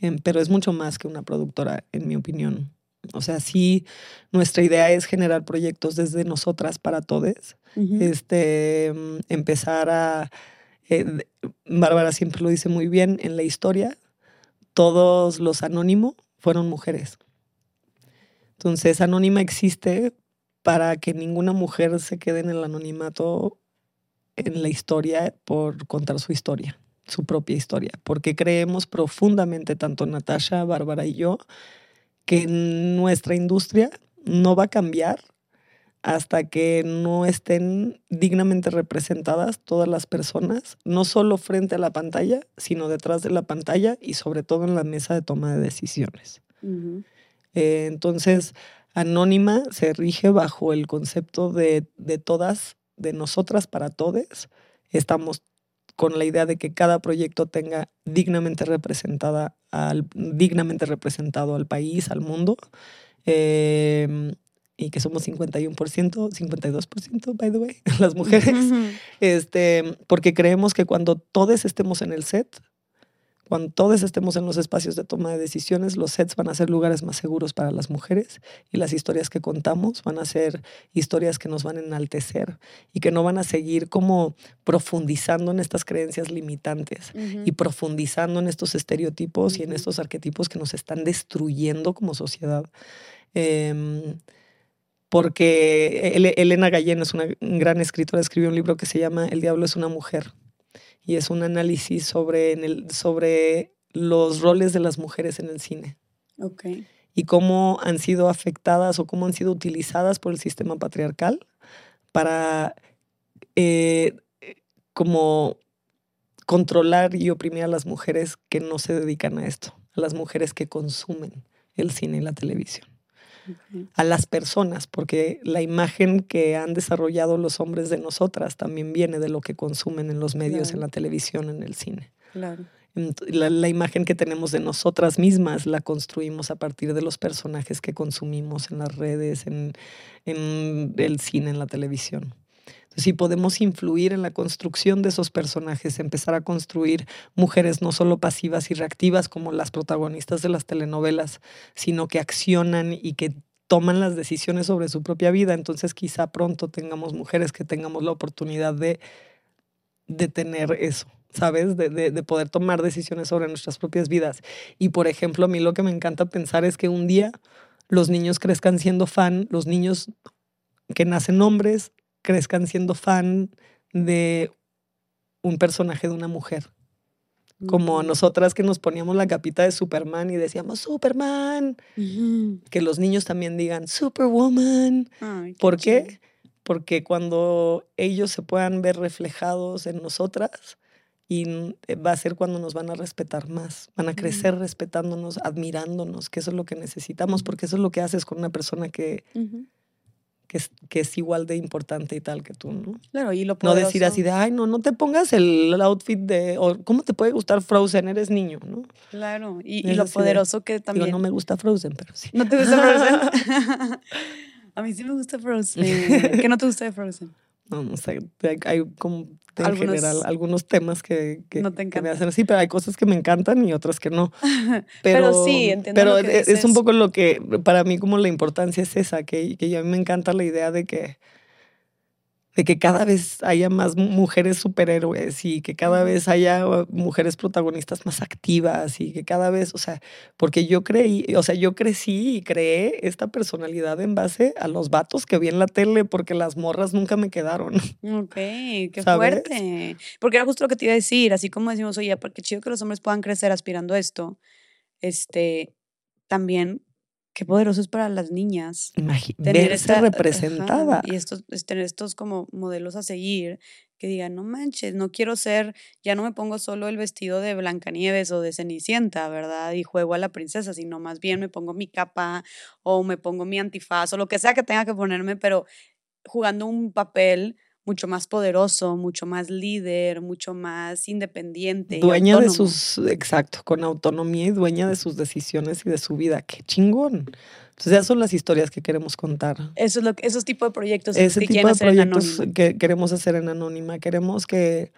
em, pero es mucho más que una productora, en mi opinión. O sea, sí, nuestra idea es generar proyectos desde nosotras para todos. este, em, empezar a... Eh, Bárbara siempre lo dice muy bien, en la historia, todos los anónimos fueron mujeres. Entonces, Anónima existe para que ninguna mujer se quede en el anonimato en la historia por contar su historia, su propia historia, porque creemos profundamente, tanto Natasha, Bárbara y yo, que nuestra industria no va a cambiar hasta que no estén dignamente representadas todas las personas, no solo frente a la pantalla, sino detrás de la pantalla y sobre todo en la mesa de toma de decisiones. Eh, entonces, Anónima se rige bajo el concepto de, todas, de nosotras para todos. Estamos con la idea de que cada proyecto tenga dignamente representada al, dignamente representado al país, al mundo. Em, y que somos 51%, 52%, by the way, las mujeres, este, porque creemos que cuando todos estemos en el set, cuando todos estemos en los espacios de toma de decisiones, los sets van a ser lugares más seguros para las mujeres y las historias que contamos van a ser historias que nos van a enaltecer y que no van a seguir como profundizando en estas creencias limitantes y profundizando en estos estereotipos y en estos arquetipos que nos están destruyendo como sociedad. Em, porque Elena Gallén es una gran escritora, escribió un libro que se llama El diablo es una mujer y es un análisis sobre, en el, sobre los roles de las mujeres en el cine. Okay. Y cómo han sido afectadas o cómo han sido utilizadas por el sistema patriarcal para eh, como controlar y oprimir a las mujeres que no se dedican a esto, a las mujeres que consumen el cine y la televisión a las personas, porque la imagen que han desarrollado los hombres de nosotras también viene de lo que consumen en los medios, en la televisión, en el cine. Claro. La, imagen que tenemos de nosotras mismas la construimos a partir de los personajes que consumimos en las redes, en, en el cine, en la televisión. Si podemos influir en la construcción de esos personajes, empezar a construir mujeres no solo pasivas y reactivas como las protagonistas de las telenovelas, sino que accionan y que toman las decisiones sobre su propia vida. Entonces quizá pronto tengamos mujeres que tengamos la oportunidad de, de tener eso. ¿Sabes? De, de, poder tomar decisiones sobre nuestras propias vidas. Y por ejemplo, a mí lo que me encanta pensar es que un día los niños crezcan siendo fan, los niños que nacen hombres crezcan siendo fan de un personaje de una mujer. Como nosotras que nos poníamos la capita de Superman y decíamos Superman. Que los niños también digan Superwoman. ¿Por qué? Porque cuando ellos se puedan ver reflejados en nosotras, y eh, va a ser cuando nos van a respetar más, van a crecer respetándonos, admirándonos, que eso es lo que necesitamos, porque eso es lo que haces con una persona que, que es, que es igual de importante y tal que tú, ¿no? Claro, y lo No decir así de, ay, no, no te pongas el, outfit de, o ¿cómo te puede gustar Frozen? Eres niño, ¿no? Claro, y, y lo poderoso que también... no me gusta Frozen, pero sí. ¿No te gusta Frozen? A mí sí me gusta Frozen. ¿Qué no te gusta de Frozen? No, no sé, hay, como en general algunos temas que, que, no te me hacen así, pero hay cosas que me encantan y otras que no. Pero, pero sí, entiendo. Pero es, un poco lo que, para mí como la importancia es esa, que, que a mí me encanta la idea de que de que cada vez haya más mujeres superhéroes y que cada vez haya mujeres protagonistas más activas y que cada vez, o sea, porque yo creí, o sea, yo crecí y creé esta personalidad en base a los vatos que vi en la tele porque las morras nunca me quedaron. Ok, qué fuerte. Porque era justo lo que te iba a decir, así como decimos, oye, porque chido que los hombres puedan crecer aspirando a esto, este, también qué poderoso es para las niñas tener verse representada. y estos, tener estos como modelos a seguir que digan, no manches, no quiero ser, ya no me pongo solo el vestido de Blancanieves o de Cenicienta, ¿verdad? Y juego a la princesa, sino más bien me pongo mi capa o me pongo mi antifaz o lo que sea que tenga que ponerme, pero jugando un papel mucho más poderoso, mucho más líder, mucho más independiente. Dueña de sus, exacto, con autonomía y dueña de sus decisiones y de su vida. Qué chingón. Entonces, esas son las historias que queremos contar. Eso es lo esos tipos de proyectos Ese que tipo de proyectos que queremos hacer en Anónima. Queremos que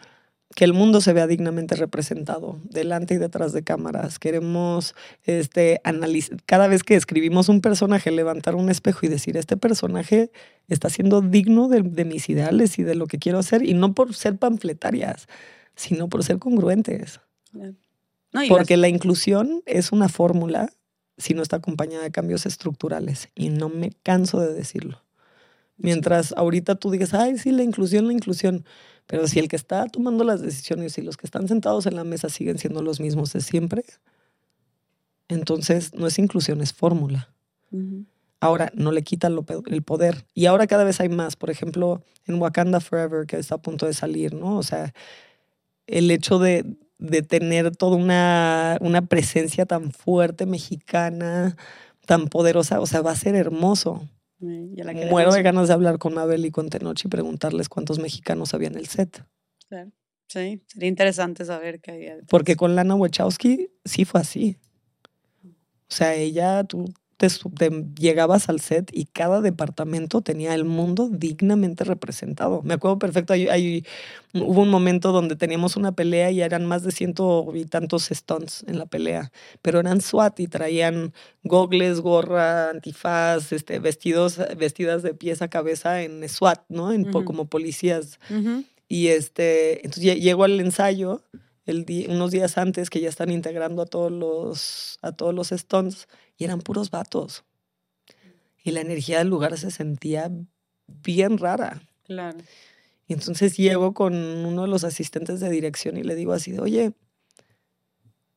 que el mundo se vea dignamente representado, delante y detrás de cámaras. Queremos este, analizar, cada vez que escribimos un personaje, levantar un espejo y decir, este personaje está siendo digno de, mis ideales y de lo que quiero hacer, y no por ser panfletarias, sino por ser congruentes. Porque la inclusión es una fórmula si no está acompañada de cambios estructurales, y no me canso de decirlo. Mientras ahorita tú digas, ay, sí, la inclusión, la inclusión pero si el que está tomando las decisiones y los que están sentados en la mesa siguen siendo los mismos de siempre, entonces no es inclusión, es fórmula. Ahora no le quita el poder. Y ahora cada vez hay más. Por ejemplo, en Wakanda Forever, que está a punto de salir, ¿no? O sea, el hecho de, de tener toda una, una presencia tan fuerte mexicana, tan poderosa, o sea, va a ser hermoso. Muero de ganas de hablar con Mabel y con Tenoch y preguntarles cuántos mexicanos había en el set. Claro. Sí, sería interesante saber qué había. Porque con Lana Wachowski sí fue así. O sea, ella, tú te, llegabas al set y cada departamento tenía el mundo dignamente representado. Me acuerdo perfecto, hay, hubo un momento donde teníamos una pelea y eran más de ciento y tantos stunts en la pelea, pero eran SWAT y traían gogles, gorra, antifaz, este, vestidos, vestidas de pies a cabeza en SWAT, ¿no? En, Como policías. Y este, entonces llego al ensayo el unos días antes que ya están integrando a todos los, a todos los stunts y eran puros vatos. Y la energía del lugar se sentía bien rara. Claro. Y entonces llego con uno de los asistentes de dirección y le digo así oye,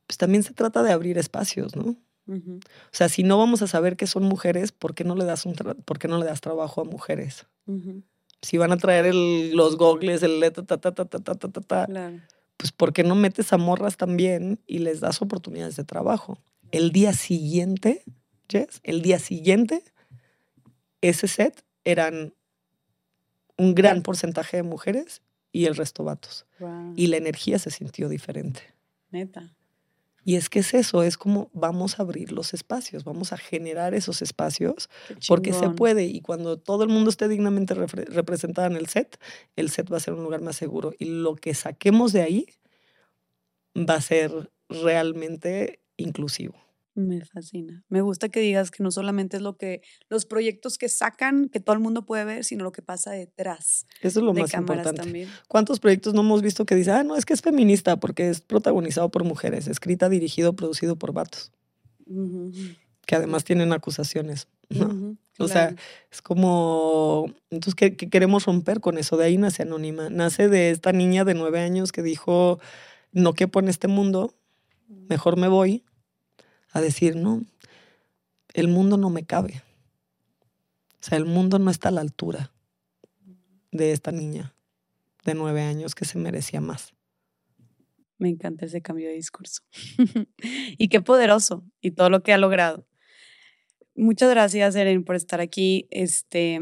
pues también se trata de abrir espacios, ¿no? O sea, si no vamos a saber que son mujeres, ¿por qué no le das, un ¿por qué no le das trabajo a mujeres? Si van a traer el, los gogles, el ta, ta, ta, ta, ta, ta, ta, claro. pues ¿por qué no metes a morras también y les das oportunidades de trabajo? El día siguiente, Jess, el día siguiente, ese set eran un gran porcentaje de mujeres y el resto vatos. Y la energía se sintió diferente. Neta. Y es que es eso, es como vamos a abrir los espacios, vamos a generar esos espacios porque se puede y cuando todo el mundo esté dignamente representado en el set, el set va a ser un lugar más seguro y lo que saquemos de ahí va a ser realmente inclusivo. Me fascina. Me gusta que digas que no solamente es lo que los proyectos que sacan, que todo el mundo puede ver, sino lo que pasa detrás. Eso es lo más importante. ¿Cuántos proyectos no hemos visto que dicen, ah, no, es que es feminista porque es protagonizado por mujeres, escrita, dirigido, producido por vatos? Que además tienen acusaciones. O sea, es como, entonces, ¿qué, queremos romper con eso? De ahí nace Anónima. Nace de esta niña de nueve años que dijo, no quepo en este mundo, mejor me voy a decir, no, el mundo no me cabe. O sea, el mundo no está a la altura de esta niña de nueve años que se merecía más. Me encanta ese cambio de discurso. y qué poderoso y todo lo que ha logrado. Muchas gracias, Eren, por estar aquí. Este,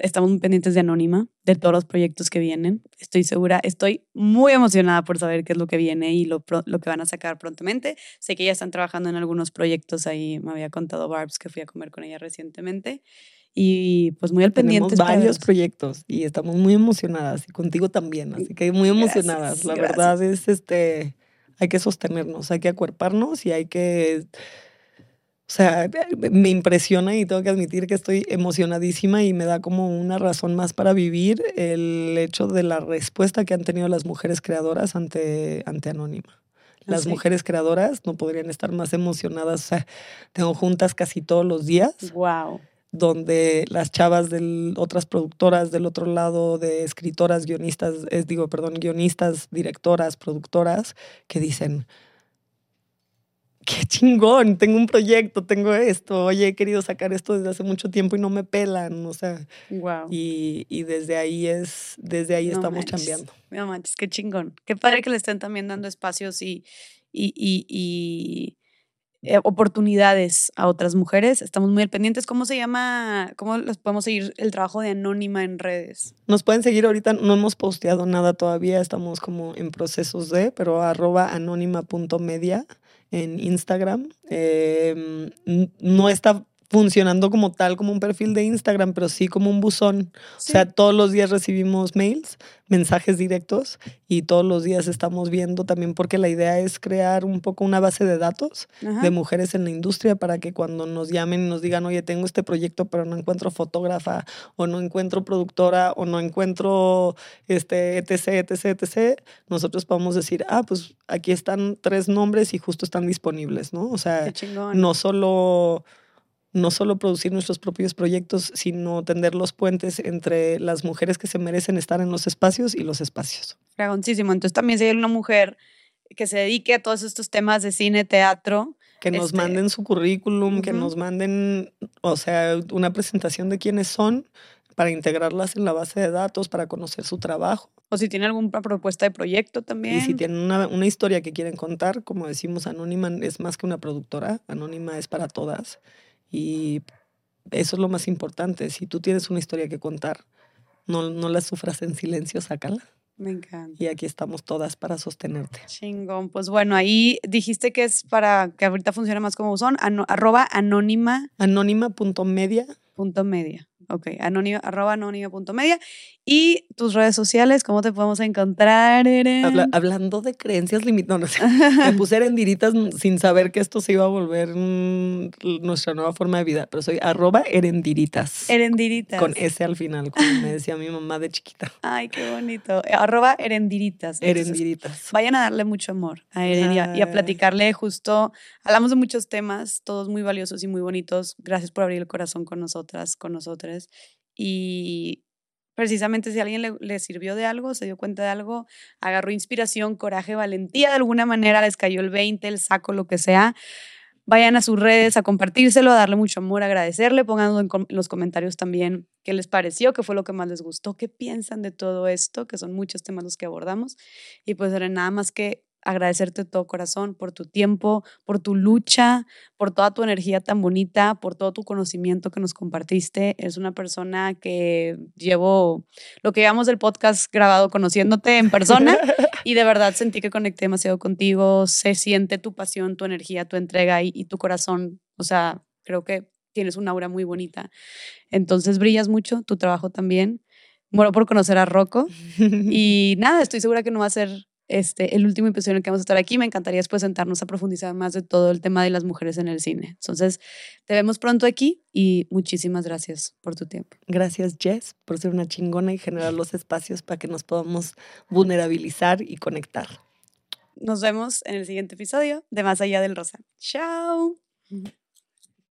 estamos pendientes de Anónima, de todos los proyectos que vienen. Estoy segura, estoy muy emocionada por saber qué es lo que viene y lo, lo que van a sacar prontamente. Sé que ya están trabajando en algunos proyectos ahí, me había contado Barbs que fui a comer con ella recientemente. Y pues muy al pendiente. Tenemos varios proyectos y estamos muy emocionadas y contigo también, así que muy emocionadas. La verdad es, este, hay que sostenernos, hay que acuerparnos y hay que o sea, me impresiona y tengo que admitir que estoy emocionadísima y me da como una razón más para vivir el hecho de la respuesta que han tenido las mujeres creadoras ante, ante Anónima. Las mujeres creadoras no podrían estar más emocionadas. O sea, tengo juntas casi todos los días. Wow. Donde las chavas de otras productoras del otro lado, de escritoras, guionistas, es, digo, perdón, guionistas, directoras, productoras, que dicen, qué chingón, tengo un proyecto, tengo esto, oye, he querido sacar esto desde hace mucho tiempo y no me pelan, o sea. Wow. Y, y desde ahí es, desde ahí estamos cambiando. No manches, qué chingón. Qué padre que le estén también dando espacios y, y, y, y eh, oportunidades a otras mujeres. Estamos muy al pendientes. ¿Cómo se llama? ¿Cómo les podemos seguir el trabajo de Anónima en redes? Nos pueden seguir ahorita, no hemos posteado nada todavía, estamos como en procesos de, pero arroba anónima.media en Instagram. Em, no está funcionando como tal, como un perfil de Instagram, pero sí como un buzón. O sea, todos los días recibimos mails, mensajes directos y todos los días estamos viendo también porque la idea es crear un poco una base de datos de mujeres en la industria para que cuando nos llamen y nos digan, oye, tengo este proyecto, pero no encuentro fotógrafa o no encuentro productora o no encuentro este, etc, etc, etc, nosotros podemos decir, ah, pues aquí están tres nombres y justo están disponibles, ¿no? O sea, no solo no solo producir nuestros propios proyectos, sino tender los puentes entre las mujeres que se merecen estar en los espacios y los espacios. Fragoncísimo. Entonces también si hay una mujer que se dedique a todos estos temas de cine, teatro. Que nos este manden su currículum, que nos manden, o sea, una presentación de quiénes son para integrarlas en la base de datos, para conocer su trabajo. O si tiene alguna propuesta de proyecto también. Y si tienen una, una historia que quieren contar, como decimos, Anónima es más que una productora, Anónima es para todas. Y eso es lo más importante. Si tú tienes una historia que contar, no, no la sufras en silencio, sácala. Me encanta. Y aquí estamos todas para sostenerte. Chingón. Pues bueno, ahí dijiste que es para que ahorita funcione más como son, arroba anónima. Anónima.media. Punto media. Ok, anónima, arroba anónima.media. Y tus redes sociales, ¿cómo te podemos encontrar, Eren? hablando de creencias limitadas, me puse erendiritas sin saber que esto se iba a volver nuestra nueva forma de vida, pero soy arroba erendiritas. Erendiritas. Con S al final, como me decía mi mamá de chiquita. Ay, qué bonito. Arroba erendiritas. erendiritas. Vayan a darle mucho amor a Eren y a platicarle justo. Hablamos de muchos temas, todos muy valiosos y muy bonitos. Gracias por abrir el corazón con nosotras, con nosotros. Y precisamente si alguien le, sirvió de algo, se dio cuenta de algo, agarró inspiración, coraje, valentía, de alguna manera les cayó el 20, el saco, lo que sea, vayan a sus redes a compartírselo, a darle mucho amor, agradecerle, pónganlo en, los comentarios también qué les pareció, qué fue lo que más les gustó, qué piensan de todo esto, que son muchos temas los que abordamos. Y pues nada más que agradecerte de todo corazón por tu tiempo, por tu lucha, por toda tu energía tan bonita, por todo tu conocimiento que nos compartiste. Eres una persona que llevo lo que llevamos del podcast grabado conociéndote en persona y de verdad sentí que conecté demasiado contigo. Se siente tu pasión, tu energía, tu entrega y, y tu corazón. O sea, creo que tienes una aura muy bonita. Entonces brillas mucho, tu trabajo también. Muero por conocer a Rocco y nada, estoy segura que no va a ser este, el último episodio en el que vamos a estar aquí. Me encantaría después sentarnos a profundizar más de todo el tema de las mujeres en el cine. Entonces, te vemos pronto aquí y muchísimas gracias por tu tiempo. Gracias, Jess, por ser una chingona y generar los espacios para que nos podamos vulnerabilizar y conectar. Nos vemos en el siguiente episodio de Más Allá del Rosa. Chao.